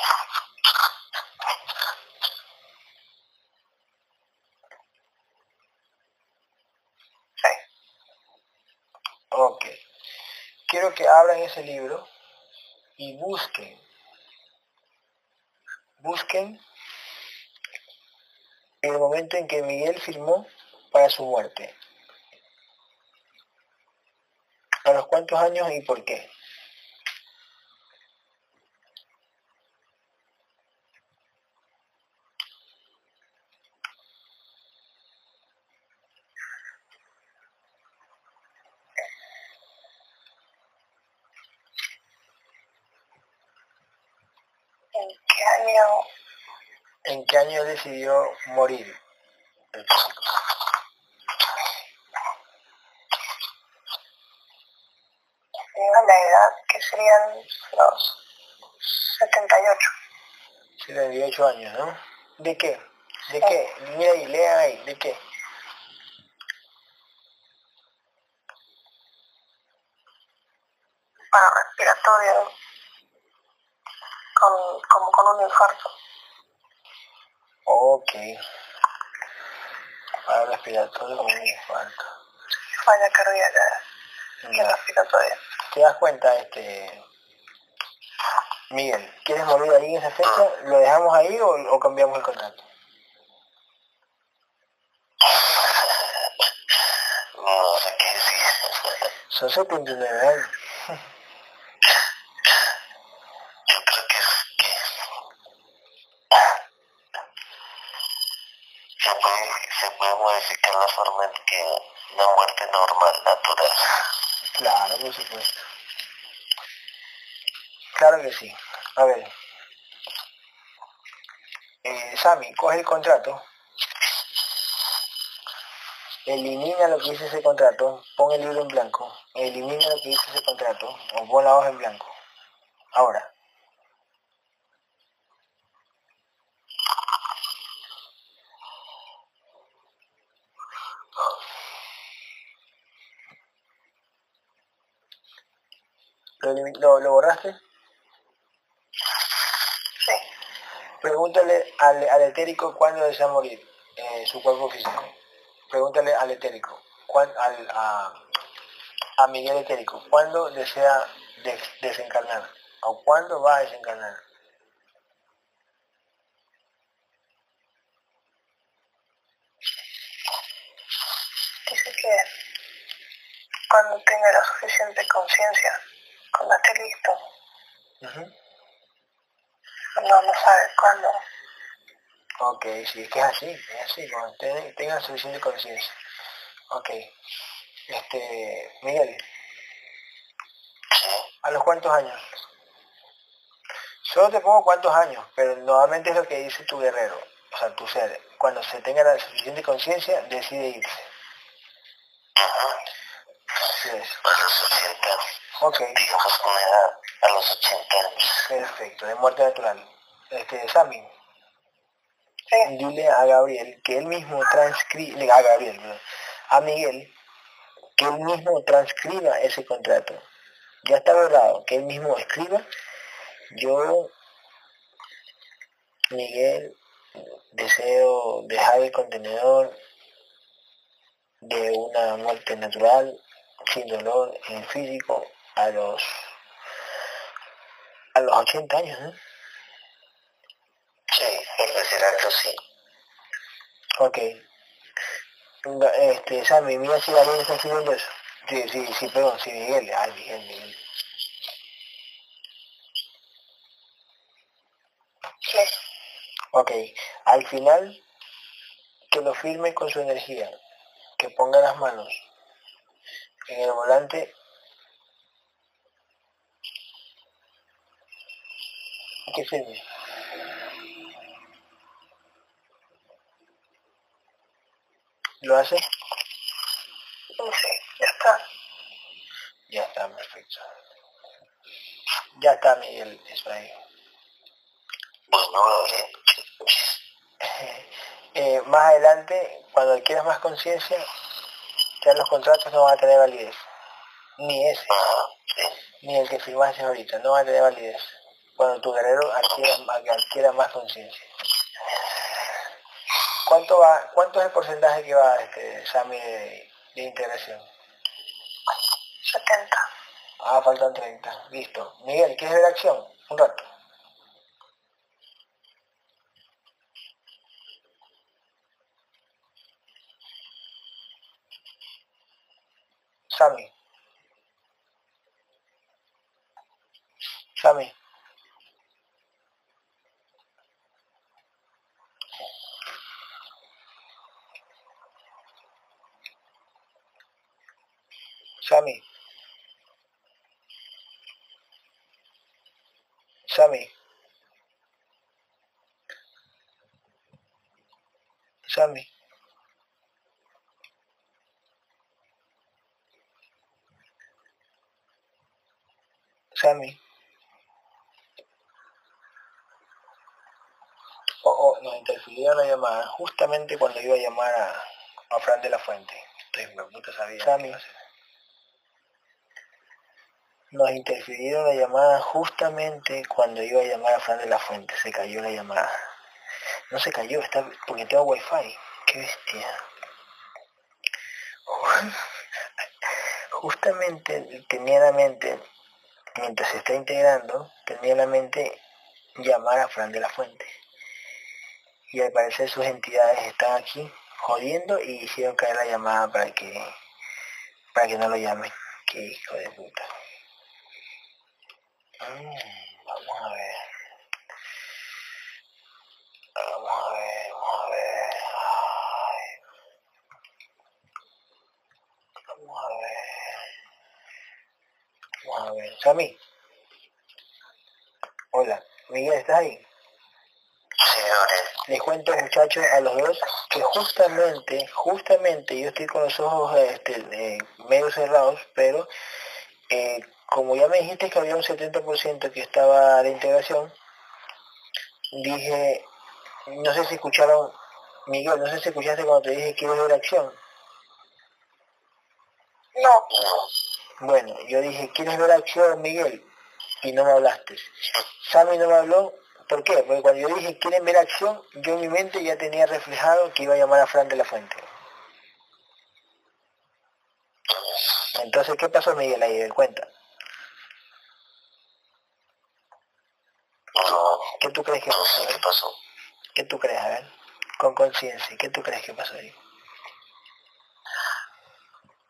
Ok. Quiero que abran ese libro y busquen. Busquen el momento en que Miguel firmó para su muerte. ¿A los cuántos años y por qué? ¿En qué año? ¿En qué año decidió morir el? Tengo la edad que serían los 78. 78 años, ¿no? ¿De qué? ¿De qué? Mira ahí, lea ahí, ¿de qué? Para respiratorio. Con, como con un infarto. Ok. para respirar todo como un infarto. Falla cardíaca que respiratoria. ¿Te das cuenta, este Miguel? ¿Quieres morir ahí en esa fecha? ¿Lo dejamos ahí o, o cambiamos el contrato? No sé qué decir. Son 79 años. Yo creo que, que se, puede, se puede modificar la forma en que la muerte normal, natural. Claro, por supuesto. Claro que sí. A ver. Eh, Sammy, coge el contrato. Elimina lo que dice ese contrato. Pon el libro en blanco. Elimina lo que dice ese contrato. O pon la hoja en blanco. Ahora. ¿Lo, borraste? Sí. Pregúntale al, al etérico cuándo desea morir eh, su cuerpo físico. Pregúntale al etérico, cuán- al, a, a Miguel etérico, cuándo desea des- desencarnar o cuándo va a desencarnar. Dice que cuando tenga la suficiente conciencia, cuando esté listo, Ujú. No, no sabe cuándo. Ok, sí, es que es así, es así, cuando ten- tengan suficiente conciencia. Ok. Este, Miguel. ¿a los cuántos años? Solo te pongo cuántos años, pero normalmente es lo que dice tu guerrero, o sea, tu ser. Cuando se tenga la suficiente conciencia, decide irse. Así es. A los 80, Ok, digamos una edad, a los 80 años. perfecto, de muerte natural. Este, Sammy, Sí, dile a Gabriel que él mismo transcribe, a Gabriel, a Miguel, que él mismo transcriba ese contrato. Ya está logrado, que él mismo escriba. Yo, Miguel, deseo dejar el contenedor de una muerte natural, sin dolor en el físico, a los a los 80 años, ¿no? Sí, por decir algo, sí. Ok. Este, Sammy, mira si Gabriel está escribiendo eso. Sí, sí, sí, perdón, sí, Miguel. Ay, Miguel, Miguel. sí, Ok. Al final, que lo firme con su energía. Que ponga las manos en el volante. Que firme. ¿Lo hace? sí, ya está. Ya está, perfecto. Ya está, Miguel, ahí. Bueno, Gabriel, [LAUGHS] Eh, más adelante, cuando adquieras más conciencia, ya los contratos no van a tener validez. Ni ese, ajá, sí. ni el que firmaste ahorita, no va a tener validez. Cuando tu guerrero adquiera, adquiera más conciencia. ¿Cuánto va, cuánto es el porcentaje que va este Sammy de, de integración? 70. Ah, faltan 30. Listo. Miguel, ¿quieres ver acción? Un rato. Sammy. Sammy. Sammy. Sammy. Sammy. Sammy. Oh, oh, interfirió la llamada justamente cuando iba a llamar a, a Fran de la Fuente. Puta sabía. Sammy. Nos interfirieron la llamada justamente cuando iba a llamar a Fran de la Fuente. Se cayó la llamada. No se cayó, está porque tengo wifi. Qué bestia. [LAUGHS] justamente tenía la mente, mientras se está integrando, tenía la mente llamar a Fran de la Fuente. Y al parecer sus entidades están aquí jodiendo y hicieron caer la llamada para que para que no lo llamen. Qué hijo de puta. Mm, vamos a ver. Vamos a ver, vamos a ver. Vamos a ver. Vamos a ver. Sammy. Hola. Miguel, ¿estás ahí? Les cuento muchachos a los dos que justamente, justamente yo estoy con los ojos este, medio cerrados, pero eh, como ya me dijiste que había un 70% que estaba de integración, dije, no sé si escucharon, Miguel, no sé si escuchaste cuando te dije a ver acción. No. Bueno, yo dije, ¿quieres ver acción, Miguel? Y no me hablaste. Sammy no me habló ¿Por qué? Porque cuando yo dije quieren ver acción, yo en mi mente ya tenía reflejado que iba a llamar a Fran de la Fuente. Entonces, ¿qué pasó Miguel ahí? Cuenta. ¿Qué tú crees que pasó? ¿Qué pasó? ¿Qué tú crees? A ver, con conciencia, ¿qué tú crees que pasó ahí?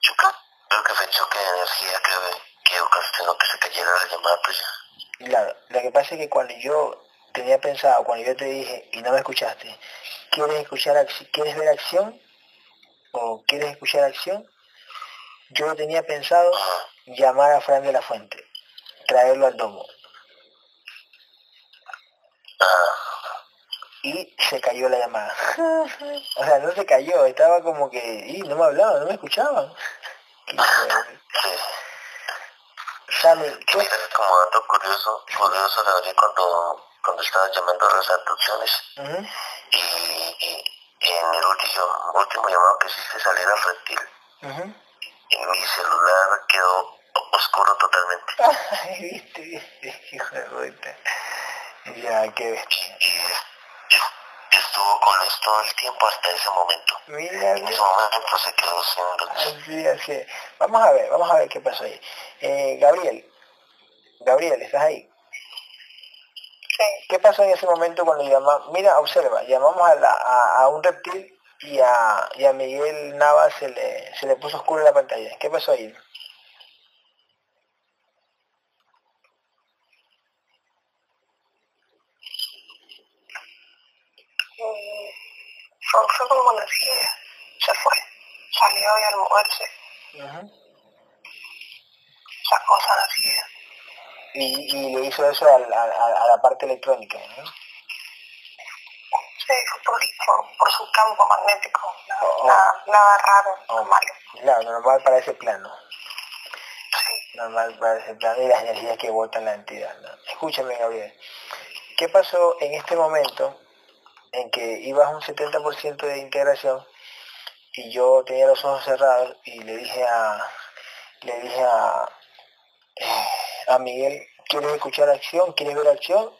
Yo creo que fue choque de energía que, que ocasionó que se cayera la llamada pues. Claro, lo que pasa es que cuando yo tenía pensado cuando yo te dije y no me escuchaste, ¿quieres escuchar quieres ver acción? ¿O quieres escuchar acción? Yo tenía pensado llamar a Fran de la Fuente, traerlo al domo. Y se cayó la llamada. [LAUGHS] o sea, no se cayó, estaba como que, y no me hablaban, no me escuchaban. Sammy, ¿qué? Como dato curioso, curioso de cuando cuando estaba llamando a las abducciones. y, en el último, último llamado que hiciste salir al reptil, y mi celular quedó oscuro totalmente. [LAUGHS] Ay, viste, viste, hijo de puta. Ya, qué bestia. Y, estuvo con esto todo el tiempo hasta ese momento. Mira, en ese momento se quedó sin Así, así. Vamos a ver, vamos a ver qué pasó ahí. Eh, Gabriel, Gabriel, ¿estás ahí? ¿Qué pasó en ese momento cuando llamamos? Mira, observa, llamamos a, un reptil y a, Miguel Nava se le, se le puso oscuro la pantalla. ¿Qué pasó ahí? fue, fue, como energía, se fue, salió y al moverse. Sacó esa energía y, y le hizo eso a, a, a la parte electrónica, ¿no? Sí, por, por, por, su campo magnético, oh. nada, nada, raro, oh. normal. Claro, normal para ese plano. Sí. Normal para ese plano y las energías que botan la entidad. ¿no? Escúchame, Gabriel. ¿Qué pasó en este momento en que ibas a un 70% de integración y yo tenía los ojos cerrados y le dije a le dije a eh, a Miguel, ¿quieres escuchar acción? ¿Quieres ver acción?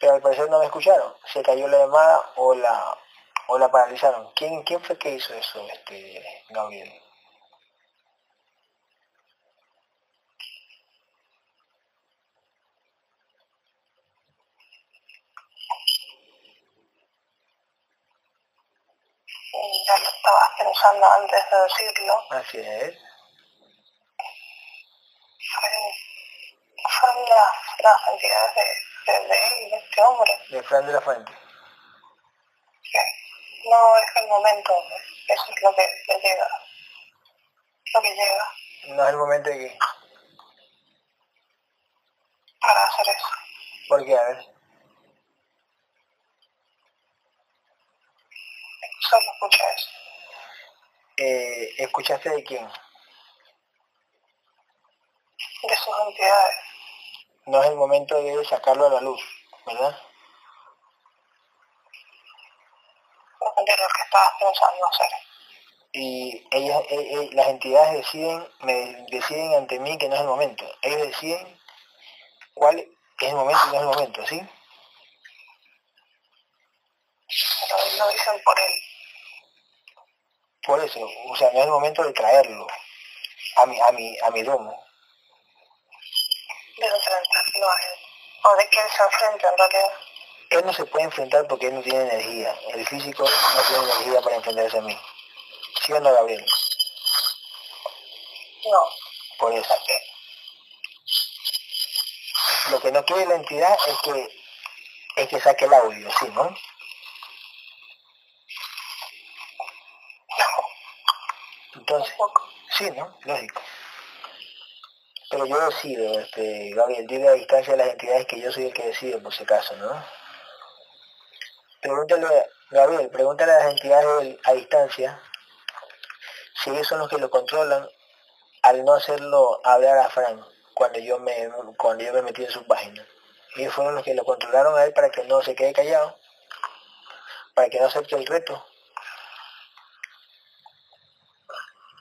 Pero al parecer no me escucharon. Se cayó la llamada o la, o la paralizaron. ¿Quién, ¿Quién fue que hizo eso, este, Gabriel? ya lo estabas pensando antes de decirlo. Así es. Son las, las entidades de, de, de, de este hombre. De Fran de la Fuente. Sí. No es el momento, eso es lo que le llega. Lo que llega. No es el momento de qué. Para hacer eso. ¿Por qué? A ver. Solo escucha eso. Eh, ¿Escuchaste de quién? De sus entidades no es el momento de sacarlo a la luz, ¿verdad? De lo que estabas pensando hacer. Y ellas, e, e, las entidades deciden, me deciden ante mí que no es el momento. Ellos deciden cuál es el momento y no es el momento, ¿sí? Pero lo dicen por él. Por eso, o sea, no es el momento de traerlo a mi, a mi, a mi domo. De enfrentarlo a él. O de que él se enfrente en realidad. Él no se puede enfrentar porque él no tiene energía. El físico no tiene energía para enfrentarse a mí. ¿Sí o no, Gabriel? No. Por eso. Lo que no quiere la entidad es que es que saque el audio, ¿sí, no? No. Entonces, sí, ¿no? Lógico. Pero yo decido, este, Gabriel, dile a distancia a las entidades que yo soy el que decide, por si acaso, ¿no? Pregúntale, Gabriel, pregúntale a las entidades a distancia si ellos son los que lo controlan al no hacerlo hablar a Frank cuando yo me cuando yo me metí en su página. Ellos fueron los que lo controlaron a él para que no se quede callado, para que no acepte el reto.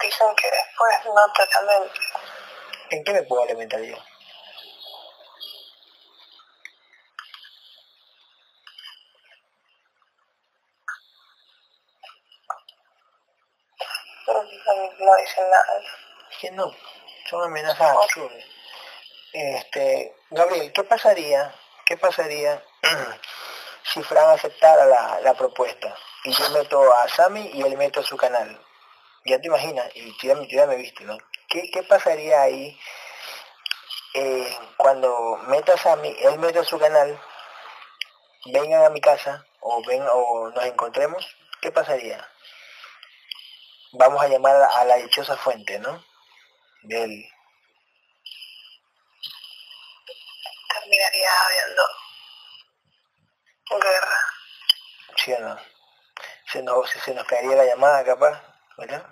Dicen que después no te lamentes. ¿En qué me puedo alimentar yo? No, dicen nada. que no, son amenazas absurdas. Este, Gabriel, ¿qué pasaría, qué pasaría [CLEARS THROAT] si Fran aceptara la, la propuesta y yo meto a Sammy y él meto a su canal? Ya te imaginas, y ya, ya me viste, ¿no? ¿Qué, qué pasaría ahí eh, cuando meta a Sammy, él mete a su canal, vengan a mi casa o, ven, o nos encontremos? ¿Qué pasaría? Vamos a llamar a, la dichosa fuente, ¿no? Del, Terminaría habiendo guerra. ¿Sí o no? Se nos, se nos caería la llamada capaz, ¿verdad?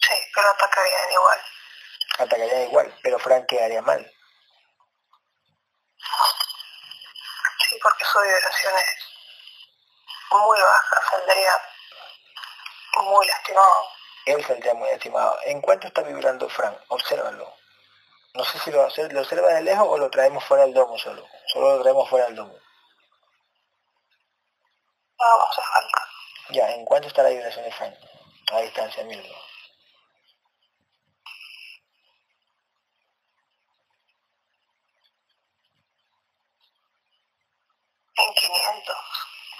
Sí, pero atacarían igual. Atacarían igual, pero Frank quedaría mal. Sí, porque su vibración es muy baja, saldría muy lastimado. Él saldría muy estimado. ¿En cuánto está vibrando Frank? Obsérvalo. No sé si lo, lo observa de lejos o lo traemos fuera del domo solo. Solo lo traemos fuera del domo. No hace falta. Ya, ¿en cuánto está la vibración de Frank? A distancia, míralo. En 500.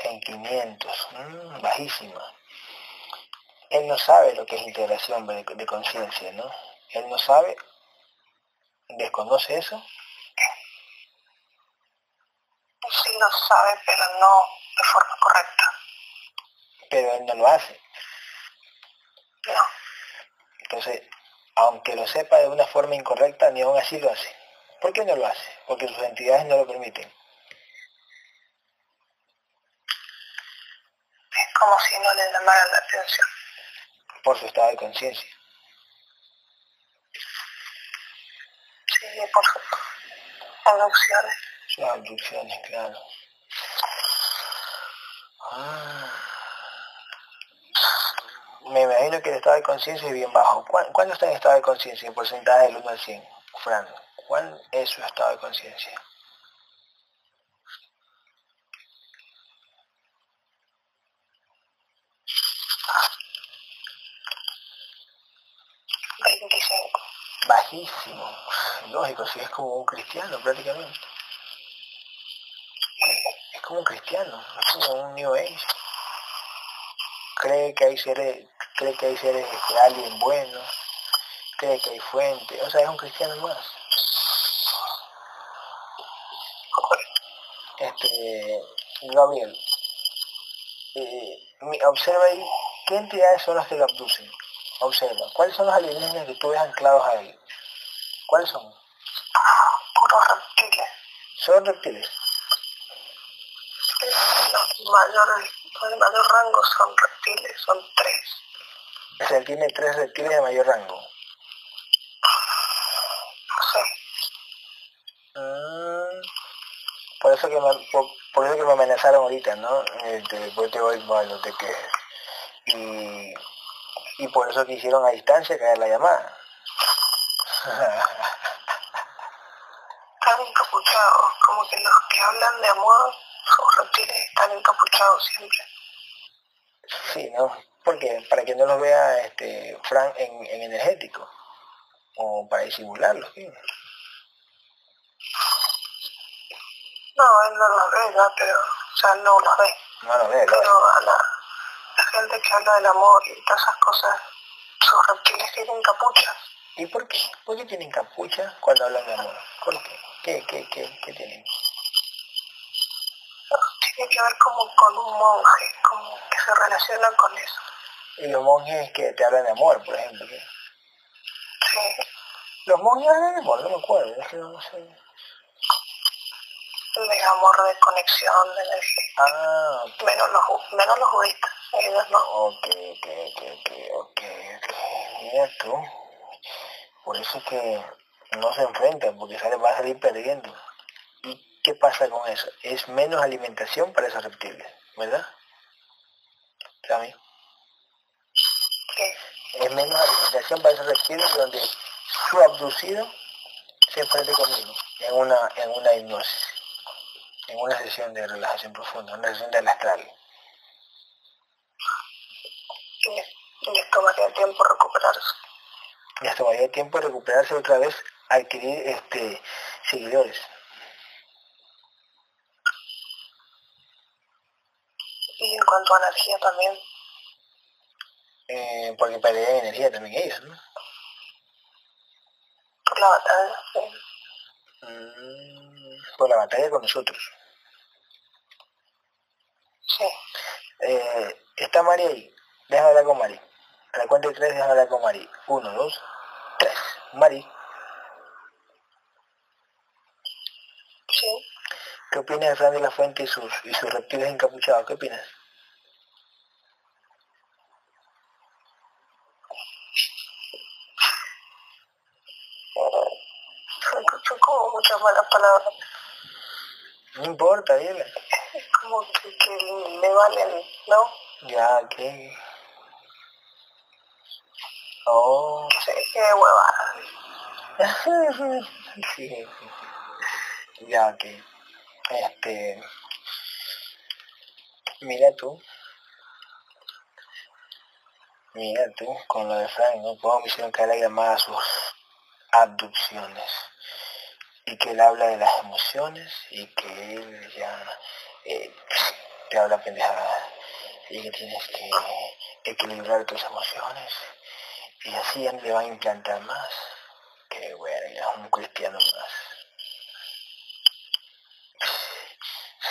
En 500. Mm, bajísima. Él no sabe lo que es integración de, de conciencia, ¿no? Él no sabe, desconoce eso, Sí lo sabe, pero no de forma correcta. pero él no lo hace. No. Entonces, aunque lo sepa de una forma incorrecta, ni aún así lo hace. ¿Por qué no lo hace? Porque sus entidades no lo permiten. Es como si no le llamaran la atención. por su estado de conciencia. Sí, por sus abducciones. Sus abducciones, claro. Ah. Me imagino que el estado de conciencia es bien bajo. ¿Cuán- ¿Cuánto está en estado de conciencia en porcentaje del 1 al 100? Fran, ¿cuál es su estado de conciencia? Bajísimo. Lógico, si es como un cristiano prácticamente. Es como un cristiano, es como un New Age. Cree que hay seres, cree que hay seres este, alguien buenos, cree que hay fuente, o sea, es un cristiano más. Este, Gabriel, eh, observa ahí, ¿qué entidades son las que lo abducen? Observa, ¿cuáles son los alienígenas que tú ves anclados a él? ¿Cuáles son? Puros reptiles. ¿Son reptiles? Los mayores, los de mayor rango son reptiles, son tres. O sea, tiene tres reptiles de mayor rango. Sí. Mm, por eso que me, por, por eso que me amenazaron ahorita, ¿no? Este, después te voy mal, no te quejes. Y, y por eso quisieron a distancia caer la llamada. [LAUGHS] Están encapuchados, como que los que hablan de amor, sus reptiles están encapuchados siempre. Sí, ¿no? Porque para que no los vea este Frank en, en energético. O para disimularlo, ¿sí? No, él no lo ve, ¿no? Pero, o sea, no lo ve. No lo ve, Pero a la, la gente que habla del amor y todas esas cosas, sus reptiles tienen capuchas. ¿Y por qué? ¿Por qué tienen capucha cuando hablan de amor? ¿Por qué? ¿Qué, qué, qué, qué tienen? Tiene que ver como con un monje, como que se relaciona con eso. Y los monjes que te hablan de amor, por ejemplo. Sí, Los monjes hablan de amor, no me acuerdo, es que no sé. de amor, de conexión, de energía. Ah, ok, Menos los, menos los budistas, ellos no. ok, ok, ok, ok, ok. Mira tú. Por eso es que no se enfrentan, porque sale, va a salir perdiendo. ¿Y qué pasa con eso? Es menos alimentación para esos reptiles, ¿verdad? Sammy? Es menos alimentación para esos reptiles donde su abducido se enfrente conmigo en una, en una hipnosis, en una sesión de relajación profunda, una sesión del astral. les, les tomaría tiempo recuperarse. Les tomaría tiempo de recuperarse otra vez, adquirir este seguidores. Y en cuanto a energía también, Eh, porque perderían energía también ellos, ¿no? por la batalla, sí. Mm, por la batalla con nosotros. Sí, Eh, está Mari ahí. Deja hablar con Mari. A la cuenta de tres, deja hablar con Mari. Uno, dos, tres. Mari, sí. ¿qué opinas de Fran de la Fuente y sus, y sus reptiles encapuchados? ¿Qué opinas? Son, como muchas malas palabras, No importa, dile. como que, que le valen, ¿no? Ya, que... Oh, sé, qué huevada. [LAUGHS] sí, sí. Ya, que... Este... Mira tú. Mira tú, con lo de Frank, ¿no? Cómo me hicieron caer la llamada a sus abducciones. Y que él habla de las emociones y que él ya eh, te habla pendejada. Y que tienes que equilibrar tus emociones. Y así ya no le van a implantar más. Que bueno, ya un cristiano más.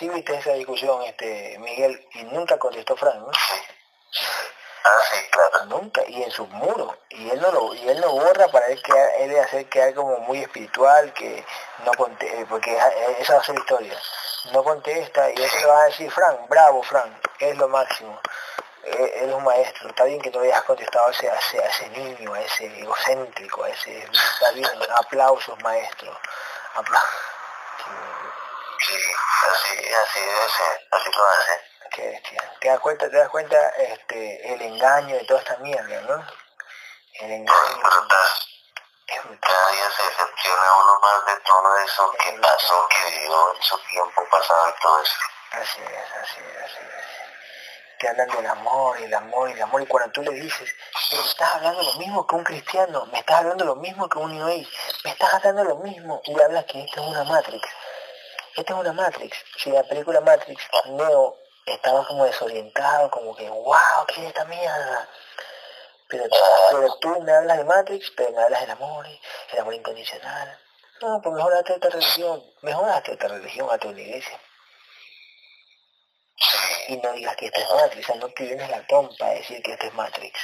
Sí viste esa discusión, este Miguel, y nunca contestó Frank, ¿no? Ah, sí, claro. Nunca, y en sus muros, y él no lo, y él no borra para él quedar, él hacer quedar como muy espiritual, que no contesta, porque eh, esa va a ser la historia, no contesta, y eso le va a decir Frank, bravo Frank, es lo máximo, Eh, eres un maestro, está bien que le hayas contestado a ese, a ese, a ese niño, a ese egocéntrico, a ese, está bien, aplausos maestro, Sí, así, así debe ser, así lo hace. Qué bestia. ¿Te das cuenta, te das cuenta este, el engaño de toda esta mierda, ¿no? El engaño es brutal. Cada día se decepciona uno más de todo eso que pasó, que vivió en su tiempo pasado y todo eso. Así es, así es, así es. Te hablan del amor y el amor y el amor y cuando tú le dices, "Pero me estás hablando lo mismo que un cristiano, me estás hablando lo mismo que un New Age, me estás hablando lo mismo y hablas que esta es una Matrix. Esta es una Matrix. Si la película Matrix, Neo estaba como desorientado, como que, wow, ¿qué es esta mierda? Pero, pero tú me hablas de Matrix, pero me hablas del amor, el amor incondicional. No, pues mejor hazte otra religión, mejor hazte otra religión, hazte una iglesia. Y no digas que esto es Matrix, o sea, no te llenes la trompa de decir que esto es Matrix.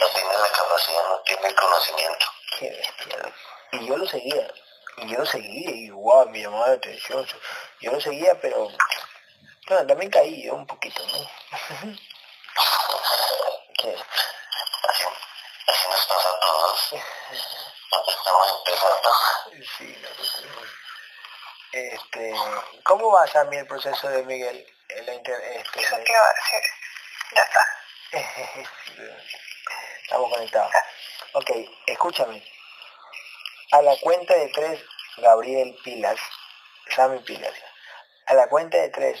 No tiene la capacidad, no tiene el conocimiento. Qué bestia. Y yo lo seguía, y yo seguía, wow, me llamaba la atención. Yo lo seguía, pero bueno, también caí yo un poquito, ¿no? [LAUGHS] Qué-. Sí. Este, ¿cómo va Sammy el proceso de Miguel? Inter- este, Eso que iba a decir. Ya está. [LAUGHS] Estamos conectados. Ok, escúchame. A la cuenta de tres, Gabriel Pilas, Sammy Pilas. A la cuenta de tres,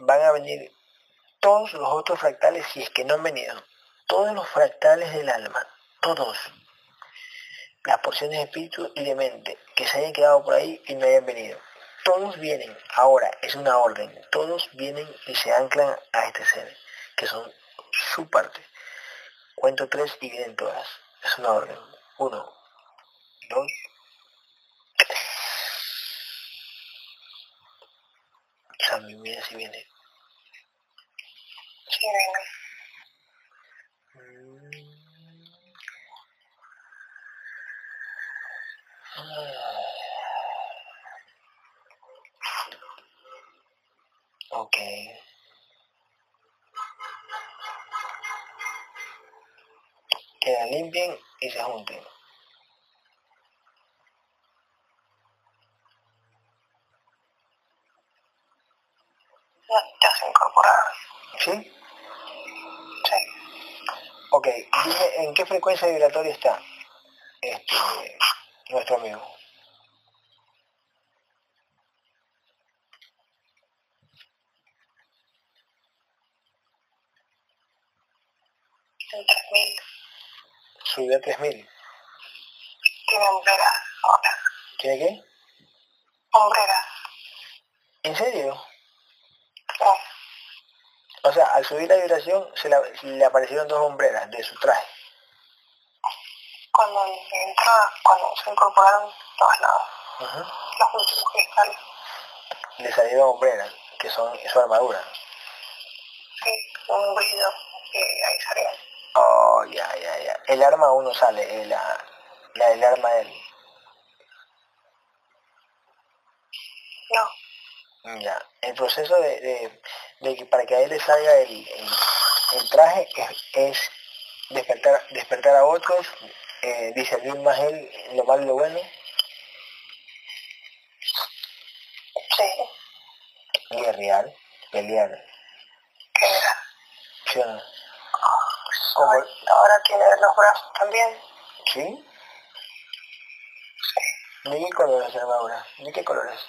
van a venir todos los otros fractales si es que no han venido. Todos los fractales del alma, todos. Las porciones de espíritu y de mente que se hayan quedado por ahí y no hayan venido. Todos vienen, ahora es una orden, todos vienen y se anclan a este ser, que son su parte. Cuento tres y vienen todas. Es una orden. Uno, dos, tres. Mira si viene. Sí, venga. Mm. Ok. Que limpien y se junten. Ya, ya se incorporaron. ¿Sí? Sí. Ok, dime en qué frecuencia vibratoria está este, nuestro amigo. En 3000. Subió a 3000. Tiene hombreras ahora. ¿Tiene qué? Hombreras. ¿En serio? O sea, al subir la vibración se le, le aparecieron dos hombreras de su traje. Cuando entró, cuando se incorporaron todos lados. Ujú. Los últimos cristales. Le salieron hombreras, que son su armadura. Sí, un brillo y ahí salió. Oh, ya, ya, ya. El arma aún no sale, eh, la, la del arma de él. No, Ya. El proceso de, de, de que para que a él le salga el, el, el traje es, es despertar, despertar a otros, eh, discernir más él lo malo y lo bueno, sí, guerrear, pelear. ¿Sí o no? Como- Ahora- Ahora tiene los brazos también. ¿Sí? ¿De qué color es la armadura? ¿De qué color es?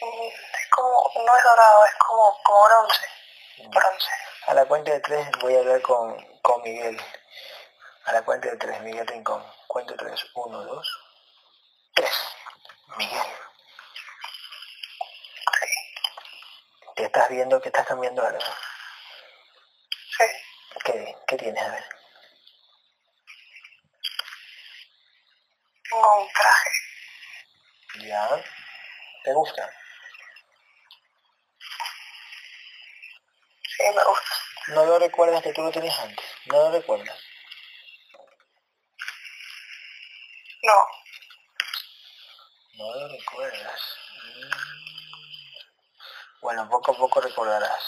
Mm, Es como, no es dorado, es como, como bronce. Bronce. A la cuenta de tres voy a hablar con, con Miguel. A la cuenta de tres, Miguel Rincón. Cuento tres. Uno, dos, tres. Miguel, Sí, te estás viendo que estás cambiando algo. sí. ¿Qué, qué tienes? A ver. Tengo un traje. Ya. ¿Te gusta? Sí, me gusta. No lo recuerdas que tú lo tenías antes. No lo recuerdas. No, No lo recuerdas. Mm. Bueno, poco a poco recordarás.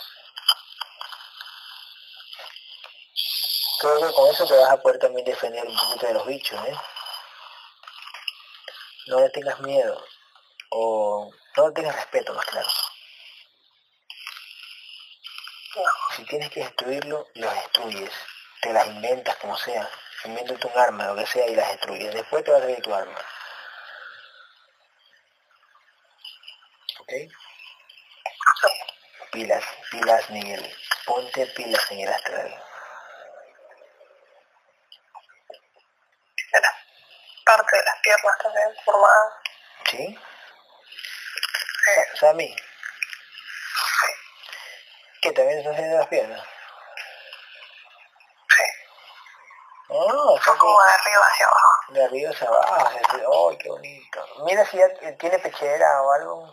Creo que con eso te vas a poder también defender un poquito de los bichos, ¿eh? No le tengas miedo. O no le tengas respeto, más claro. no. Si tienes que destruirlo, lo destruyes. Te las inventas como sea. Invéntate un arma, lo que sea, y las destruyes. Después te va a salir tu arma. ¿Ok? Pilas, pilas, Miguel. Ponte pilas en el astral. Era parte de las piernas también formadas. ¿Sí? Sí, Sammy, ¿qué también estás haciendo las piernas? sí. Oh, Fue como de arriba hacia abajo. de arriba hacia abajo. ¡Ay, qué bonito! Mira si ya tiene pechera o algo.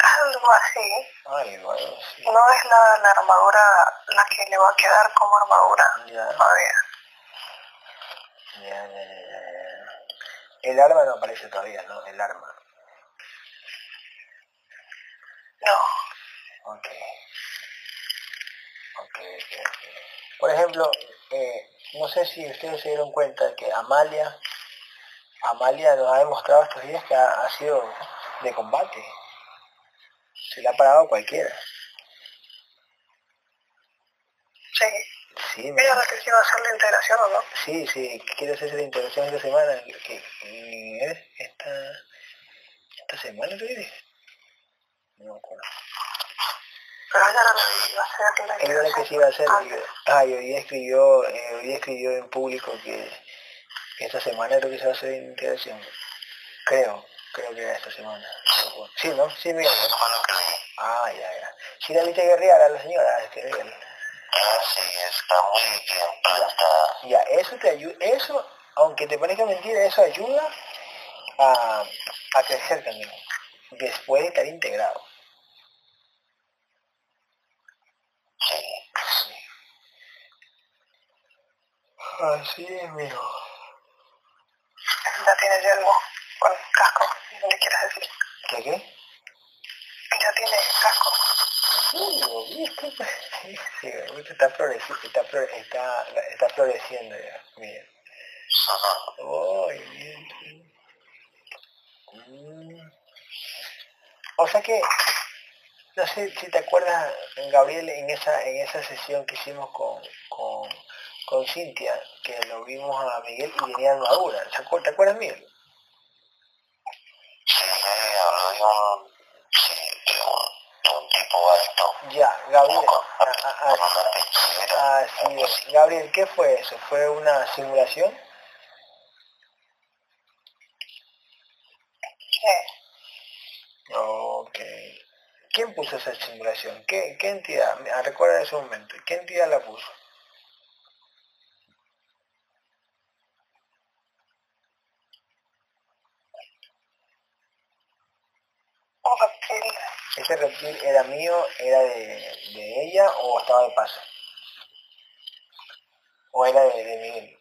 Algo así. No es la, la armadura la que le va a quedar como armadura Ya. todavía. Ya, ya, ya, ya, ya. El arma no aparece todavía, ¿no? El arma. No, Ok. Ok, ok, ok. Por ejemplo, eh, no sé si ustedes se dieron cuenta que Amalia, Amalia nos ha demostrado estos días que ha, ha sido de combate. Se le ha parado cualquiera. sí, Sí, Ella es la que iba a hacer la integración, ¿o no? Sí, sí, quiero hacer la integración esta semana. Que, ¿es? Esta, esta semana, ¿tú dices? No me acuerdo. Pero ella era la que iba a hacer la Ella era la que se iba a hacer. antes. Ah, y hoy día escribió, eh, hoy día escribió en público que, que esta semana creo que se va a hacer la integración. Creo, creo que era esta semana. Sí, ¿no? Sí, Miguel. ¿no? Lo que. Ah, ya, ya. Sí, la viste guerrear a la señora, este, Miguel. Ah, sí, está muy bien plantada. Ya, eso te ayuda, eso, aunque te parezca mentira, eso ayuda a, a crecer también, después de estar integrado. Sí. Así es, mijo. Ya tiene yelmo con casco, donde quieras decir. ¿Qué qué? Ya tiene casco. Sí, ¿viste? Sí, ¿viste? está floreciendo, está, está, está floreciendo ya, mira. Ajá. Ay, bien. Mm. O sea que, no sé si te acuerdas, Gabriel, en esa, en esa sesión que hicimos con, con, con Cintia, que lo vimos a Miguel y venía armadura. ¿Te acuer- ¿Te acuerdas, Miguel? Sí, habló de un, sí, un, un tipo alto. Ya, Gabriel. Así es. Gabriel, ¿qué fue eso? ¿Fue una simulación? Sí. ¿Quién puso esa simulación? ¿Qué, qué entidad? Ah, Recuerda ese momento. ¿Qué entidad la puso? Un reptil. ¿Ese reptil era mío, era de, de ella o estaba de paso? ¿O era de, de Miguel?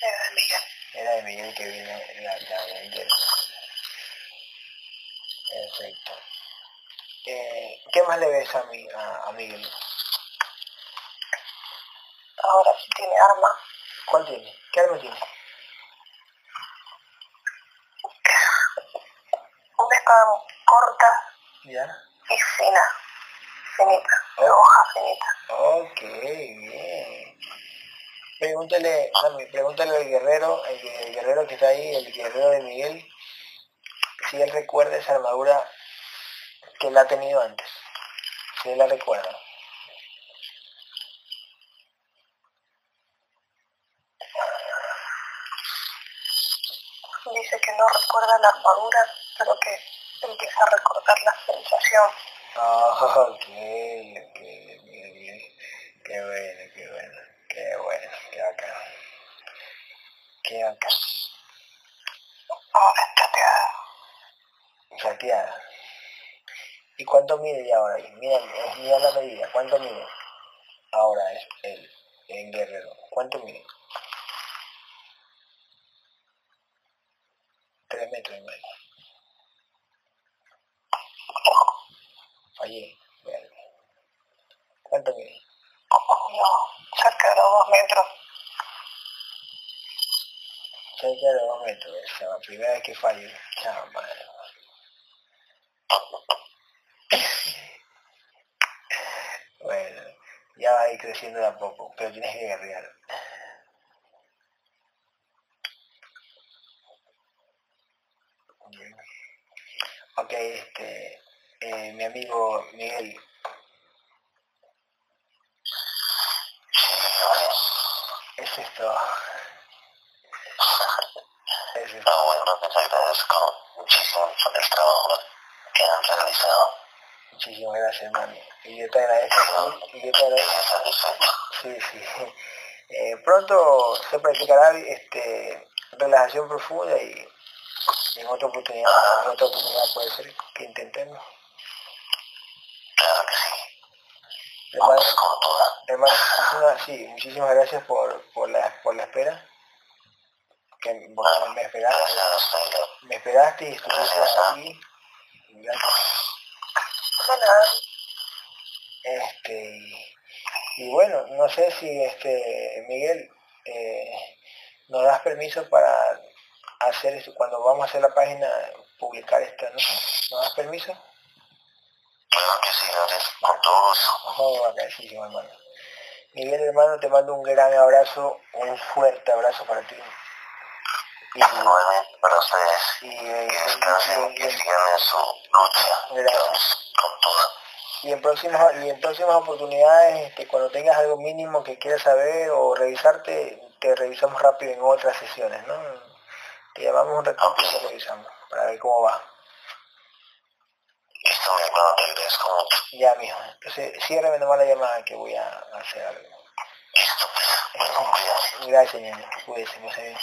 Era de Miguel. Era de Miguel que vino la, la. Perfecto. Eh, ¿Qué más le ves a, mi, a, a Miguel? Ahora sí tiene arma. ¿Cuál tiene? ¿Qué arma tiene? Una espada corta ¿Ya? y fina. Finita. De Oh. hoja finita. Ok, bien. Pregúntale, Sammy, pregúntale al guerrero, el, el guerrero que está ahí, el guerrero de Miguel, si él recuerda esa armadura que él ha tenido antes. Si él la recuerda. Dice que no recuerda la armadura, pero que empieza a recordar la sensación. Ah, [LAUGHS] ok, ok, bien, bien. Qué bueno, qué bueno, qué bueno, qué bacán. Qué bacán. Ahora está teada. Chateada. ¿Y cuánto mide ya ahora? Mira, mira la medida, ¿cuánto mide? Ahora es el, el guerrero. ¿Cuánto mide? Tres metros y medio. Fallé. ¿Cuánto mide? No, cerca de los dos metros. Cerca de los dos metros. Esa es la primera vez que fallo. Chao, madre. Bueno, ya va a ir creciendo de a poco, pero tienes que guerrear. Bien. Ok, este, eh, mi amigo Miguel, es. Eso es Ah, bueno, les agradezco muchísimo por el trabajo que han realizado. Muchísimas gracias, mami. Y yo te agradezco. Y yo te agradezco. Sí, sí. Eh, pronto se practicará este, relajación profunda y en otra oportunidad, en otra oportunidad puede ser que intentemos. Claro que sí. Hermano, muchísimas, sí, muchísimas gracias por, por, la, por la espera. Que bueno, me esperaste, me esperaste y estuviste aquí. Gracias. Este, y, y bueno, no sé si este Miguel eh, nos das permiso para hacer eso, cuando vamos a hacer la página, publicar esta, ¿no? ¿Nos das permiso? Claro que sí, gracias con todo eso. Oh, hermano. Miguel, hermano, te mando un gran abrazo, un fuerte abrazo para ti. Y, Igualmente para ustedes. Y, eh, que descansen, que sigan en su lucha. Gracias. Con todo. Y en próximas, y en próximas oportunidades, este, cuando tengas algo mínimo que quieras saber o revisarte, te revisamos rápido en otras sesiones, ¿no? Te llamamos un ratito y te revisamos para ver cómo va. Listo, mi hermano, te agradezco mucho. Ya, mijo. Entonces, ciérrame nomás la llamada que voy a hacer algo. Listo, pues. Bueno, cuídate. Gracias, señor. Cuídese, muy bien.